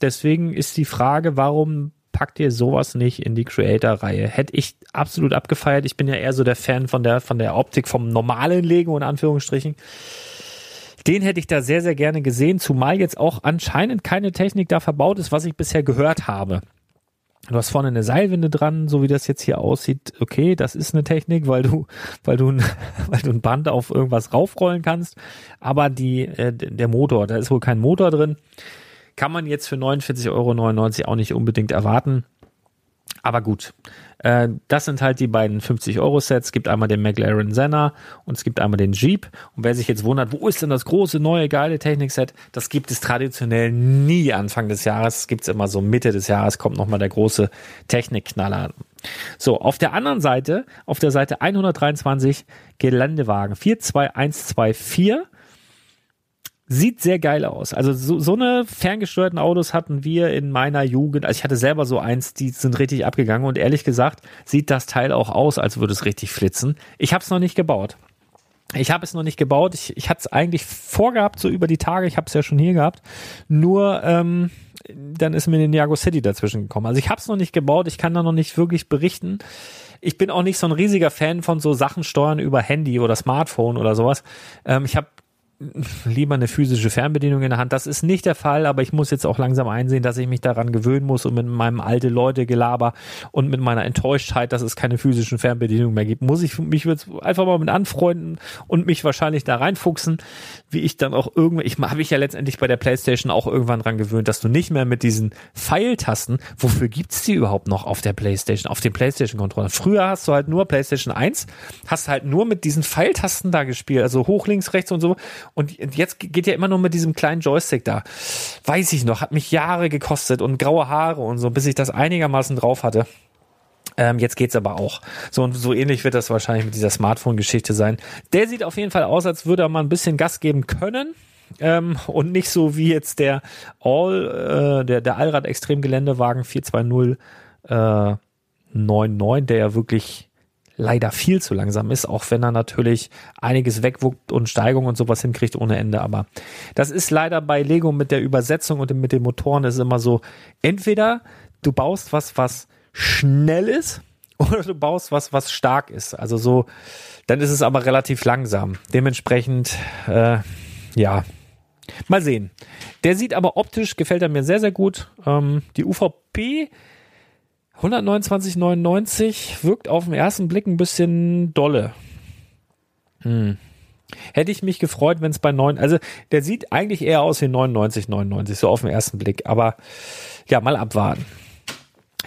Deswegen ist die Frage, warum packt ihr sowas nicht in die Creator-Reihe? Hätte ich absolut abgefeiert. Ich bin ja eher so der Fan von der, von der Optik vom normalen Lego, in Anführungsstrichen. Den hätte ich da sehr, sehr gerne gesehen, zumal jetzt auch anscheinend keine Technik da verbaut ist, was ich bisher gehört habe. Du hast vorne eine Seilwinde dran, so wie das jetzt hier aussieht. Okay, das ist eine Technik, weil du, weil du, ein, weil du ein Band auf irgendwas raufrollen kannst. Aber die, äh, der Motor, da ist wohl kein Motor drin. Kann man jetzt für 49,99 Euro auch nicht unbedingt erwarten. Aber gut, äh, das sind halt die beiden 50-Euro-Sets. Es gibt einmal den McLaren Senna und es gibt einmal den Jeep. Und wer sich jetzt wundert, wo ist denn das große, neue, geile Technik-Set? Das gibt es traditionell nie Anfang des Jahres. Es gibt es immer so Mitte des Jahres, kommt nochmal der große Technikknaller. So, auf der anderen Seite, auf der Seite 123 Geländewagen 42124 Sieht sehr geil aus. Also so, so eine ferngesteuerten Autos hatten wir in meiner Jugend. Also ich hatte selber so eins, die sind richtig abgegangen und ehrlich gesagt sieht das Teil auch aus, als würde es richtig flitzen. Ich habe es noch nicht gebaut. Ich habe es noch nicht gebaut. Ich, ich hatte es eigentlich vorgehabt, so über die Tage. Ich habe es ja schon hier gehabt. Nur ähm, dann ist mir den Niago City dazwischen gekommen. Also ich habe es noch nicht gebaut. Ich kann da noch nicht wirklich berichten. Ich bin auch nicht so ein riesiger Fan von so Sachen steuern über Handy oder Smartphone oder sowas. Ähm, ich habe lieber eine physische Fernbedienung in der Hand. Das ist nicht der Fall, aber ich muss jetzt auch langsam einsehen, dass ich mich daran gewöhnen muss und mit meinem alte Leute Gelaber und mit meiner Enttäuschtheit, dass es keine physischen Fernbedienungen mehr gibt, muss ich mich jetzt einfach mal mit anfreunden und mich wahrscheinlich da reinfuchsen, wie ich dann auch irgendwie, ich habe ich ja letztendlich bei der PlayStation auch irgendwann dran gewöhnt, dass du nicht mehr mit diesen Pfeiltasten, wofür gibt's die überhaupt noch auf der PlayStation, auf dem PlayStation Controller? Früher hast du halt nur PlayStation 1, hast halt nur mit diesen Pfeiltasten da gespielt, also hoch, links, rechts und so und jetzt geht ja immer nur mit diesem kleinen Joystick da. Weiß ich noch, hat mich Jahre gekostet und graue Haare und so, bis ich das einigermaßen drauf hatte. Ähm, jetzt geht's aber auch. So und so ähnlich wird das wahrscheinlich mit dieser Smartphone-Geschichte sein. Der sieht auf jeden Fall aus, als würde er mal ein bisschen Gas geben können. Ähm, und nicht so wie jetzt der All, äh, der, der Allrad Extrem Geländewagen 420 äh, 99, der ja wirklich leider viel zu langsam ist, auch wenn er natürlich einiges wegwuckt und Steigung und sowas hinkriegt ohne Ende. Aber das ist leider bei Lego mit der Übersetzung und mit den Motoren ist immer so, entweder du baust was, was schnell ist, oder du baust was, was stark ist. Also so, dann ist es aber relativ langsam. Dementsprechend, äh, ja, mal sehen. Der sieht aber optisch, gefällt er mir sehr, sehr gut. Ähm, die UVP 129,99 wirkt auf den ersten Blick ein bisschen dolle. Hm. Hätte ich mich gefreut, wenn es bei 9, also der sieht eigentlich eher aus wie 99,99, so auf den ersten Blick. Aber ja, mal abwarten.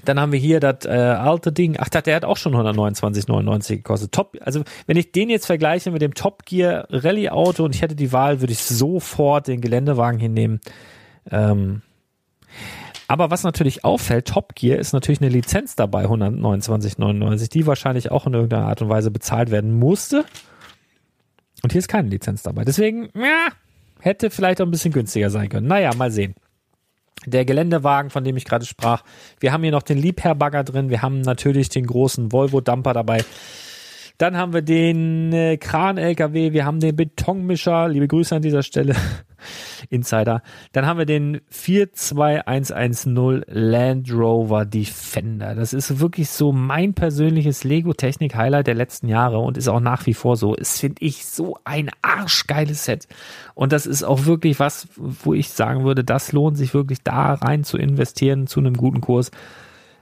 Dann haben wir hier das äh, alte Ding. Ach, der hat auch schon 129,99 gekostet. Top, also wenn ich den jetzt vergleiche mit dem Top Gear Rallye Auto und ich hätte die Wahl, würde ich sofort den Geländewagen hinnehmen. Ähm, aber was natürlich auffällt, Top Gear ist natürlich eine Lizenz dabei, 129,99, die wahrscheinlich auch in irgendeiner Art und Weise bezahlt werden musste. Und hier ist keine Lizenz dabei. Deswegen, ja, hätte vielleicht auch ein bisschen günstiger sein können. Naja, mal sehen. Der Geländewagen, von dem ich gerade sprach. Wir haben hier noch den Liebherr-Bagger drin. Wir haben natürlich den großen Volvo-Dumper dabei. Dann haben wir den äh, Kran-LKW, wir haben den Betonmischer, liebe Grüße an dieser Stelle, Insider. Dann haben wir den 42110 Land Rover Defender. Das ist wirklich so mein persönliches Lego-Technik-Highlight der letzten Jahre und ist auch nach wie vor so. Es finde ich so ein arschgeiles Set. Und das ist auch wirklich was, wo ich sagen würde, das lohnt sich wirklich da rein zu investieren zu einem guten Kurs.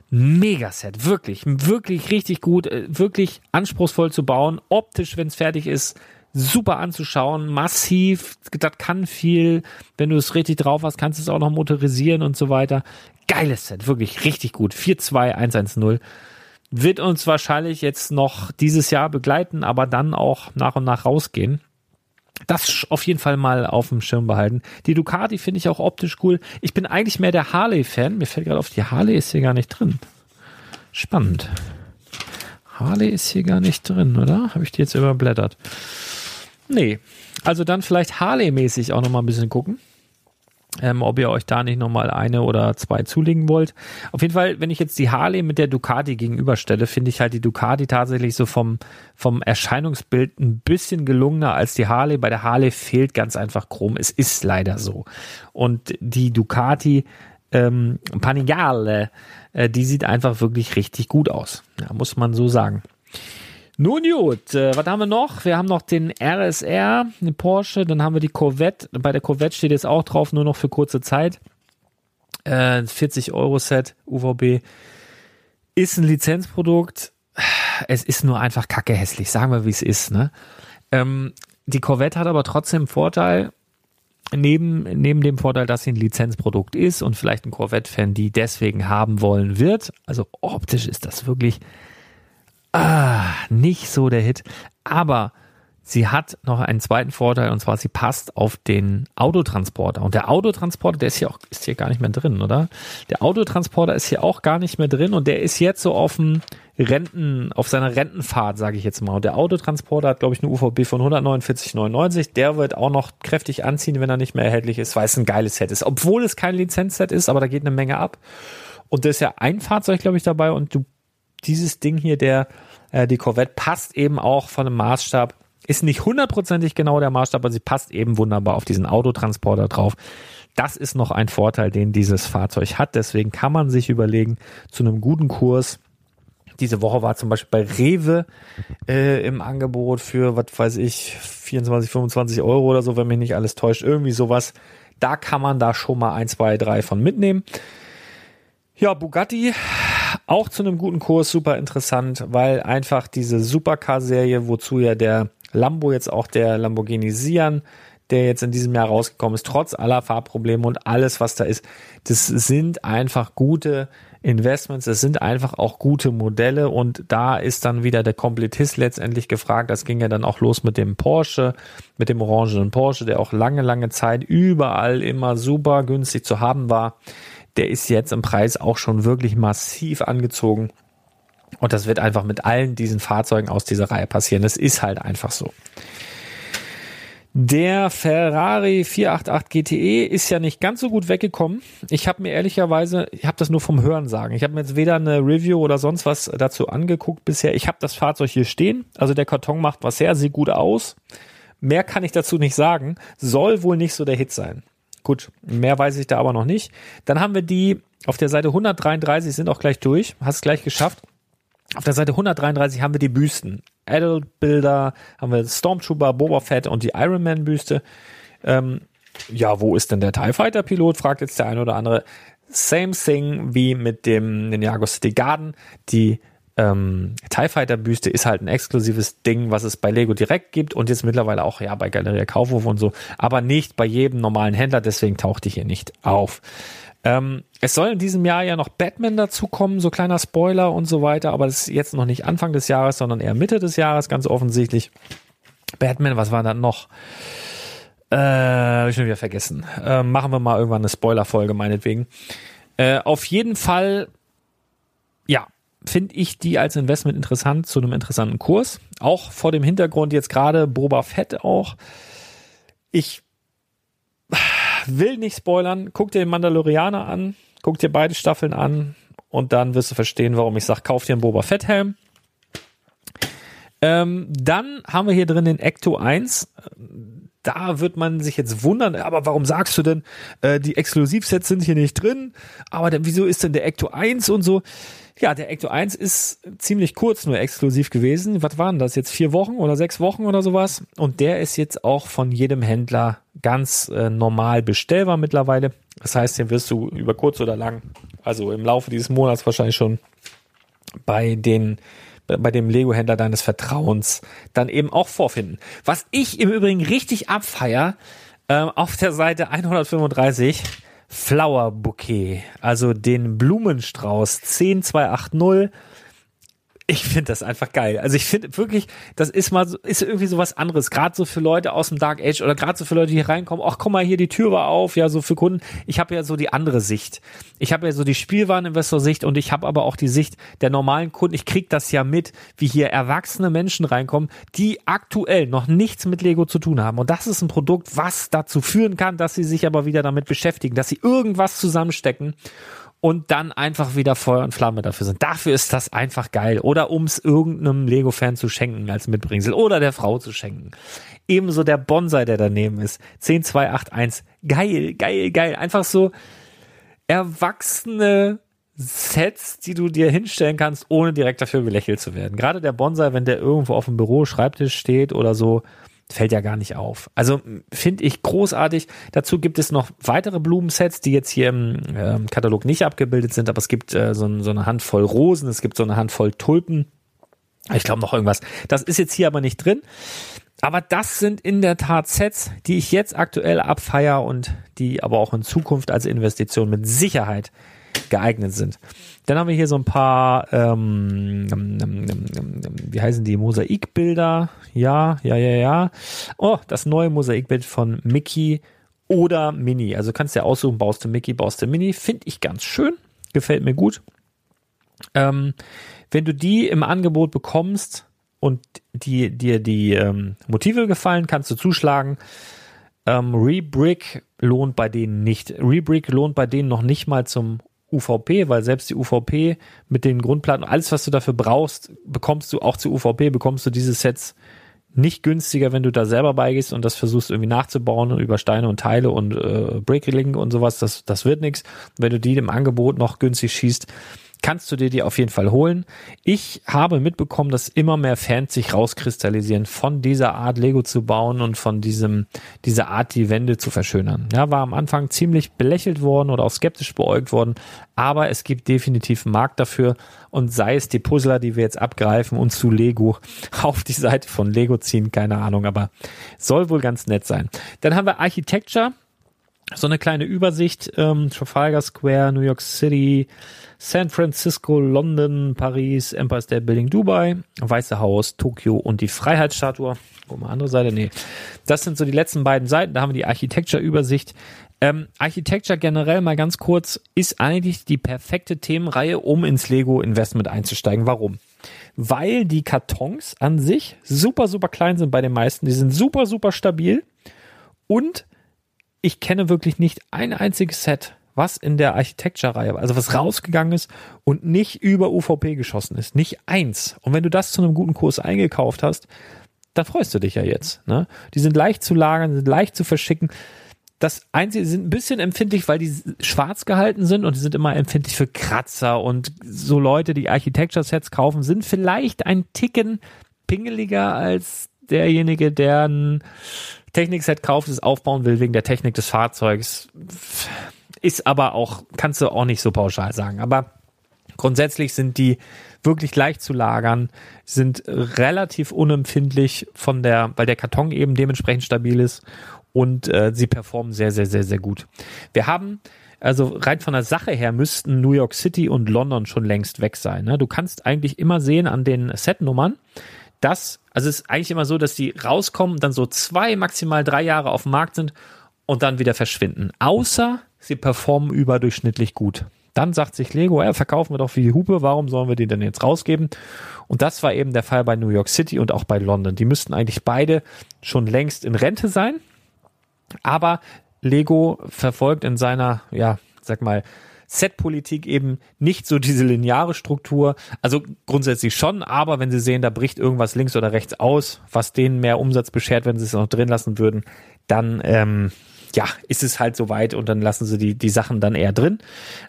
Megaset, wirklich, wirklich richtig gut, äh, wirklich anspruchsvoll zu bauen, optisch, wenn es fertig ist, super anzuschauen, massiv, das kann viel, wenn du es richtig drauf hast, kannst du es auch noch motorisieren und so weiter. Geiles Set, wirklich richtig gut. 42110 wird uns wahrscheinlich jetzt noch dieses Jahr begleiten, aber dann auch nach und nach rausgehen das auf jeden Fall mal auf dem Schirm behalten. Die Ducati finde ich auch optisch cool. Ich bin eigentlich mehr der Harley-Fan. Mir fällt gerade auf, die Harley ist hier gar nicht drin. Spannend. Harley ist hier gar nicht drin, oder? Habe ich die jetzt überblättert? Nee. Also dann vielleicht Harley-mäßig auch nochmal ein bisschen gucken ähm, ob ihr euch da nicht nochmal eine oder zwei zulegen wollt. Auf jeden Fall, wenn ich jetzt die Harley mit der Ducati gegenüberstelle, finde ich halt die Ducati tatsächlich so vom, vom Erscheinungsbild ein bisschen gelungener als die Harley. Bei der Harley fehlt ganz einfach Chrom. Es ist leider so. Und die Ducati ähm, Panigale, äh, die sieht einfach wirklich richtig gut aus. Ja, muss man so sagen. Nun gut, äh, was haben wir noch? Wir haben noch den RSR, den Porsche, dann haben wir die Corvette. Bei der Corvette steht jetzt auch drauf, nur noch für kurze Zeit. Äh, 40 Euro Set, UVB. Ist ein Lizenzprodukt. Es ist nur einfach kacke hässlich, sagen wir, wie es ist. Ne? Ähm, die Corvette hat aber trotzdem Vorteil, neben, neben dem Vorteil, dass sie ein Lizenzprodukt ist und vielleicht ein Corvette-Fan die deswegen haben wollen wird. Also optisch ist das wirklich ah, nicht so der Hit. Aber sie hat noch einen zweiten Vorteil und zwar sie passt auf den Autotransporter. Und der Autotransporter, der ist hier auch, ist hier gar nicht mehr drin, oder? Der Autotransporter ist hier auch gar nicht mehr drin und der ist jetzt so auf dem Renten, auf seiner Rentenfahrt, sage ich jetzt mal. Und der Autotransporter hat, glaube ich, eine UVB von 149,99. Der wird auch noch kräftig anziehen, wenn er nicht mehr erhältlich ist, weil es ein geiles Set ist. Obwohl es kein Lizenzset ist, aber da geht eine Menge ab. Und da ist ja ein Fahrzeug, glaube ich, dabei und du dieses Ding hier, der, äh, die Corvette, passt eben auch von einem Maßstab. Ist nicht hundertprozentig genau der Maßstab, aber sie passt eben wunderbar auf diesen Autotransporter drauf. Das ist noch ein Vorteil, den dieses Fahrzeug hat. Deswegen kann man sich überlegen, zu einem guten Kurs. Diese Woche war zum Beispiel bei Rewe äh, im Angebot für, was weiß ich, 24, 25 Euro oder so, wenn mich nicht alles täuscht. Irgendwie sowas. Da kann man da schon mal ein, zwei, drei von mitnehmen. Ja, Bugatti auch zu einem guten Kurs super interessant, weil einfach diese Supercar-Serie, wozu ja der Lambo jetzt auch der Lamborghini Sian, der jetzt in diesem Jahr rausgekommen ist, trotz aller Fahrprobleme und alles, was da ist, das sind einfach gute Investments, es sind einfach auch gute Modelle und da ist dann wieder der Komplettist letztendlich gefragt. Das ging ja dann auch los mit dem Porsche, mit dem orangenen Porsche, der auch lange, lange Zeit überall immer super günstig zu haben war der ist jetzt im Preis auch schon wirklich massiv angezogen. Und das wird einfach mit allen diesen Fahrzeugen aus dieser Reihe passieren. Das ist halt einfach so. Der Ferrari 488 GTE ist ja nicht ganz so gut weggekommen. Ich habe mir ehrlicherweise, ich habe das nur vom Hören sagen. Ich habe mir jetzt weder eine Review oder sonst was dazu angeguckt bisher. Ich habe das Fahrzeug hier stehen. Also der Karton macht was her, sieht gut aus. Mehr kann ich dazu nicht sagen. Soll wohl nicht so der Hit sein. Gut, mehr weiß ich da aber noch nicht. Dann haben wir die auf der Seite 133, sind auch gleich durch, hast gleich geschafft. Auf der Seite 133 haben wir die Büsten. Adult Bilder, haben wir Stormtrooper, Boba Fett und die Iron Man Büste. Ähm, ja, wo ist denn der TIE Fighter Pilot? Fragt jetzt der eine oder andere. Same thing wie mit dem Ninjago City Garden. Die ähm, TIE Fighter Büste ist halt ein exklusives Ding, was es bei Lego direkt gibt und jetzt mittlerweile auch ja bei Galeria Kaufhof und so, aber nicht bei jedem normalen Händler, deswegen taucht die hier nicht auf. Ähm, es soll in diesem Jahr ja noch Batman dazukommen, so kleiner Spoiler und so weiter, aber das ist jetzt noch nicht Anfang des Jahres, sondern eher Mitte des Jahres, ganz offensichtlich. Batman, was war dann noch? Äh, hab ich schon wieder vergessen. Äh, machen wir mal irgendwann eine Spoiler-Folge, meinetwegen. Äh, auf jeden Fall, finde ich die als Investment interessant zu einem interessanten Kurs. Auch vor dem Hintergrund jetzt gerade Boba Fett auch. Ich will nicht spoilern. Guck dir den Mandalorianer an, guck dir beide Staffeln an und dann wirst du verstehen, warum ich sage, kauf dir einen Boba Fett Helm. Ähm, dann haben wir hier drin den Ecto 1 da wird man sich jetzt wundern, aber warum sagst du denn, äh, die Exklusivsets sind hier nicht drin, aber dann, wieso ist denn der Ecto 1 und so? Ja, der Ecto 1 ist ziemlich kurz nur exklusiv gewesen. Was waren das jetzt? Vier Wochen oder sechs Wochen oder sowas? Und der ist jetzt auch von jedem Händler ganz äh, normal bestellbar mittlerweile. Das heißt, den wirst du über kurz oder lang, also im Laufe dieses Monats wahrscheinlich schon bei den bei dem Lego-Händler deines Vertrauens dann eben auch vorfinden. Was ich im Übrigen richtig abfeier, äh, auf der Seite 135 Flower Bouquet, also den Blumenstrauß 10280 ich finde das einfach geil. Also ich finde wirklich, das ist mal so, ist irgendwie so was anderes. Gerade so für Leute aus dem Dark Age oder gerade so für Leute, die hier reinkommen. Ach, komm mal hier, die Tür war auf. Ja, so für Kunden. Ich habe ja so die andere Sicht. Ich habe ja so die Spielwareninvestor-Sicht und ich habe aber auch die Sicht der normalen Kunden. Ich krieg das ja mit, wie hier erwachsene Menschen reinkommen, die aktuell noch nichts mit Lego zu tun haben. Und das ist ein Produkt, was dazu führen kann, dass sie sich aber wieder damit beschäftigen, dass sie irgendwas zusammenstecken und dann einfach wieder Feuer und Flamme dafür sind. Dafür ist das einfach geil. Oder um es irgendeinem Lego-Fan zu schenken als Mitbringsel oder der Frau zu schenken. Ebenso der Bonsai, der daneben ist. 10281. Geil, geil, geil. Einfach so. erwachsene Sets, die du dir hinstellen kannst, ohne direkt dafür belächelt zu werden. Gerade der Bonsai, wenn der irgendwo auf dem Büro Schreibtisch steht oder so, fällt ja gar nicht auf. Also finde ich großartig. Dazu gibt es noch weitere Blumensets, die jetzt hier im äh, Katalog nicht abgebildet sind, aber es gibt äh, so, so eine Handvoll Rosen, es gibt so eine Handvoll Tulpen. Ich glaube noch irgendwas. Das ist jetzt hier aber nicht drin. Aber das sind in der Tat Sets, die ich jetzt aktuell abfeier und die aber auch in Zukunft als Investition mit Sicherheit geeignet sind. Dann haben wir hier so ein paar, ähm, wie heißen die, Mosaikbilder. Ja, ja, ja, ja. Oh, das neue Mosaikbild von Mickey oder Mini. Also kannst du ja aussuchen, baust du Mickey, baust du Mini. Finde ich ganz schön. Gefällt mir gut. Ähm, wenn du die im Angebot bekommst und dir die, die ähm, Motive gefallen, kannst du zuschlagen. Ähm, Rebrick lohnt bei denen nicht. Rebrick lohnt bei denen noch nicht mal zum UVP, weil selbst die UVP mit den Grundplatten, alles was du dafür brauchst, bekommst du auch zu UVP, bekommst du diese Sets nicht günstiger, wenn du da selber beigehst und das versuchst irgendwie nachzubauen über Steine und Teile und äh, Bricklink und sowas, das, das wird nichts. Wenn du die im Angebot noch günstig schießt, kannst du dir die auf jeden Fall holen. Ich habe mitbekommen, dass immer mehr Fans sich rauskristallisieren, von dieser Art Lego zu bauen und von diesem, dieser Art die Wände zu verschönern. Ja, war am Anfang ziemlich belächelt worden oder auch skeptisch beäugt worden, aber es gibt definitiv einen Markt dafür und sei es die Puzzler, die wir jetzt abgreifen und zu Lego auf die Seite von Lego ziehen, keine Ahnung, aber soll wohl ganz nett sein. Dann haben wir Architecture, so eine kleine Übersicht, ähm, Trafalgar Square, New York City, San Francisco, London, Paris, Empire State Building, Dubai, Weiße Haus, Tokio und die Freiheitsstatue. Guck mal, andere Seite, nee. Das sind so die letzten beiden Seiten, da haben wir die Architecture-Übersicht. Ähm, Architecture generell mal ganz kurz ist eigentlich die perfekte Themenreihe, um ins Lego-Investment einzusteigen. Warum? Weil die Kartons an sich super, super klein sind bei den meisten. Die sind super, super stabil und ich kenne wirklich nicht ein einziges Set, was in der Architecture-Reihe, also was rausgegangen ist und nicht über UVP geschossen ist. Nicht eins. Und wenn du das zu einem guten Kurs eingekauft hast, dann freust du dich ja jetzt. Ne? Die sind leicht zu lagern, sind leicht zu verschicken. Das Einzige, sind ein bisschen empfindlich, weil die schwarz gehalten sind und die sind immer empfindlich für Kratzer und so Leute, die Architecture-Sets kaufen, sind vielleicht ein Ticken pingeliger als derjenige, der ein Technikset kauft, es aufbauen will wegen der Technik des Fahrzeugs. Ist aber auch, kannst du auch nicht so pauschal sagen. Aber grundsätzlich sind die wirklich leicht zu lagern, sind relativ unempfindlich von der, weil der Karton eben dementsprechend stabil ist und äh, sie performen sehr, sehr, sehr, sehr gut. Wir haben also rein von der Sache her müssten New York City und London schon längst weg sein. Ne? Du kannst eigentlich immer sehen an den Setnummern, dass, also es ist eigentlich immer so, dass die rauskommen, dann so zwei, maximal drei Jahre auf dem Markt sind und dann wieder verschwinden. Außer sie performen überdurchschnittlich gut. Dann sagt sich Lego, ja, verkaufen wir doch wie die Hupe, warum sollen wir die denn jetzt rausgeben? Und das war eben der Fall bei New York City und auch bei London. Die müssten eigentlich beide schon längst in Rente sein. Aber Lego verfolgt in seiner, ja, sag mal, Set-Politik eben nicht so diese lineare Struktur. Also grundsätzlich schon, aber wenn sie sehen, da bricht irgendwas links oder rechts aus, was denen mehr Umsatz beschert, wenn sie es noch drin lassen würden, dann ähm, ja, ist es halt soweit und dann lassen sie die, die Sachen dann eher drin.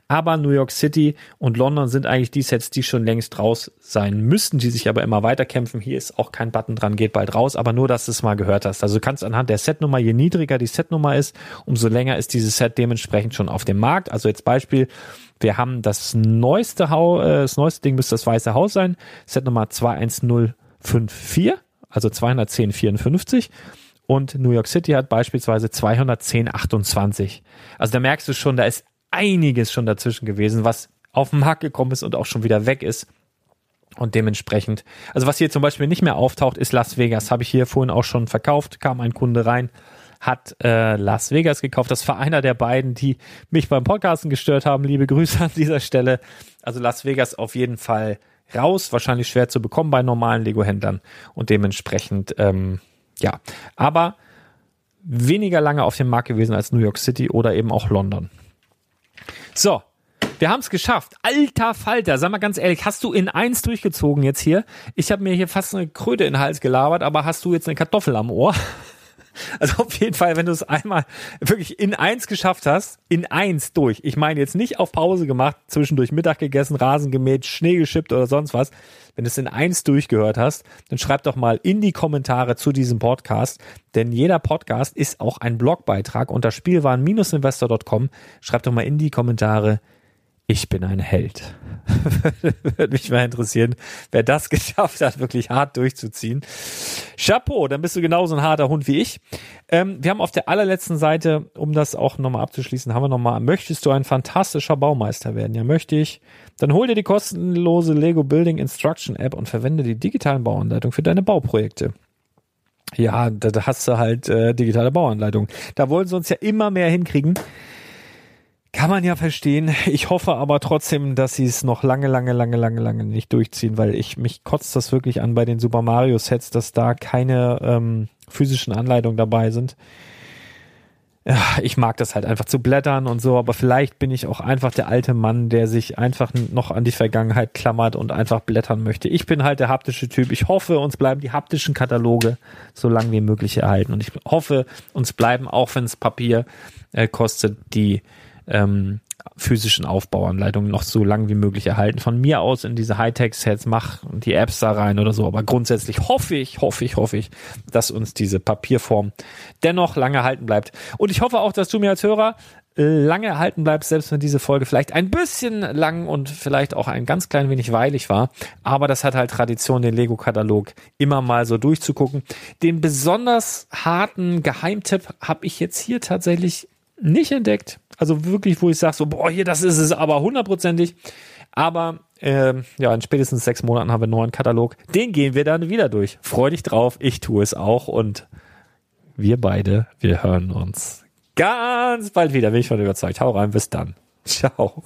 Aber New York City und London sind eigentlich die Sets, die schon längst raus sein müssten, die sich aber immer weiter kämpfen. Hier ist auch kein Button dran, geht bald raus, aber nur, dass du es mal gehört hast. Also du kannst anhand der Setnummer, je niedriger die Setnummer ist, umso länger ist dieses Set dementsprechend schon auf dem Markt. Also jetzt Beispiel, wir haben das neueste, Hau, äh, das neueste Ding müsste das Weiße Haus sein, Setnummer 21054, also 21054 und New York City hat beispielsweise 210,28. Also da merkst du schon, da ist einiges schon dazwischen gewesen, was auf den Markt gekommen ist und auch schon wieder weg ist. Und dementsprechend, also was hier zum Beispiel nicht mehr auftaucht, ist Las Vegas. Habe ich hier vorhin auch schon verkauft, kam ein Kunde rein, hat äh, Las Vegas gekauft. Das war einer der beiden, die mich beim Podcasten gestört haben. Liebe Grüße an dieser Stelle. Also Las Vegas auf jeden Fall raus, wahrscheinlich schwer zu bekommen bei normalen Lego-Händlern und dementsprechend ähm, ja, aber weniger lange auf dem Markt gewesen als New York City oder eben auch London. So, wir haben es geschafft. Alter Falter, sag mal ganz ehrlich, hast du in eins durchgezogen jetzt hier? Ich habe mir hier fast eine Kröte in den Hals gelabert, aber hast du jetzt eine Kartoffel am Ohr? Also auf jeden Fall, wenn du es einmal wirklich in eins geschafft hast, in eins durch. Ich meine jetzt nicht auf Pause gemacht, zwischendurch Mittag gegessen, Rasen gemäht, Schnee geschippt oder sonst was. Wenn du es in eins durchgehört hast, dann schreib doch mal in die Kommentare zu diesem Podcast, denn jeder Podcast ist auch ein Blogbeitrag unter spielwaren-investor.com. Schreib doch mal in die Kommentare, ich bin ein Held. Würde mich mal interessieren, wer das geschafft hat, wirklich hart durchzuziehen. Chapeau, dann bist du genauso ein harter Hund wie ich. Ähm, wir haben auf der allerletzten Seite, um das auch nochmal abzuschließen, haben wir nochmal, möchtest du ein fantastischer Baumeister werden? Ja, möchte ich. Dann hol dir die kostenlose Lego Building Instruction App und verwende die digitalen Bauanleitungen für deine Bauprojekte. Ja, da hast du halt äh, digitale Bauanleitungen. Da wollen sie uns ja immer mehr hinkriegen. Kann man ja verstehen. Ich hoffe aber trotzdem, dass sie es noch lange, lange, lange, lange, lange nicht durchziehen, weil ich mich kotzt das wirklich an bei den Super Mario Sets, dass da keine ähm, physischen Anleitungen dabei sind. Ich mag das halt einfach zu blättern und so, aber vielleicht bin ich auch einfach der alte Mann, der sich einfach noch an die Vergangenheit klammert und einfach blättern möchte. Ich bin halt der haptische Typ. Ich hoffe, uns bleiben die haptischen Kataloge so lang wie möglich erhalten und ich hoffe, uns bleiben, auch wenn es Papier äh, kostet, die ähm, physischen Aufbauanleitungen noch so lang wie möglich erhalten. Von mir aus in diese Hightech-Sets mach die Apps da rein oder so. Aber grundsätzlich hoffe ich, hoffe ich, hoffe ich, dass uns diese Papierform dennoch lange erhalten bleibt. Und ich hoffe auch, dass du mir als Hörer äh, lange erhalten bleibst, selbst wenn diese Folge vielleicht ein bisschen lang und vielleicht auch ein ganz klein wenig weilig war. Aber das hat halt Tradition, den Lego-Katalog immer mal so durchzugucken. Den besonders harten Geheimtipp habe ich jetzt hier tatsächlich nicht entdeckt. Also wirklich, wo ich sage so, boah, hier, das ist es aber hundertprozentig. Aber äh, ja, in spätestens sechs Monaten haben wir einen neuen Katalog. Den gehen wir dann wieder durch. Freu dich drauf, ich tue es auch und wir beide, wir hören uns ganz bald wieder, bin ich von überzeugt. Hau rein, bis dann. Ciao.